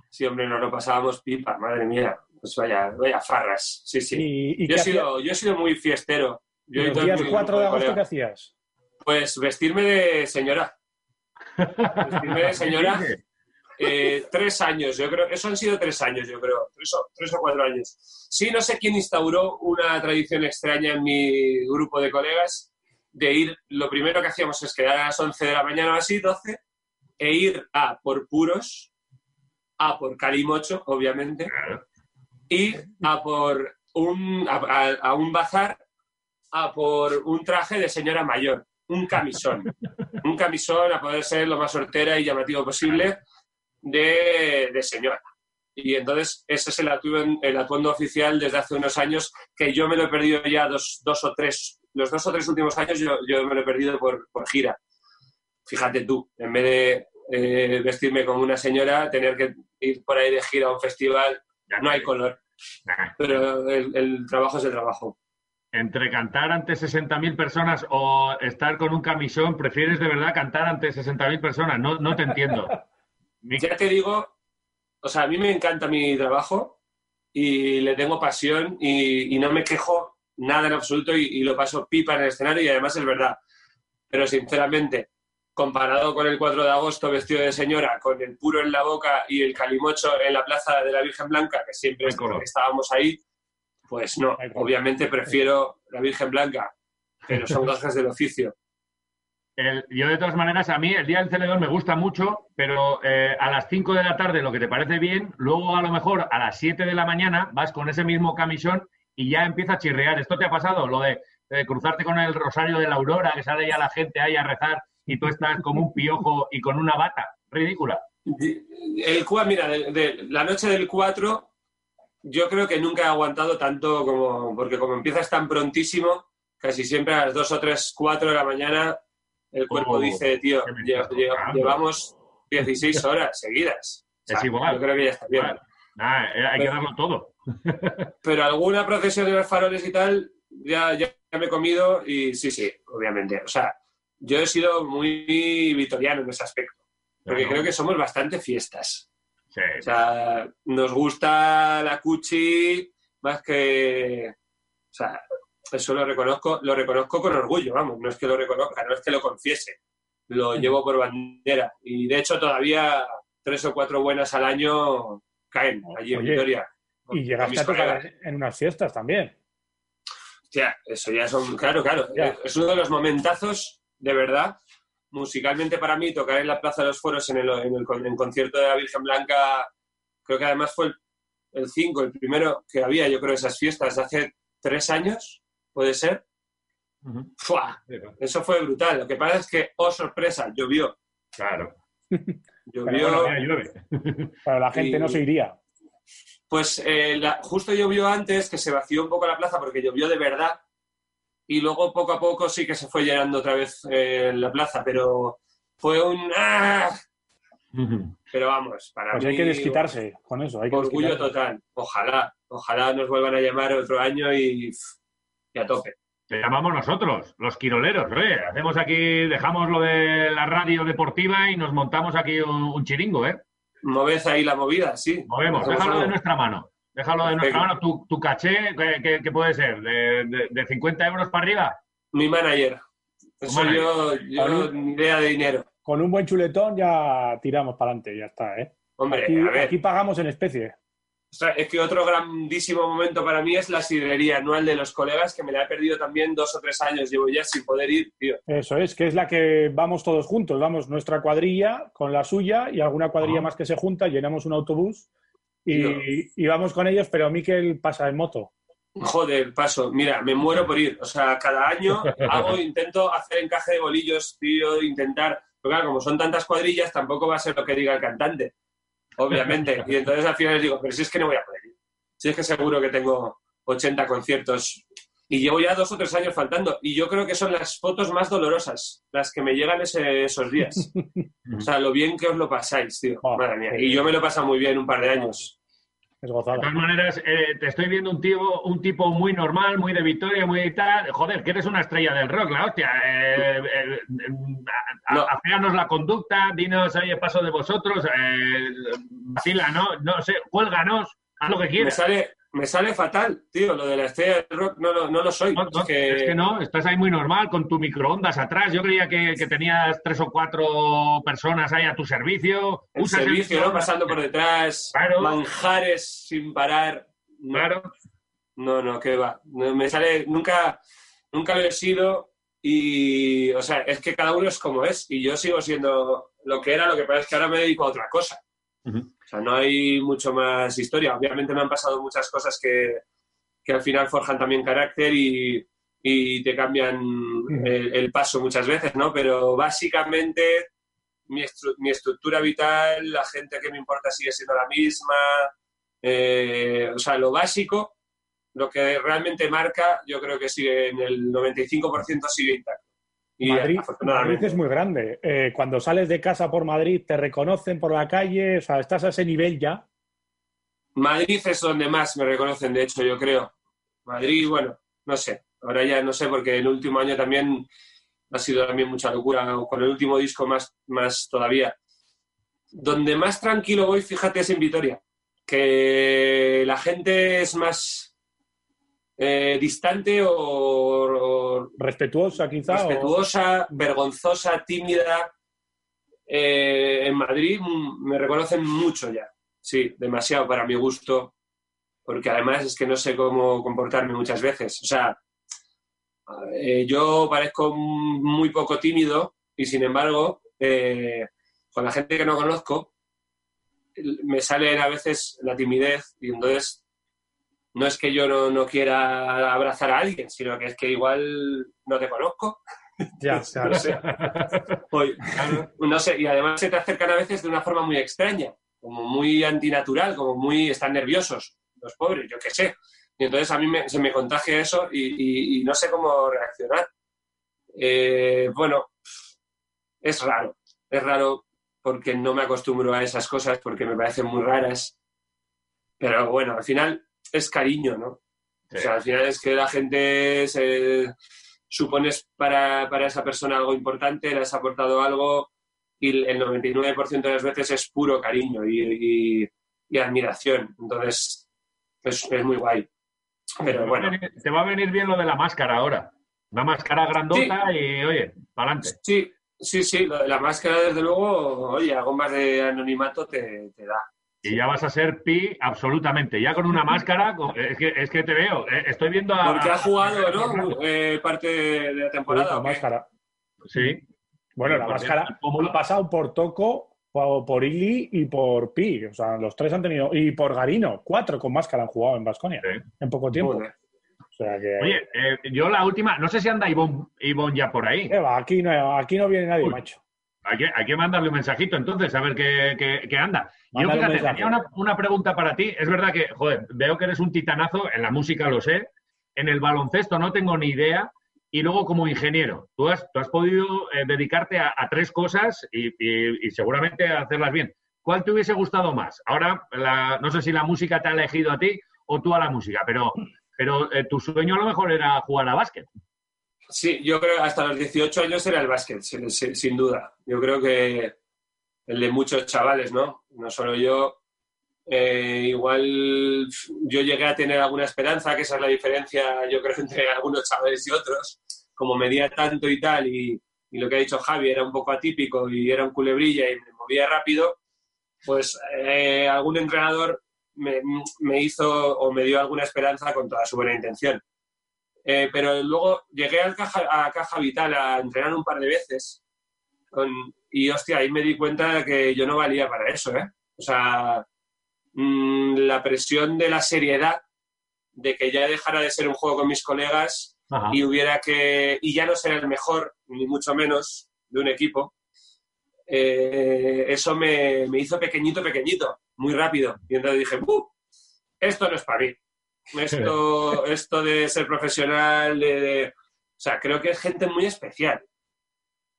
Sí, hombre, nos lo pasábamos pipa, madre mía. Pues vaya, vaya farras, sí, sí. ¿Y, y yo, he sido, yo he sido muy fiestero. Yo y los días mi 4 de agosto, ¿qué hacías? Pues vestirme de señora. *laughs* Vestirme de señora. Eh, tres años, yo creo. Eso han sido tres años, yo creo. Tres o, cuatro años. Sí, no sé quién instauró una tradición extraña en mi grupo de colegas de ir. Lo primero que hacíamos es quedar a las 11 de la mañana o así, 12, e ir a por puros, a por calimocho, obviamente. y a por un, a un bazar a por un traje de señora mayor, un camisón. un camisón a poder ser lo más sortera y llamativo posible de, de señora. Y entonces ese es el atuendo, el atuendo oficial desde hace unos años que yo me lo he perdido ya dos, dos o tres, los dos o tres últimos años yo, yo me lo he perdido por, por gira. Fíjate tú, en vez de eh, vestirme como una señora, tener que ir por ahí de gira a un festival, no hay color. Pero el, el trabajo es el trabajo. Entre cantar ante 60.000 personas o estar con un camisón, prefieres de verdad cantar ante 60.000 personas. No, no te entiendo. *laughs* Ya te digo, o sea, a mí me encanta mi trabajo y le tengo pasión y, y no me quejo nada en absoluto y, y lo paso pipa en el escenario y además es verdad. Pero sinceramente, comparado con el 4 de agosto vestido de señora, con el puro en la boca y el calimocho en la plaza de la Virgen Blanca, que siempre estábamos ahí, pues no, obviamente prefiero la Virgen Blanca, pero son *laughs* gajes del oficio. El- yo, de todas maneras, a mí el Día del Celedón me gusta mucho, pero eh, a las 5 de la tarde lo que te parece bien, luego a lo mejor a las 7 de la mañana vas con ese mismo camisón y ya empieza a chirrear. ¿Esto te ha pasado? Lo de eh, cruzarte con el rosario de la aurora, que sale ya la gente ahí a rezar y tú estás como un piojo y con una bata. Ridícula. El mira, de la noche del 4, yo creo que nunca he aguantado tanto como, porque como empiezas tan prontísimo, casi siempre a las 2 o 3, 4 de la mañana, el cuerpo Oh, dice, tío, llevamos 16 *laughs* horas seguidas. O sea, Es igual. Yo creo que ya está bien. Nah, eh, hay que darlo todo. *laughs* Pero alguna procesión de los faroles y tal, ya, ya me he comido y sí, sí, obviamente. O sea, yo he sido muy vitoriano en ese aspecto. Porque Claro. creo que somos bastante fiestas. Sí. O sea, nos gusta la cuchi más que... O sea, eso lo reconozco, lo reconozco con orgullo, vamos. No es que lo reconozca, no es que lo confiese. Lo llevo por bandera. Y de hecho todavía tres o cuatro buenas al año caen allí en Vitoria. Y llegaste a tocar en, unas fiestas también. Hostia, eso ya son, claro, claro. Ya. Es uno de los momentazos, de verdad, musicalmente para mí, tocar en la Plaza de los Foros en el, en el en concierto de la Virgen Blanca, creo que además fue el 5, el, primero que había, yo creo, esas fiestas de hace tres años, puede ser. ¡Fua! Eso fue brutal. Lo que pasa es que, oh sorpresa, llovió. Claro. *laughs* Llovió. Pero bueno, *laughs* la gente Y- no se iría. Pues eh, la- justo llovió antes, que se vació un poco la plaza porque llovió de verdad. Y luego poco a poco sí que se fue llenando otra vez eh, la plaza, pero fue un... ¡ah! *laughs* Pero vamos, para Pues mí... hay que desquitarse con eso. Hay que Orgullo desquitarse. total. Ojalá, ojalá nos vuelvan a llamar otro año y, y a tope. Te llamamos nosotros, los quiroleros. ¿eh? Hacemos aquí, dejamos lo de la radio deportiva y nos montamos aquí un, un chiringo, ¿eh? Moved ahí la movida, sí. Movemos, déjalo de nuestra mano. Déjalo de nuestra mano. Tu, tu caché, ¿qué, qué- qué puede ser? ¿De, de, de 50 euros para arriba? Mi manager. Eso manager. yo, yo ni idea de dinero. Con un buen chuletón ya tiramos para adelante, ya está, ¿eh? Hombre, aquí, a ver. aquí pagamos en especie. O sea, es que otro grandísimo momento para mí es la sidrería anual de los colegas, que me la he perdido también dos o tres años. Llevo ya sin poder ir, tío. Eso es, que es la que vamos todos juntos. Vamos nuestra cuadrilla con la suya y alguna cuadrilla Ah. más que se junta, llenamos un autobús y, y vamos con ellos, pero Miquel pasa en moto. Joder, paso. Mira, me muero por ir. O sea, cada año *laughs* hago, intento hacer encaje de bolillos, tío, intentar. Pero claro, como son tantas cuadrillas, tampoco va a ser lo que diga el cantante. Obviamente. Y entonces al final les digo, pero si es que no voy a poder ir. Si es que seguro que tengo 80 conciertos. Y llevo ya dos o tres años faltando. Y yo creo que son las fotos más dolorosas las que me llegan ese- esos días. *laughs* O sea, lo bien que os lo pasáis, tío. Madre mía. Y yo me lo he pasado muy bien un par de años. Es De todas maneras, eh, te estoy viendo un tipo, un tipo muy normal, muy de Vitoria, muy tal. Joder, que eres una estrella del rock, la hostia. Eh, eh, aféanos la conducta, dinos, oye, paso de vosotros, eh, vacila, ¿no? No sé, cuélganos, haz lo que Me quieras. sale, me sale fatal, tío. Lo de la estrella del rock no, lo- no lo soy. No, Es que no, estás ahí muy normal con tu microondas atrás. Yo creía que, que tenías tres o cuatro personas ahí a tu servicio. El Usas el servicio, ¿no? Pasando por detrás, Claro. manjares sin parar. Claro. No, no, que va. Me sale, nunca, nunca lo he sido y, o sea, es que cada uno es como es y yo sigo siendo lo que era, lo que pasa es que ahora me dedico a otra cosa. O sea, no hay mucho más historia. Obviamente me han pasado muchas cosas que, que al final forjan también carácter y, y te cambian el, el paso muchas veces, ¿no? Pero básicamente mi, estru- mi estructura vital, la gente que me importa sigue siendo la misma. eh, o sea, lo básico, lo que realmente marca, yo creo que sigue en el 95% sigue intacto. Y Madrid. Madrid es muy grande. Eh, cuando sales de casa por Madrid, te reconocen por la calle, o sea, estás a ese nivel ya. Madrid es donde más me reconocen, de hecho, yo creo. Madrid, bueno, no sé. Ahora ya no sé, porque el último año también ha sido también mucha locura, con el último disco más, más todavía. Donde más tranquilo voy, fíjate, es en Vitoria. Que la gente es más eh, distante o, o Respetuosa, quizá. o- respetuosa, vergonzosa, tímida. Eh, en Madrid me reconocen mucho ya. Sí, demasiado para mi gusto. Porque además es que no sé cómo comportarme muchas veces. O sea, eh, yo parezco muy poco tímido y sin embargo, con la gente que no conozco, me sale a veces la timidez y entonces no es que yo no, no quiera abrazar a alguien, sino que es que igual no te conozco. Ya, *laughs* no sé. Oye, no sé, y además se te acercan a veces de una forma muy extraña, como muy antinatural, como muy... están nerviosos los pobres, yo qué sé. Y entonces a mí me- se me contagia eso y, y- y no sé cómo reaccionar. Eh, bueno, es raro, es raro porque no me acostumbro a esas cosas, porque me parecen muy raras. Pero bueno, al final es cariño, ¿no? O sea, al final es que la gente se supones para, para esa persona algo importante, le has aportado algo y el 99% de las veces es puro cariño y, y- y admiración. Entonces, es, es muy guay. Pero te, va a bueno, venir, te va a venir bien lo de la máscara ahora. Una máscara grandota y, oye, para adelante. sí, sí, sí, lo de la máscara, desde luego, oye, algo más de anonimato te, te da. Y ya vas a ser pi absolutamente. Ya con una máscara, con- es que, es que te veo. eh, Estoy viendo a. Porque ha jugado, ¿no? Eh, parte de la temporada. máscara. Sí. Bueno, la Por máscara ha pasado por Toco, por, por Ili y por Pi. O sea, los tres han tenido. Y por Garino. Cuatro con máscara han jugado en Basconia en poco tiempo. Joder. O sea que. Oye, eh, yo la última, no sé si anda Ivonne, Ivonne ya por ahí. ¿qué va? Aquí, no, aquí no viene nadie, Uy. macho. Hay que, hay que mandarle un mensajito entonces, a ver qué, qué- qué anda. Yo, Mándale un fíjate, tenía una, una pregunta para ti. Es verdad que, joder, veo que eres un titanazo, en la música lo sé, en el baloncesto no tengo ni idea, y luego como ingeniero, tú has, tú has podido eh, dedicarte a, a tres cosas y, y- y seguramente a hacerlas bien. ¿Cuál te hubiese gustado más? Ahora, la- no sé si la música te ha elegido a ti o tú a la música, pero, pero eh, tu sueño a lo mejor era jugar a básquet. Sí, yo creo que hasta los 18 años era el básquet, sin, sin- duda. Yo creo que el de muchos chavales, ¿no? No solo yo. Eh, igual yo llegué a tener alguna esperanza, que esa es la diferencia, yo creo, *laughs* entre algunos chavales y otros. Como medía tanto y tal, y, y lo que ha dicho Javi era un poco atípico y era un culebrilla y me movía rápido, pues eh, algún entrenador me, me hizo o me dio alguna esperanza con toda su buena intención. Eh, pero luego llegué al caja, a Caja Vital a entrenar un par de veces con- y, hostia, ahí me di cuenta que yo no valía para eso, ¿eh? O sea, mm, la presión de la seriedad, de que ya dejara de ser un juego con mis colegas Ajá. y hubiera que... y ya no ser el mejor, ni mucho menos, de un equipo, eh, eso me, me hizo pequeñito, pequeñito, muy rápido. Y entonces dije, "Uh, esto no es para mí. Esto, *laughs* esto de ser profesional, de, de- o sea, creo que es gente muy especial.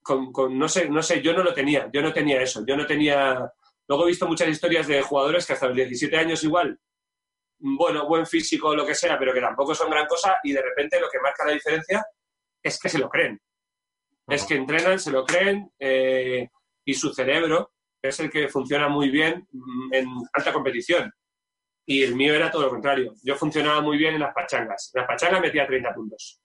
Con, con- no sé, no sé, yo no lo tenía, yo no tenía eso, yo no tenía. Luego he visto muchas historias de jugadores que hasta los 17 años igual, bueno, buen físico, lo que sea, pero que tampoco son gran cosa y de repente lo que marca la diferencia es que se lo creen. Es que entrenan, se lo creen eh, y su cerebro es el que funciona muy bien mm, en alta competición. Y el mío era todo lo contrario. Yo funcionaba muy bien en las pachangas. En las pachangas metía 30 puntos.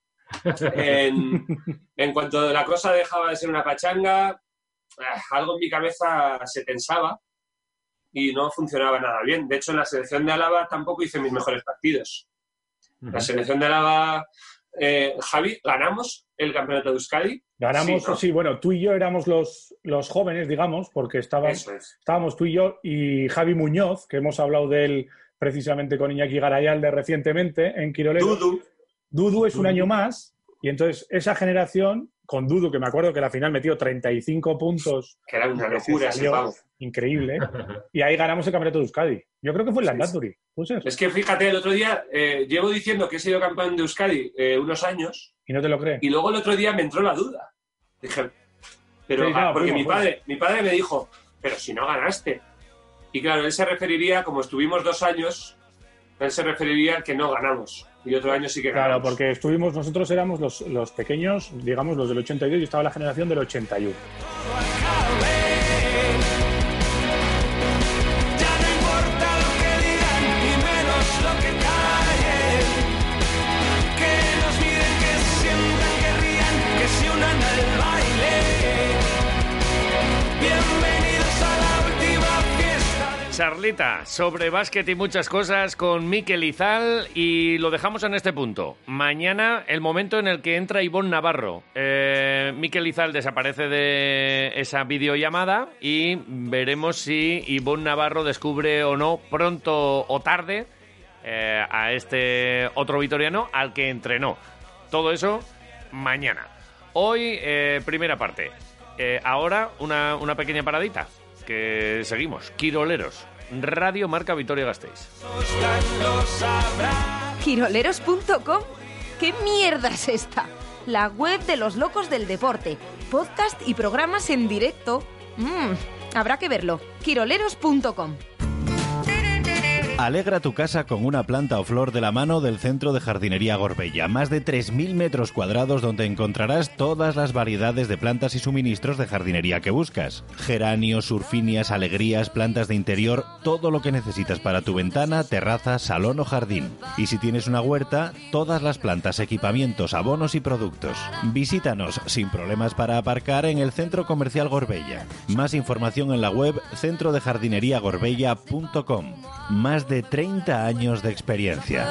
En, *laughs* en cuanto la cosa dejaba de ser una pachanga, ah, algo en mi cabeza se tensaba y no funcionaba nada bien. De hecho, en la selección de Álava tampoco hice mis mejores partidos. La selección de Álava eh, Javi, ganamos el campeonato de Euskadi. Ganamos, Sí, ¿no? sí, bueno, tú y yo éramos los, los jóvenes, digamos, porque estaba- Eso es. estábamos tú y yo y Javi Muñoz, que hemos hablado de él precisamente con Iñaki Garayalde recientemente en Quirolero. Dudu. Dudu es un año más y entonces esa generación, con Dudu, que me acuerdo que la final metió 35 puntos. Que era una locura ese. Increíble. *laughs* y ahí ganamos el campeonato de Euskadi. Yo creo que fue en Landazuri. ¿Puede ser? Es que fíjate, el otro día eh, llevo diciendo que he sido campeón de Euskadi eh, unos años Y no te lo crees. y luego el otro día me entró la duda. Dije, pero Sí, no, ah, porque fuimos, mi fuimos. padre, mi padre me dijo, pero si no ganaste. Y claro, él se referiría, como estuvimos dos años, él se referiría al que no ganamos. Y otro año sí que Claro, ganamos. porque estuvimos, nosotros éramos los, los pequeños, digamos los del 82 y estaba la generación del 81. Charlita, sobre básquet y muchas cosas con Miquel Izal y lo dejamos en este punto. Mañana, el momento en el que entra Ivonne Navarro. Eh, Miquel Izal desaparece de esa videollamada y veremos si Ivonne Navarro descubre o no, pronto o tarde, eh, a este otro vitoriano al que entrenó. Todo eso mañana. Hoy, eh, primera parte. Ahora, una, una pequeña paradita. Que seguimos. Quiroleros. Radio Marca Vitoria Gasteiz. ¿Giroleros.com? ¿Qué mierda es esta? La web de los locos del deporte. Podcast y programas en directo. Mmm, habrá que verlo. Giroleros.com. Alegra tu casa con una planta o flor de la mano del Centro de Jardinería Gorbella. Más de 3.000 metros cuadrados donde encontrarás todas las variedades de plantas y suministros de jardinería que buscas. Geranios, surfinias, alegrías, plantas de interior, todo lo que necesitas para tu ventana, terraza, salón o jardín. Y si tienes una huerta, todas las plantas, equipamientos, abonos y productos. Visítanos sin problemas para aparcar en el Centro Comercial Gorbella. Más información en la web centrodejardineriagorbella.com. Más de 30 años de experiencia.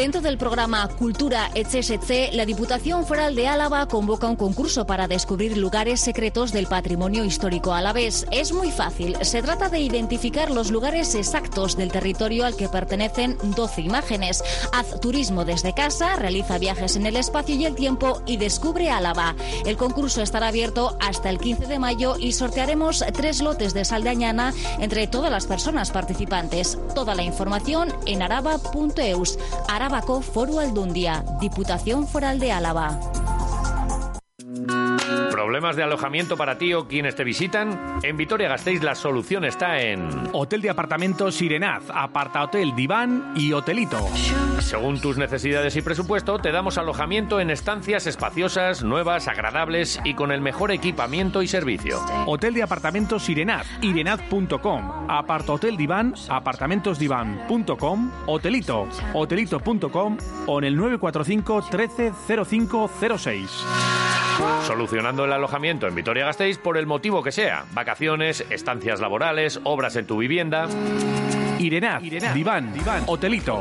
Dentro del programa Cultura Etxesetxe, la Diputación Foral de Álava convoca un concurso para descubrir lugares secretos del patrimonio histórico alavés. Es muy fácil. Se trata de identificar los lugares exactos del territorio al que pertenecen 12 imágenes. Haz turismo desde casa, realiza viajes en el espacio y el tiempo y descubre Álava. El concurso estará abierto hasta el 15 de mayo y sortearemos tres lotes de sal de añana entre todas las personas participantes. Toda la información en araba.eus. Arabako Foru Aldundia, Diputación Foral de Álava. ¿Problemas de alojamiento para ti o quienes te visitan? En Vitoria Gasteiz la solución está en... Hotel de apartamentos Sirenaz, aparta hotel, diván y hotelito. Según tus necesidades y presupuesto, te damos alojamiento en estancias espaciosas, nuevas, agradables y con el mejor equipamiento y servicio. Hotel de apartamentos Sirenaz, irenaz.com, aparta hotel diván, apartamentosdivan.com, hotelito, hotelito.com o en el 945 13 0506. Solucionando el alojamiento en Vitoria Gasteiz por el motivo que sea. Vacaciones, estancias laborales, obras en tu vivienda. Irenaz, diván, diván, hotelito.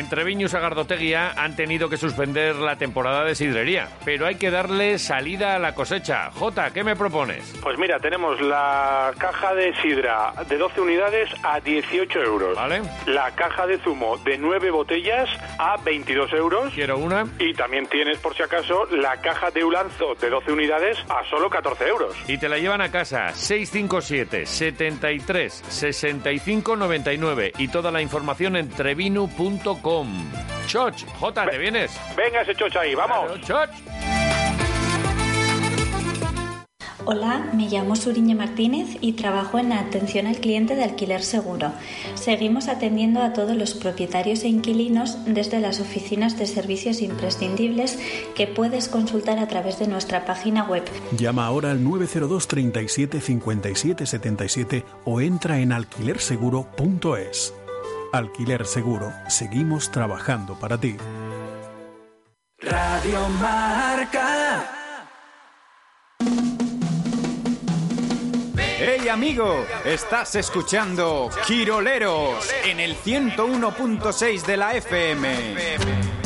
Entre Viñus y Agardoteguía han tenido que suspender la temporada de sidrería, pero hay que darle salida a la cosecha. Jota, ¿qué me propones? Pues mira, tenemos la caja de sidra de 12 unidades a 18 euros. ¿Vale? La caja de zumo de 9 botellas a 22 euros. Quiero una. Y también tienes, por si acaso, la caja de Ulanzo de 12 unidades a solo 14 euros. Y te la llevan a casa 657 73 65 99 y toda la información en trevinu.com. Choch, Jota, ¿te vienes? Venga ese chocho ahí, vamos. Choch. Hola, me llamo Suriña Martínez y trabajo en la atención al cliente de alquiler seguro. Seguimos atendiendo a todos los propietarios e inquilinos desde las oficinas de servicios imprescindibles que puedes consultar a través de nuestra página web. Llama ahora al 902 37 57 77 o entra en alquilerseguro.es. Alquiler Seguro, seguimos trabajando para ti. Radio Marca. ¡Hey amigo! Estás escuchando Quiroleros en el 101.6 de la FM.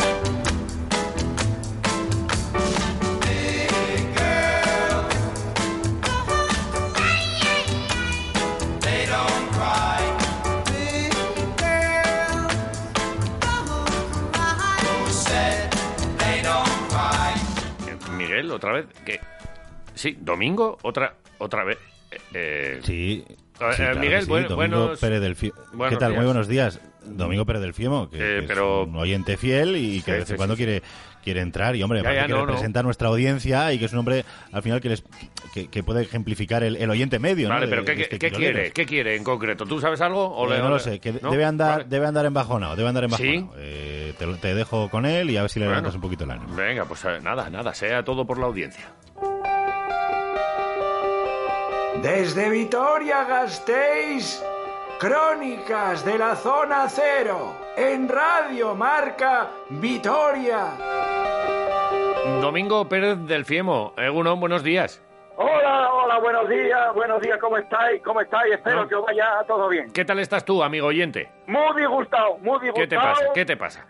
Miguel, otra vez. que Sí, domingo, otra, otra vez. Eh, eh, Sí. eh, sí, claro Miguel, sí, buen- Domingo buenos, Pérez del Fie- buenos ¿Qué tal? días. Muy buenos días. Domingo Pérez del Fiemo, que, Eh, que pero- es un oyente fiel y que Sí, de vez en cuando quiere quiere entrar y, hombre, Ya, ya, que no, no. representa nuestra audiencia y que es un hombre, al final, que, les, que, que puede ejemplificar el, el oyente medio, ¿no? Vale, de- pero de ¿qué, este qué quiere? ¿Qué quiere en concreto? ¿Tú sabes algo? O Eh, le- no lo sé, que ¿no? debe andar debe andar embajonado, debe andar embajonado. ¿Sí? Eh, te, dejo con él y a ver si le Bueno. levantas un poquito el ánimo. Venga, pues eh, nada, nada, sea todo por la audiencia. Desde Vitoria Gasteiz, Crónicas de la Zona Cero, en Radio Marca Vitoria. Domingo Pérez del Fiemo, Egunon, buenos días. Hola, hola, buenos días, buenos días, ¿cómo estáis? ¿Cómo estáis? Espero No. que os vaya todo bien. ¿Qué tal estás tú, amigo oyente? Muy disgustado, muy disgustado. ¿Qué te pasa? ¿Qué te pasa?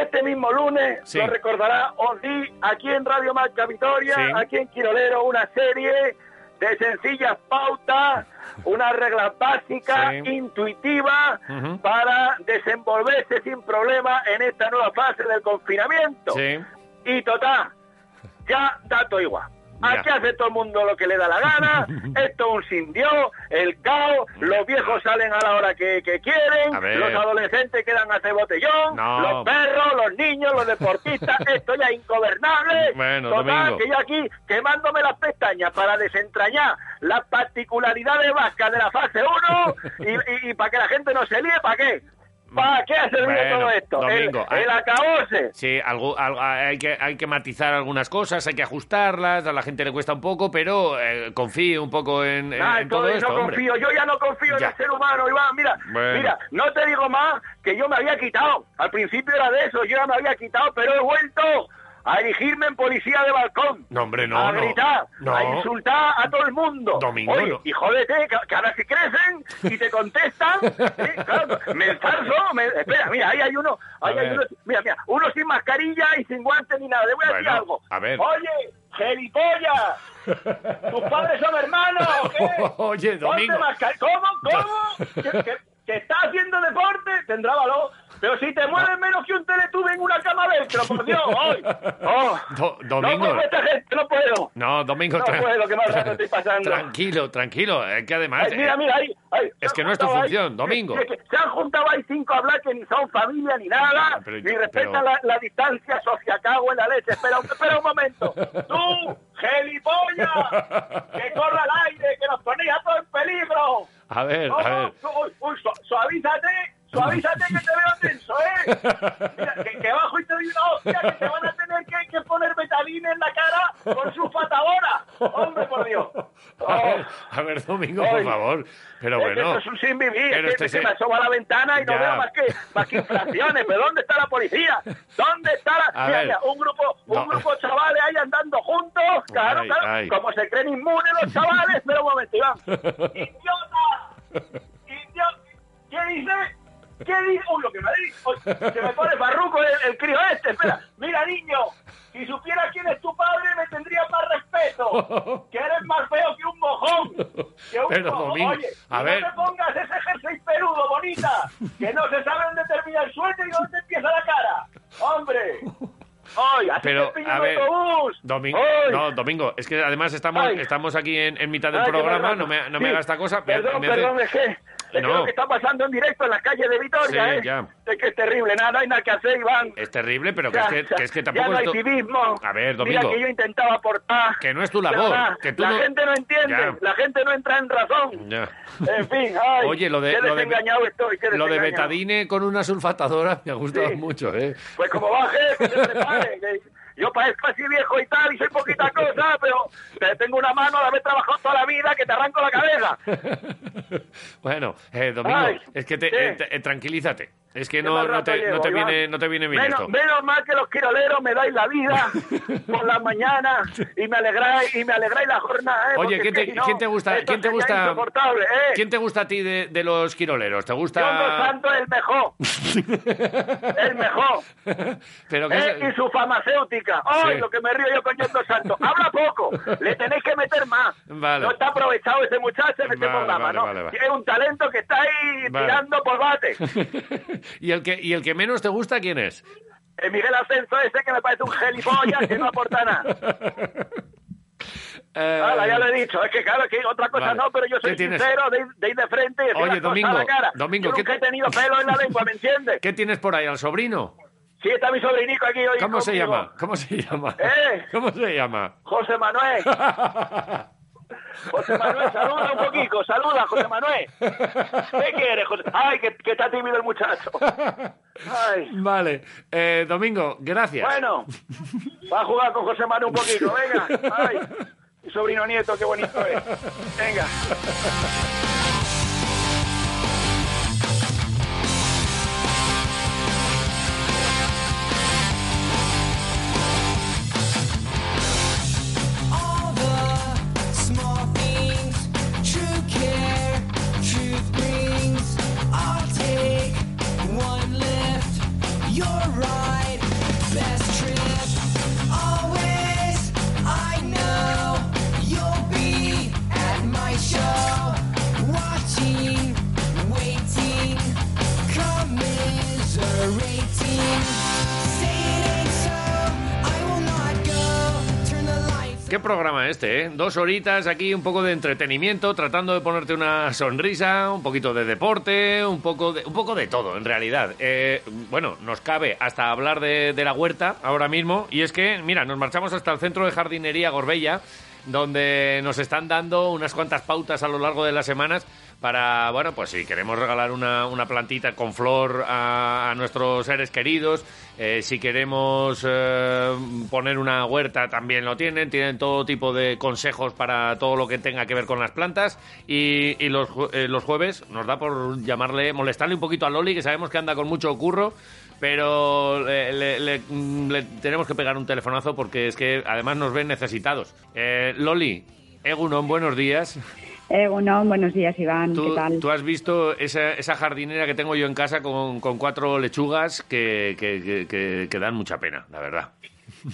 Este mismo lunes, Sí. lo recordará, os di aquí en Radio Marca Vitoria, Sí. aquí en Quirolero, una serie de sencillas pautas, unas reglas básicas, Sí. intuitivas, Ujú. para desenvolverse sin problema en esta nueva fase del confinamiento. Sí. Y total, ya da todo igual. Aquí hace todo el mundo lo que le da la gana, *laughs* esto es un sin Dios, el caos, los viejos salen a la hora que, que quieren, los adolescentes quedan a hacer botellón, No. los perros, los niños, los deportistas, *laughs* esto ya es ingobernable. Bueno, Total, Domingo. que yo aquí quemándome las pestañas para desentrañar las particularidades vascas de la fase 1 *laughs* y, y- y para que la gente no se líe, ¿para qué? ¿Para qué ha servido Bueno, todo esto? Domingo, el, el acabose. Sí, algo, algo- hay, que, hay que matizar algunas cosas, hay que ajustarlas, a la gente le cuesta un poco, pero eh, confíe un poco en, en- Ah, en todo esto, no hombre. confío, yo ya no confío Ya. en el ser humano, Iván, mira, Bueno. mira, no te digo más que yo me había quitado, al principio era de eso, yo ya me había quitado, pero he vuelto a erigirme en policía de balcón, No, hombre, no, a gritar, No. a insultar a todo el mundo. Domingo, Oye, no. y jódete, que, ahora si crecen y te contestan, *laughs* me enzarzo, me- espera, mira, ahí hay uno, ahí hay uno, mira, mira, uno sin mascarilla y sin guantes ni nada, le voy a decir algo. a ver. Oye, gilipollas, tus padres son hermanos, ¿o qué? *laughs* Oye, Domingo. ¿Cómo? ¿Cómo? *laughs* ¿Que, que, que está haciendo deporte? Tendrá valor. Pero si te mueves menos que un teletube en una cama velcro, por Dios. ¡Ay! ¡Oh! Do- No Domingo. puedo, esta gente, no puedo. No, Domingo, No puedo, que mal rato estoy pasando. tranquilo, tranquilo, es que además... Ay, mira, eh, mira, ahí. ahí, es que no es tu ahí- función, Domingo. que- que se han juntado ahí cinco a hablar que ni son familia ni nada, Pero- ni respetan pero- la, la distancia sociacago en la leche. Espera, un- espera un momento. ¡Tú, gilipollas! ¡Que corra al aire, que nos ponéis a todos en peligro! A ver, Oh, a ver. uy, uy, su- suavízate, suavízate que te veo tenso, ¿eh? Mira, que, que bajo y te doy una hostia que te van a tener que, que poner betalina en la cara con su patadora. Hombre, por Dios. *laughs* A ver, a ver, Domingo, por favor. Pero Es que bueno. esto es un sin vivir, pero que este se se- me asoma a la ventana y no Ya. veo más que, más que inflaciones. ¿Pero dónde está la policía? ¿Dónde está la...? Un grupo, un No. grupo de chavales ahí andando juntos, claro, Ay, claro, ay. como se creen inmunes los chavales, pero un momento, Iván. *laughs* ¡Idiota! ¡Idiota! ¿Qué dice? ¿Qué dice? Uy, lo que me ha dicho. Se me pone farruco el, el crío este. Espera, mira, niño, si supiera quién es tu padre, me tendría más respeto. Que eres más feo que un mojón. Que un Pero, mojón. Domingo, Oye, a y ver. no te pongas ese jersey peludo, bonita, que no se sabe dónde termina el suéter y dónde empieza la cara. ¡Hombre! ¡Ay, Pero, a ver! Domingo, ¡Ay! no, Domingo, es que además estamos, Ay. estamos aquí en, en mitad del programa, no me, no me Sí, haga esta cosa. me- Perdón, me hace- perdón, que, es que No. lo que está pasando en directo en las calles de Vitoria, Sí, ¿eh? ya. Es que es terrible, nada, no hay nada que hacer, Iván. Es terrible, pero que Ya, es que, ya, que es que ya tampoco no hay esto- civismo. A ver, Mira Domingo, que yo intentaba aportar. que no es tu labor, nada, que tú la no- gente no entiende, Ya. la gente no entra en razón. Ya. En fin, ay, Oye, lo de, qué lo de, desengañado estoy, qué lo de desengañado. betadine con una sulfatadora me ha gustado Sí. mucho, ¿eh? Pues como baje, que se prepare, que, Yo parezco así viejo y tal, y soy poquita cosa, pero te tengo una mano de haber trabajado toda la vida que te arranco la cabeza. *laughs* Bueno, eh, Domingo, Ay, es que te, sí. eh, te- eh, tranquilízate. Es que no, no, te, llevo, no, te viene, no te viene bien Menos, esto. menos mal que los quiroleros me dais la vida *laughs* por las mañanas y me alegráis y me alegráis la jornada. ¿eh? Oye, ¿quién te, quién te gusta? ¿Quién te gusta? ¿eh? ¿Quién te gusta a ti de, de los quiroleros? ¿Te John Dos gusta? Santos es el mejor. *laughs* el mejor. Pero que Eh, es- y su farmacéutica. ¡Ay, Sí. lo que me río yo con John Dos Santos! Habla poco. Le tenéis que meter más. Vale. No está aprovechado ese muchacho en este Vale, programa, vale, ¿no? Es un talento que está ahí tirando por bate. *laughs* ¿Y el que y el que menos te gusta quién es? El Miguel Ascenso ese que me parece un gilipollas que no aporta nada. *laughs* Eh, ya lo he dicho. Es que claro, que otra cosa Vale. no, pero yo soy ¿Qué sincero de, ir- de ir de frente y decir Oye, Domingo, a la cara. Domingo, yo ¿qué nunca te- he tenido pelo en la lengua, ¿me entiendes? ¿Qué tienes por ahí al sobrino? Sí, está mi sobrinico aquí hoy ¿Cómo se llama? ¿Cómo se llama? ¿Eh? ¿Cómo se llama? José Manuel. *laughs* José Manuel, saluda un poquito, saluda, José Manuel. ¿Qué quieres, José? Ay, que, que está tímido el muchacho. Ay. Vale. Eh, Domingo, gracias. Bueno, va a jugar con José Manuel un poquito, venga. Ay, mi sobrino nieto, qué bonito es. Venga. Qué programa este, ¿eh? Dos horitas aquí, un poco de entretenimiento, tratando de ponerte una sonrisa, un poquito de deporte, un poco de, un poco de todo, en realidad. Eh, bueno, nos cabe hasta hablar de, de la huerta ahora mismo, y es que, mira, nos marchamos hasta el centro de jardinería Gorbella, donde nos están dando unas cuantas pautas a lo largo de las semanas para, bueno, pues si queremos regalar una, una plantita con flor a, a nuestros seres queridos, eh, si queremos eh, poner una huerta también lo tienen, tienen todo tipo de consejos para todo lo que tenga que ver con las plantas y, y los, eh, los jueves nos da por llamarle, molestarle un poquito a Loli, que sabemos que anda con mucho curro, pero le- le- mm, le tenemos que pegar un telefonazo porque es que además nos ven necesitados. Eh, Loli, Egunon, buenos días. *laughs* Eh, bueno, buenos días, Iván. ¿Tú, ¿Qué tal? tú has visto esa, esa jardinera que tengo yo en casa con, con cuatro lechugas que, que- que- que- que dan mucha pena, la verdad.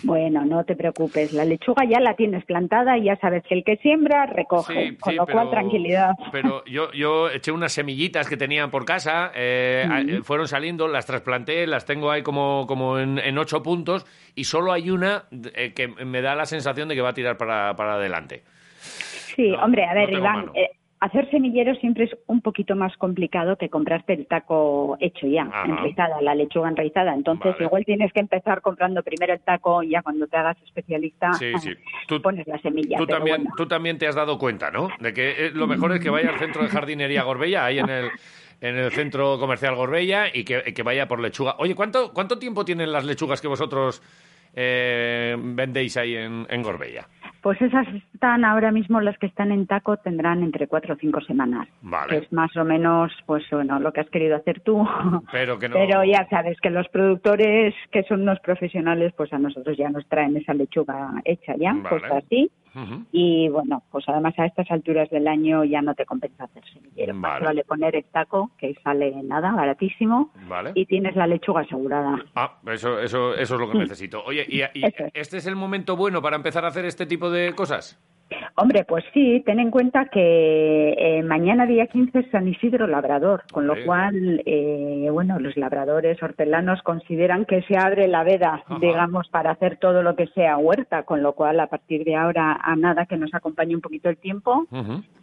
Bueno, no te preocupes. La lechuga ya la tienes plantada y ya sabes que el que siembra recoge. Sí, con sí, lo cual, tranquilidad. Pero yo, yo eché unas semillitas que tenían por casa, eh, Mm. fueron saliendo, las trasplanté, las tengo ahí como, como en, en ocho puntos y solo hay una eh, que me da la sensación de que va a tirar para, para adelante. Sí, hombre, a ver, tengo Iván, eh, hacer semillero siempre es un poquito más complicado que comprarte el taco hecho ya, Ajá. enraizada, la lechuga enraizada. Entonces, Vale. igual tienes que empezar comprando primero el taco y ya cuando te hagas especialista Sí, *laughs* sí. Tú, pones la semilla. tú también, bueno. tú también te has dado cuenta, ¿no? De que eh, lo mejor es que vaya al centro de jardinería Gorbella, ahí en el, en el centro comercial Gorbella, y que, que vaya por lechuga. Oye, ¿cuánto, ¿cuánto tiempo tienen las lechugas que vosotros eh, vendéis ahí en, en Gorbella? Pues esas están ahora mismo, las que están en taco tendrán entre cuatro o cinco semanas. Vale. Que es más o menos, pues bueno, lo que has querido hacer tú. *laughs* Pero que no... Pero ya sabes que los productores que son unos profesionales, pues a nosotros ya nos traen esa lechuga hecha ya, Vale. pues así. Y bueno, pues además a estas alturas del año ya no te compensa hacer semillero. Vale. vale poner el taco, que sale nada, baratísimo, Vale. y tienes la lechuga asegurada. Ah, eso, eso, eso es lo que necesito. Oye, ¿y, y este es el momento bueno para empezar a hacer este tipo de cosas? Hombre, pues sí, ten en cuenta que eh, mañana día 15 es San Isidro Labrador, con lo Sí. cual, eh, bueno, los labradores hortelanos consideran que se abre la veda, digamos, para hacer todo lo que sea huerta, con lo cual a partir de ahora a nada que nos acompañe un poquito el tiempo,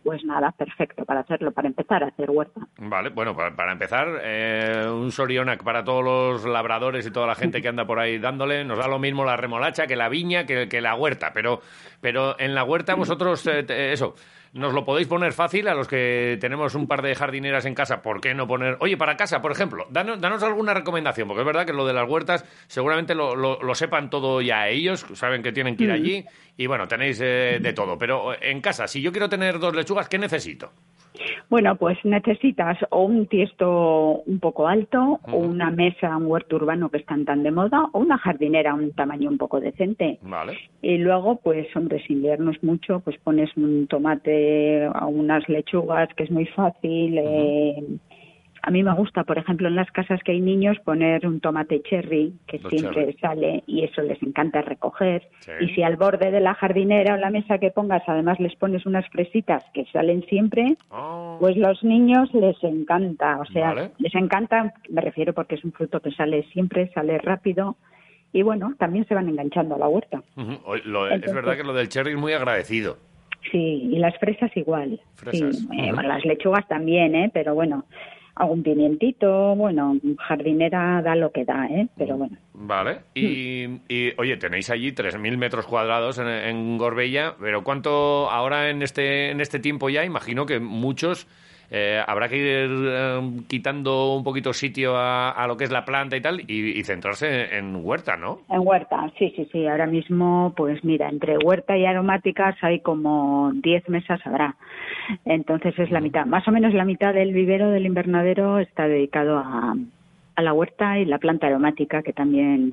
pues nada, perfecto para hacerlo, para empezar a hacer huerta. Vale, bueno, para, para empezar, eh, un Sorionac para todos los labradores y toda la gente que anda por ahí dándole, nos da lo mismo la remolacha que la viña, que, que la huerta, pero, pero en la huerta vosotros, eh, eso, nos lo podéis poner fácil a los que tenemos un par de jardineras en casa, ¿por qué no poner? Oye, para casa, por ejemplo, danos, danos alguna recomendación, porque es verdad que lo de las huertas seguramente lo, lo- lo sepan todo ya ellos, saben que tienen que ir allí y bueno, tenéis eh, de todo, pero en casa, si yo quiero tener dos lechugas, ¿qué necesito? Bueno, pues necesitas o un tiesto un poco alto, o una mesa, un huerto urbano que están tan de moda, o una jardinera a un tamaño un poco decente. Vale. Y luego, pues, hombre, sin liarnos mucho, pues pones un tomate a unas lechugas, que es muy fácil. eh, a mí me gusta, por ejemplo, en las casas que hay niños, poner un tomate cherry, que Los siempre cherry. sale, y eso les encanta recoger. Sí. Y si al borde de la jardinera o la mesa que pongas, además les pones unas fresitas que salen siempre, pues los niños les encanta. O sea, Vale. les encanta, me refiero porque es un fruto que sale siempre, sale rápido. Y bueno, también se van enganchando a la huerta. Lo- es verdad que lo del cherry es muy agradecido. Sí, y las fresas igual. Fresas, Sí, eh, bueno, las lechugas también, ¿eh? Pero bueno, algún pimientito, bueno, jardinera da lo que da, ¿eh? Pero bueno. Vale. Y, y, oye, tenéis allí 3.000 metros cuadrados en, en Gorbella, pero ¿cuánto ahora en este, en este tiempo ya? Imagino que muchos eh, habrá que ir eh, quitando un poquito sitio a, a lo que es la planta y tal y, y centrarse en, huerta, ¿no? En huerta, sí, sí, sí. Ahora mismo, pues mira, entre huerta y aromáticas hay como 10 mesas habrá. Entonces es la mitad, más o menos la mitad del vivero del invernadero está dedicado a, a la huerta y la planta aromática, que también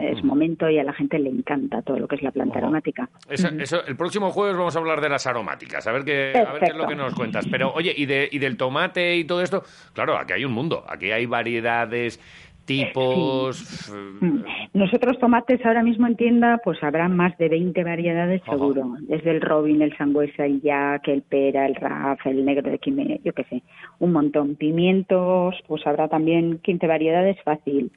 es momento y a la gente le encanta todo lo que es la planta aromática. Eso, eso- el próximo jueves vamos a hablar de las aromáticas, a ver qué, a ver qué es lo que nos cuentas. Pero, oye, y, de, y del tomate y todo esto, claro, aquí hay un mundo, aquí hay variedades, tipos... Mm. Nosotros tomates ahora mismo en tienda, pues habrá más de 20 variedades seguro. Desde el Robin, el Sangüesa, el Jack, el Pera, el Raf, el Negro de Quimé, yo qué sé, un montón. Pimientos, pues habrá también 15 variedades fácil.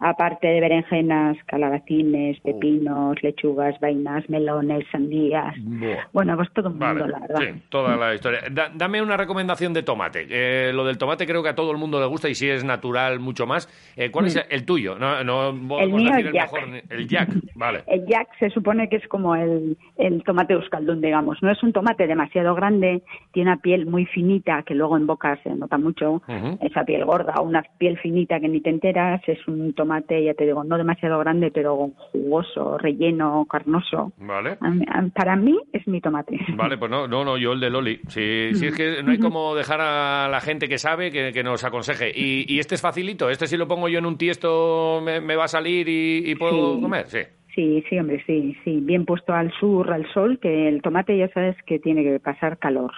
Aparte de berenjenas, calabacines, pepinos, lechugas, vainas, melones, sandías. Bueno, pues todo Vale, mundo, la verdad. sí, toda la historia. Da- dame una recomendación de tomate. Eh, lo del tomate creo que a todo el mundo le gusta y si es natural, mucho más. Eh, ¿Cuál es Mm. el tuyo? No, no podemos mío, decir el el Jack. mejor. El Jack, vale. El Jack se supone que es como el, el tomate euskaldun, digamos. No es un tomate demasiado grande, tiene una piel muy finita, que luego en boca se nota mucho, esa piel gorda, una piel finita que ni te enteras. Es un tomate, ya te digo, no demasiado grande, pero jugoso, relleno, carnoso. Vale. Para mí es mi tomate. Vale, pues no, no, no, yo el de Loli. Si, si es que no hay como dejar a la gente que sabe que, que nos aconseje. Y, y este es facilito, este si lo pongo yo en un tiesto me, me va a salir y, y puedo Sí. comer, sí. Sí, sí, hombre, sí, sí. Bien puesto al sur, al sol, que el tomate ya sabes que tiene que pasar calor.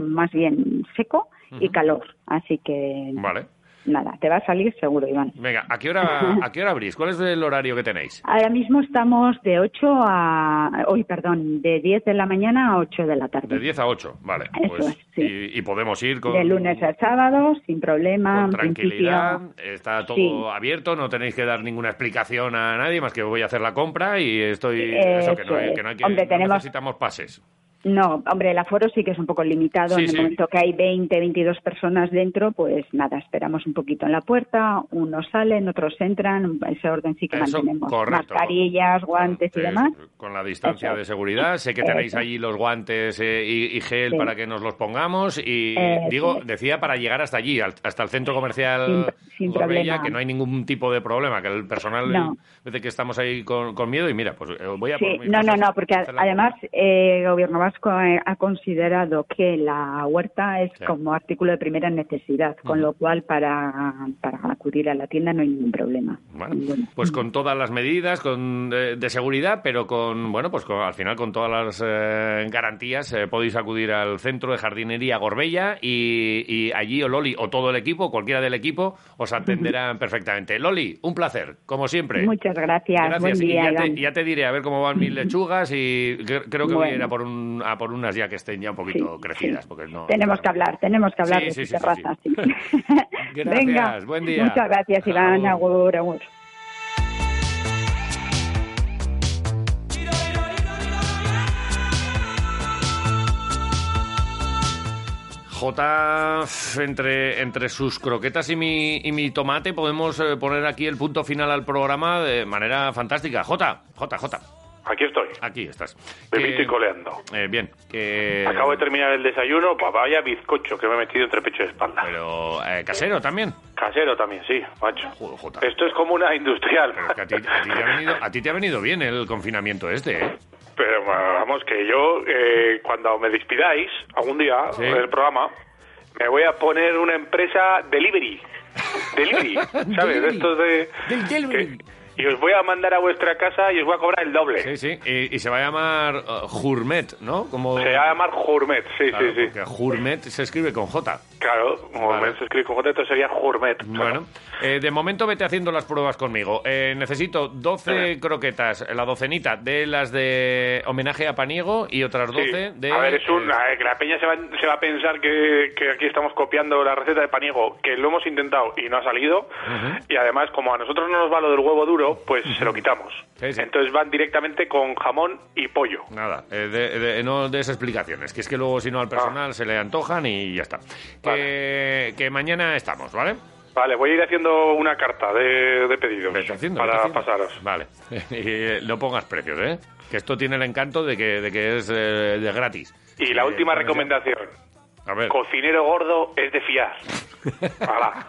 Más bien seco y calor. Así que Vale. Nada, te va a salir seguro, Iván. Venga, ¿a qué hora, a qué hora abrís? ¿Cuál es el horario que tenéis? Ahora mismo estamos de 8 a... Hoy, perdón, de 10 de la mañana a 8 de la tarde. De 10 a 8, vale. Eso Pues, es, sí. y, y podemos ir con, De lunes a sábado, sin problema. con tranquilidad, principio. está todo Sí. abierto, no tenéis que dar ninguna explicación a nadie, más que voy a hacer la compra y estoy... Eso eso, que no, hay- es. que no hay que- Hombre, no tenemos- necesitamos pases. No, hombre, el aforo sí que es un poco limitado. Sí, en el sí. momento que hay 20, 22 personas dentro, pues nada, esperamos un poquito en la puerta, unos salen, otros entran, ese orden sí que Eso, mantenemos. correcto. Mascarillas, guantes y demás. Con la distancia Eso. de seguridad. Sé que tenéis Eso. allí los guantes eh, y, y gel Sí. para que nos los pongamos. Y Eso digo, decía para llegar hasta allí, al- hasta el centro comercial Sin- sin Gorbella, que no hay ningún tipo de problema, que el personal No. que estamos ahí con, con miedo y mira, pues eh, voy a por no, no, no, porque además eh, gobierno vasco ha, ha considerado que la huerta es Sí. como artículo de primera necesidad, con lo cual para, para acudir a la tienda no hay ningún problema. Bueno, pues con todas las medidas con, de, de seguridad, pero con, bueno, pues con- al final con todas las eh, garantías eh, podéis acudir al centro de jardinería Gorbella y, y allí o Loli o todo el equipo, cualquiera del equipo, os atenderán perfectamente. Loli, un placer, como siempre. Muchas gracias, Gracias. buen y día, ya te, ya te diré a ver cómo van mis lechugas y cre- creo que voy a ir Bueno. a por, un- a por unas ya que estén ya un poquito Sí, crecidas. Porque no, Tenemos que hablar, tenemos que hablar Sí, de sí, su sí, terraza. *laughs* *laughs* Gracias, Venga, buen día. muchas gracias, Iván. Agur, agur. J, entre, entre sus croquetas y mi, y mi tomate, podemos eh, poner aquí el punto final al programa de manera fantástica. J, J, J. Aquí estoy. Aquí estás. Bebito y coleando. Eh, bien, que... Acabo de terminar el desayuno, pues vaya bizcocho que me he metido entre pecho y espalda. Pero eh, casero también. Casero también, sí, macho. Esto es como una industrial. a, ti, a ti te ha venido, a ti te ha venido bien el confinamiento este, ¿eh? Pero vamos, que yo, eh, cuando me despidáis algún día Sí. del programa, me voy a poner una empresa delivery. *laughs* Delivery, ¿sabes? Delivery. De estos de... que- y os voy a mandar a vuestra casa y os voy a cobrar el doble. Sí, sí. Y, y se va a llamar uh, Gourmet, ¿no? Como... Se va a llamar Gourmet, sí, Claro, sí, sí. porque Gourmet se escribe con J. Claro, Gourmet se escribe con J, entonces sería Gourmet. Bueno, eh, de momento vete haciendo las pruebas conmigo. Eh, necesito 12 croquetas, la docenita de las de homenaje a Paniego y otras 12 Sí. de... A ver, es un, eh, que la peña se va, se va a pensar que, que aquí estamos copiando la receta de paniego, que lo hemos intentado y no ha salido. Y además, como a nosotros no nos va lo del huevo duro, pues se lo quitamos. Entonces van directamente con jamón y pollo. Nada, eh, de- de- no des explicaciones, que es que luego si no al Ah. personal se le antojan y ya está. Que, que mañana estamos, ¿vale? Vale, voy a ir haciendo una carta de, de pedidos haciendo, para pasaros. Vale, *laughs* y eh, no pongas precios, ¿eh? Que esto tiene el encanto de que, de que es eh, de gratis. Y la Eh, última recomendación. A ver. Cocinero gordo es de fiar. *laughs* Hala.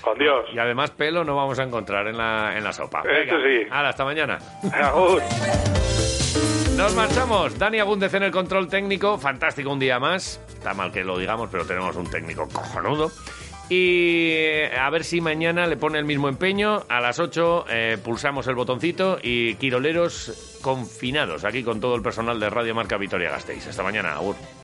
Con Dios. Y además pelo no vamos a encontrar en la, en la sopa. Eso sí. Hala, hasta mañana. Agur. Nos marchamos. Dani Agúndez en el control técnico. Fantástico un día más. Está mal que lo digamos, pero tenemos un técnico cojonudo. Y eh, a ver si mañana le pone el mismo empeño. A las 8 eh, pulsamos el botoncito y quiroleros confinados aquí con todo el personal de Radio Marca Vitoria Gasteiz. Hasta mañana. Agur.